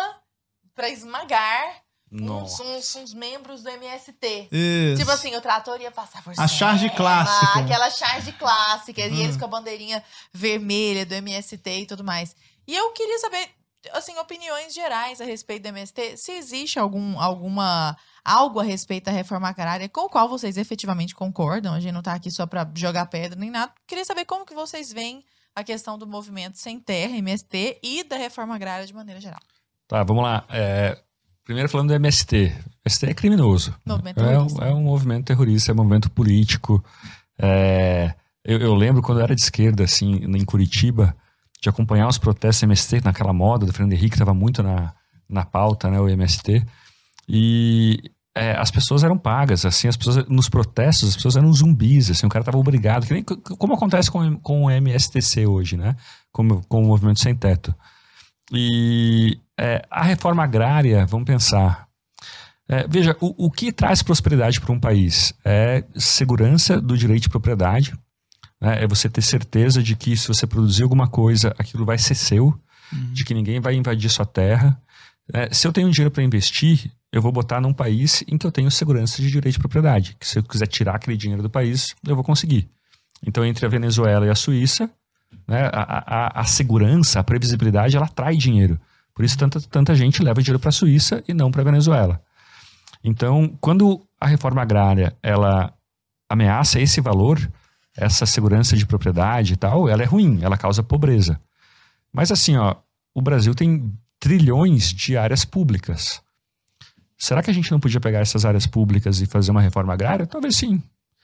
para esmagar Nossa. uns- uns membros do MST. Isso. Tipo assim, o trator ia passar por cima. A charge clássica. Aquela charge clássica. E Hum. eles com a bandeirinha vermelha do MST e tudo mais. E eu queria saber, assim, opiniões gerais a respeito do MST. Se existe algum, alguma... Algo a respeito da reforma agrária com o qual vocês efetivamente concordam. A gente não tá aqui só para jogar pedra nem nada. Queria saber como que vocês veem a questão do movimento sem terra, MST, e da reforma agrária de maneira geral. Tá, vamos lá. É, primeiro falando do MST. MST é criminoso. Movimento É, um- terrorista. é um movimento terrorista, é um movimento político. É, eu, eu lembro quando eu era de esquerda, assim, em Curitiba, de acompanhar os protestos MST naquela moda do Fernando Henrique, estava muito na, na pauta, né, o MST. E é, as pessoas eram pagas, assim, as pessoas nos protestos, as pessoas eram zumbis, assim, o cara estava obrigado, que nem, como acontece com, com o MSTC hoje, né, com, com o movimento sem teto. E é, a reforma agrária, vamos pensar, é, veja, o, o que traz prosperidade para um país é segurança do direito de propriedade, né? é você ter certeza de que se você produzir alguma coisa, aquilo vai ser seu, Uhum. de que ninguém vai invadir sua terra, É, se eu tenho dinheiro para investir, eu vou botar num país em que eu tenho segurança de direito de propriedade. Que se eu quiser tirar aquele dinheiro do país, eu vou conseguir. Então, entre a Venezuela e a Suíça, né, a, a, a segurança, a previsibilidade, ela atrai dinheiro. Por isso, tanta, tanta gente leva dinheiro para a Suíça e não para a Venezuela. Então, quando a reforma agrária ela ameaça esse valor, essa segurança de propriedade e tal, ela é ruim, ela causa pobreza. Mas assim, ó, o Brasil tem trilhões de áreas públicas. Será que a gente não podia pegar essas áreas públicas e fazer uma reforma agrária? Talvez sim.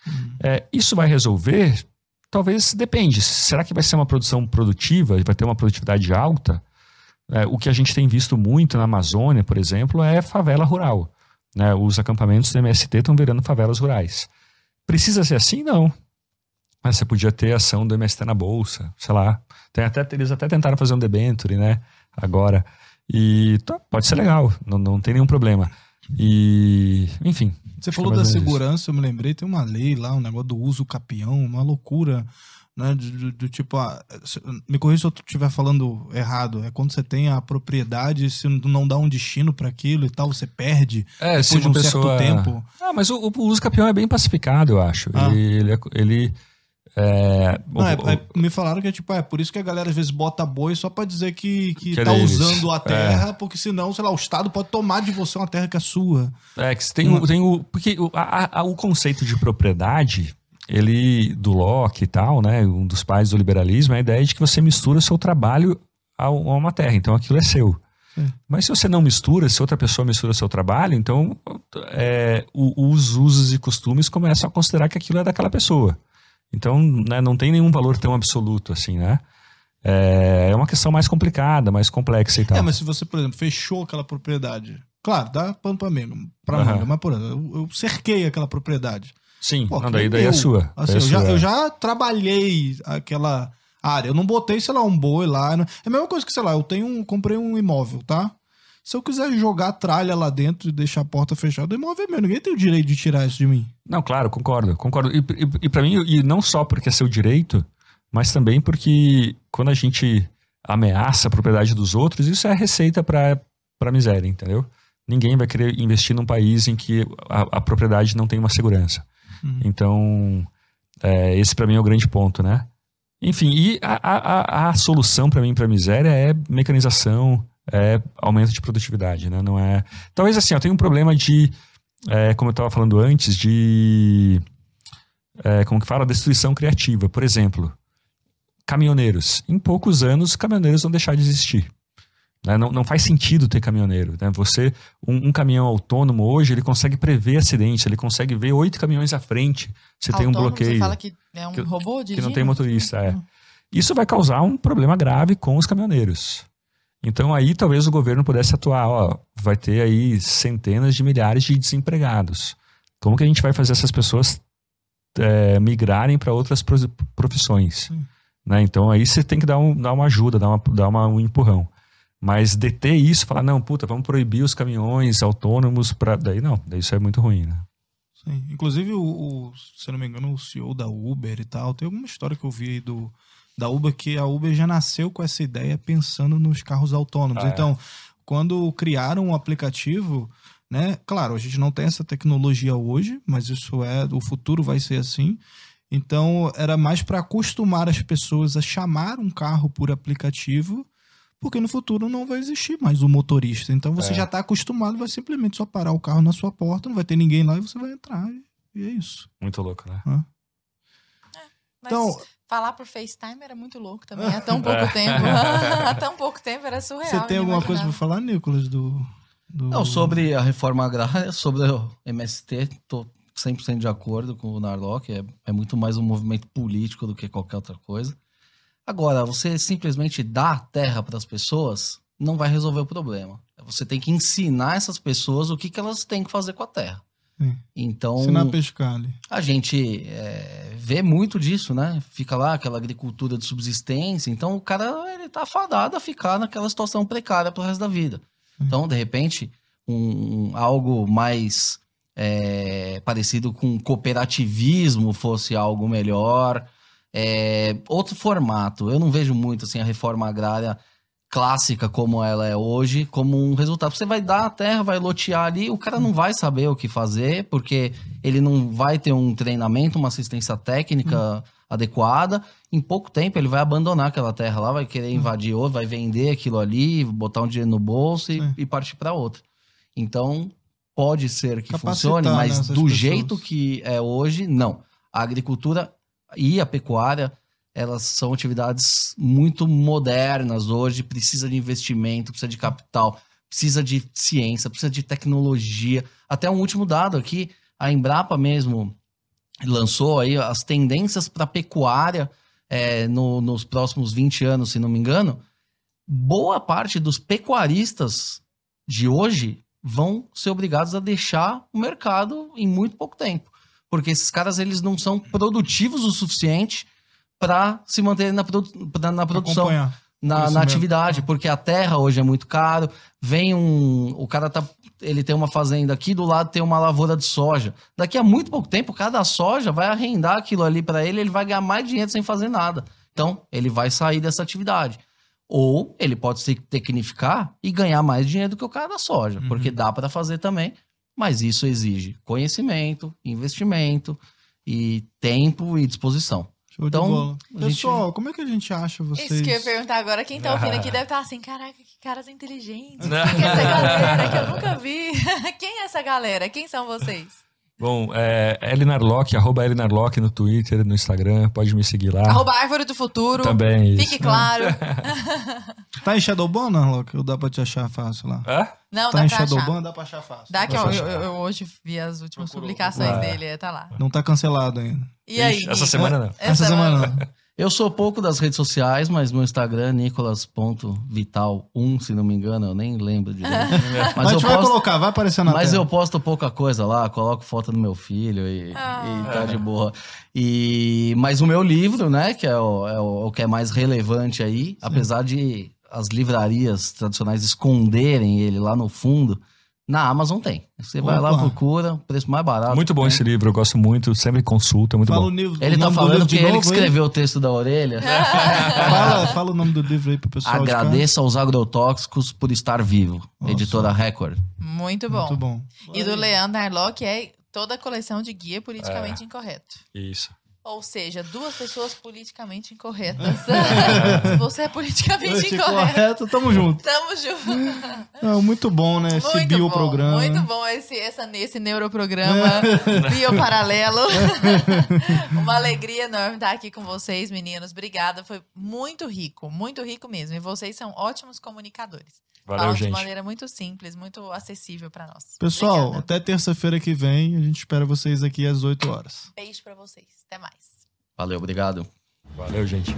Uhum. É, isso vai resolver? Talvez depende. Será que vai ser uma produção produtiva? Vai ter uma produtividade alta? É, o que a gente tem visto muito na Amazônia, por exemplo, é favela rural. Né? Os acampamentos do MST estão virando favelas rurais. Precisa ser assim? Não. Mas você podia ter ação do MST na bolsa, sei lá. Tem até, eles até tentaram fazer um debenture, né? Agora. E tá, pode ser legal, não, não tem nenhum problema. E, enfim. Você falou da segurança, eu me lembrei, tem uma lei lá, um negócio do uso capião, uma loucura, né? Do, do, do tipo, ah, me corrija se eu estiver falando errado. É quando você tem a propriedade, se não dá um destino para aquilo e tal, você perde é, depois de um pessoa... certo tempo. Ah, mas o, o, uso capião é bem pacificado, eu acho. Ah. Ele, ele, é, ele é, não, é, é, me falaram que é tipo, é por isso que a galera às vezes bota boi só para dizer que, que, que tá usando a terra, é. porque senão, sei lá, o Estado pode tomar de você uma terra que é sua. É, que tem, uma... tem o. Porque o, a, a, o conceito de propriedade, ele, do Locke e tal, né? Um dos pais do liberalismo, é a ideia de que você mistura o seu trabalho a, uma terra, então aquilo é seu. Mas se você não mistura, se outra pessoa mistura o seu trabalho, então é, os usos e costumes começam a considerar que aquilo é daquela pessoa. Então, né, não tem nenhum valor tão absoluto assim, né? É, é uma questão mais complicada, mais complexa e tal. É, mas se você, por exemplo, fechou aquela propriedade, claro, dá pano pra manga, pra uhum. manga mas, por exemplo, eu, eu cerquei aquela propriedade. Sim, Pô, não, daí, daí é sua. Assim, é eu, sua. Já, eu já trabalhei aquela área, eu não botei, sei lá, um boi lá. É a mesma coisa que, sei lá, eu tenho um, comprei um imóvel, tá? Se eu quiser jogar tralha lá dentro e deixar a porta fechada, o imóvel é meu. Ninguém tem o direito de tirar isso de mim. Não, claro, concordo. Concordo. E, e, e para mim, e não só porque é seu direito, mas também porque quando a gente ameaça a propriedade dos outros, isso é receita para miséria, entendeu? Ninguém vai querer investir num país em que a, a propriedade não tem uma segurança. Uhum. Então, é, esse para mim é o grande ponto, né? Enfim, e a, a, a solução para mim para a miséria é mecanização, é aumento de produtividade, né? Não é. Talvez assim, eu tenho um problema de, é, como eu estava falando antes, de é, como que fala, destruição criativa. Por exemplo, caminhoneiros. Em poucos anos, caminhoneiros vão deixar de existir. Né? Não, não faz sentido ter caminhoneiro. Né? Você, um, um, caminhão autônomo hoje, ele consegue prever acidente, ele consegue ver oito caminhões à frente. Você autônomo, tem um bloqueio. Você fala que é um que, robô Que não tem motorista, é. Uhum. Isso vai causar um problema grave com os caminhoneiros. Então aí talvez o governo pudesse atuar, ó, vai ter aí centenas de milhares de desempregados. Como que a gente vai fazer essas pessoas é, migrarem para outras profissões? Né? Então aí você tem que dar, um, dar uma ajuda, dar, uma, dar uma, um empurrão. Mas deter isso, falar, não, puta, vamos proibir os caminhões autônomos para. Daí não, daí isso é muito ruim, né? Sim. Inclusive, o, o, se não me engano, o CEO da Uber e tal, tem alguma história que eu vi aí do da Uber que a Uber já nasceu com essa ideia pensando nos carros autônomos. Ah, é. então, quando criaram um aplicativo, né? Claro, a gente não tem essa tecnologia hoje, mas isso é, o futuro vai ser assim. Então, era mais para acostumar as pessoas a chamar um carro por aplicativo, porque no futuro não vai existir mais o motorista. Então, você é. já está acostumado, vai simplesmente só parar o carro na sua porta, não vai ter ninguém lá e você vai entrar. E é isso. Muito louco, né? É, mas... Então, Falar por FaceTime era muito louco também, há tão pouco tempo. há tão pouco tempo era surreal. Você tem alguma coisa para falar, Nicolas, do, do, Não, sobre a reforma agrária, sobre o MST, tô 100% de acordo com o Narlock, é, é muito mais um movimento político do que qualquer outra coisa. Agora, você simplesmente dar terra para as pessoas não vai resolver o problema. Você tem que ensinar essas pessoas o que, que elas têm que fazer com a terra. Então. Ensinar a pescar ali. A gente é, vê muito disso, né? Fica lá aquela agricultura de subsistência. Então o cara ele tá fadado a ficar naquela situação precária pro resto da vida. Então, de repente, um, algo mais é, parecido com cooperativismo fosse algo melhor. É, outro formato. Eu não vejo muito assim a reforma agrária clássica como ela é hoje, como um resultado. Você vai dar a terra, vai lotear ali, o cara não vai saber o que fazer, porque ele não vai ter um treinamento, uma assistência técnica adequada. Em pouco tempo ele vai abandonar aquela terra lá, vai querer invadir outra, vai vender aquilo ali, botar um dinheiro no bolso e, e partir para outra. Então, pode ser que Capacitar, funcione, né, mas essas do pessoas. jeito que é hoje, não. A agricultura e a pecuária, elas são atividades muito modernas hoje, precisa de investimento, precisa de capital, precisa de ciência, precisa de tecnologia. Até um último dado aqui, a Embrapa mesmo lançou aí as tendências para pecuária é, no- nos próximos 20 anos, se não me engano. Boa parte dos pecuaristas de hoje vão ser obrigados a deixar o mercado em muito pouco tempo. Porque esses caras eles não são produtivos o suficiente para se manterem na, produ- pra- na produção Acompanhar. na, na atividade, porque a terra hoje é muito caro. Vem um. O cara tá. Ele tem uma fazenda aqui, do lado tem uma lavoura de soja. Daqui a muito pouco tempo, cada soja vai arrendar aquilo ali para ele, ele vai ganhar mais dinheiro sem fazer nada. Então, ele vai sair dessa atividade. Ou ele pode se tecnificar e ganhar mais dinheiro do que o cara da soja, Uhum. porque dá para fazer também. Mas isso exige conhecimento, investimento e tempo e disposição. Show Então, de bola. a gente- Pessoal, como é que a gente acha vocês? Isso que eu ia perguntar agora. Quem tá ouvindo aqui deve estar assim, caraca, que caras inteligentes. Quem é essa galera que eu nunca vi? Quem é essa galera? Quem são vocês? Bom, é Elinarlock, arroba Elinarlock no Twitter, no Instagram, pode me seguir lá. Arroba Árvore do Futuro. Também, isso. Fique claro. Tá em Shadowban, Narlock? Ou dá pra te achar fácil lá? Hã? Não, tá dá em pra achar. Shadowban, dá pra achar fácil. Dá que eu, achar. eu- eu hoje vi as últimas Procurou, publicações dele, tá lá. Não tá cancelado ainda. E aí? Essa semana não. Essa, semana não. Eu sou pouco das redes sociais, mas meu Instagram é nicolas.vital1, se não me engano, eu nem lembro direito. Mas, Mas eu gente vai posto, colocar, vai aparecer na mas tela. eu posto pouca coisa lá, coloco foto do meu filho e, Ah. e tá de boa. E, mas o meu livro, né, que é o, é o- o que é mais relevante aí, apesar de as livrarias tradicionais esconderem ele lá no fundo, na Amazon tem. Você vai lá, Opa. procura, preço mais barato. Muito bom tem. esse livro, eu gosto muito, sempre consulta, é muito Fala o, bom. livro, Ele tá falando que de ele que hein? escreveu o texto da orelha. Fala, fala o nome do livro aí pro pessoal. Agradeça aos agrotóxicos por estar vivo. Nossa. Editora Record. Muito bom. Muito bom. E do Leandro Arlock é toda a coleção de guia politicamente incorreto. Isso. Ou seja, duas pessoas politicamente incorretas. Se você é politicamente incorreto, correto, tamo junto. tamo junto. Muito bom, né? Esse Muito bioprograma. bom, muito bom esse, essa, esse neuroprograma bioparalelo. Uma alegria enorme estar aqui com vocês, meninos. Obrigada, foi muito rico, muito rico mesmo. E vocês são ótimos comunicadores. Valeu, Falam de gente. maneira muito simples, muito acessível para nós. Pessoal, Obrigada. até terça-feira que vem, a gente espera vocês aqui às 8 horas. beijo para vocês. Até mais. Valeu, obrigado. Valeu, gente.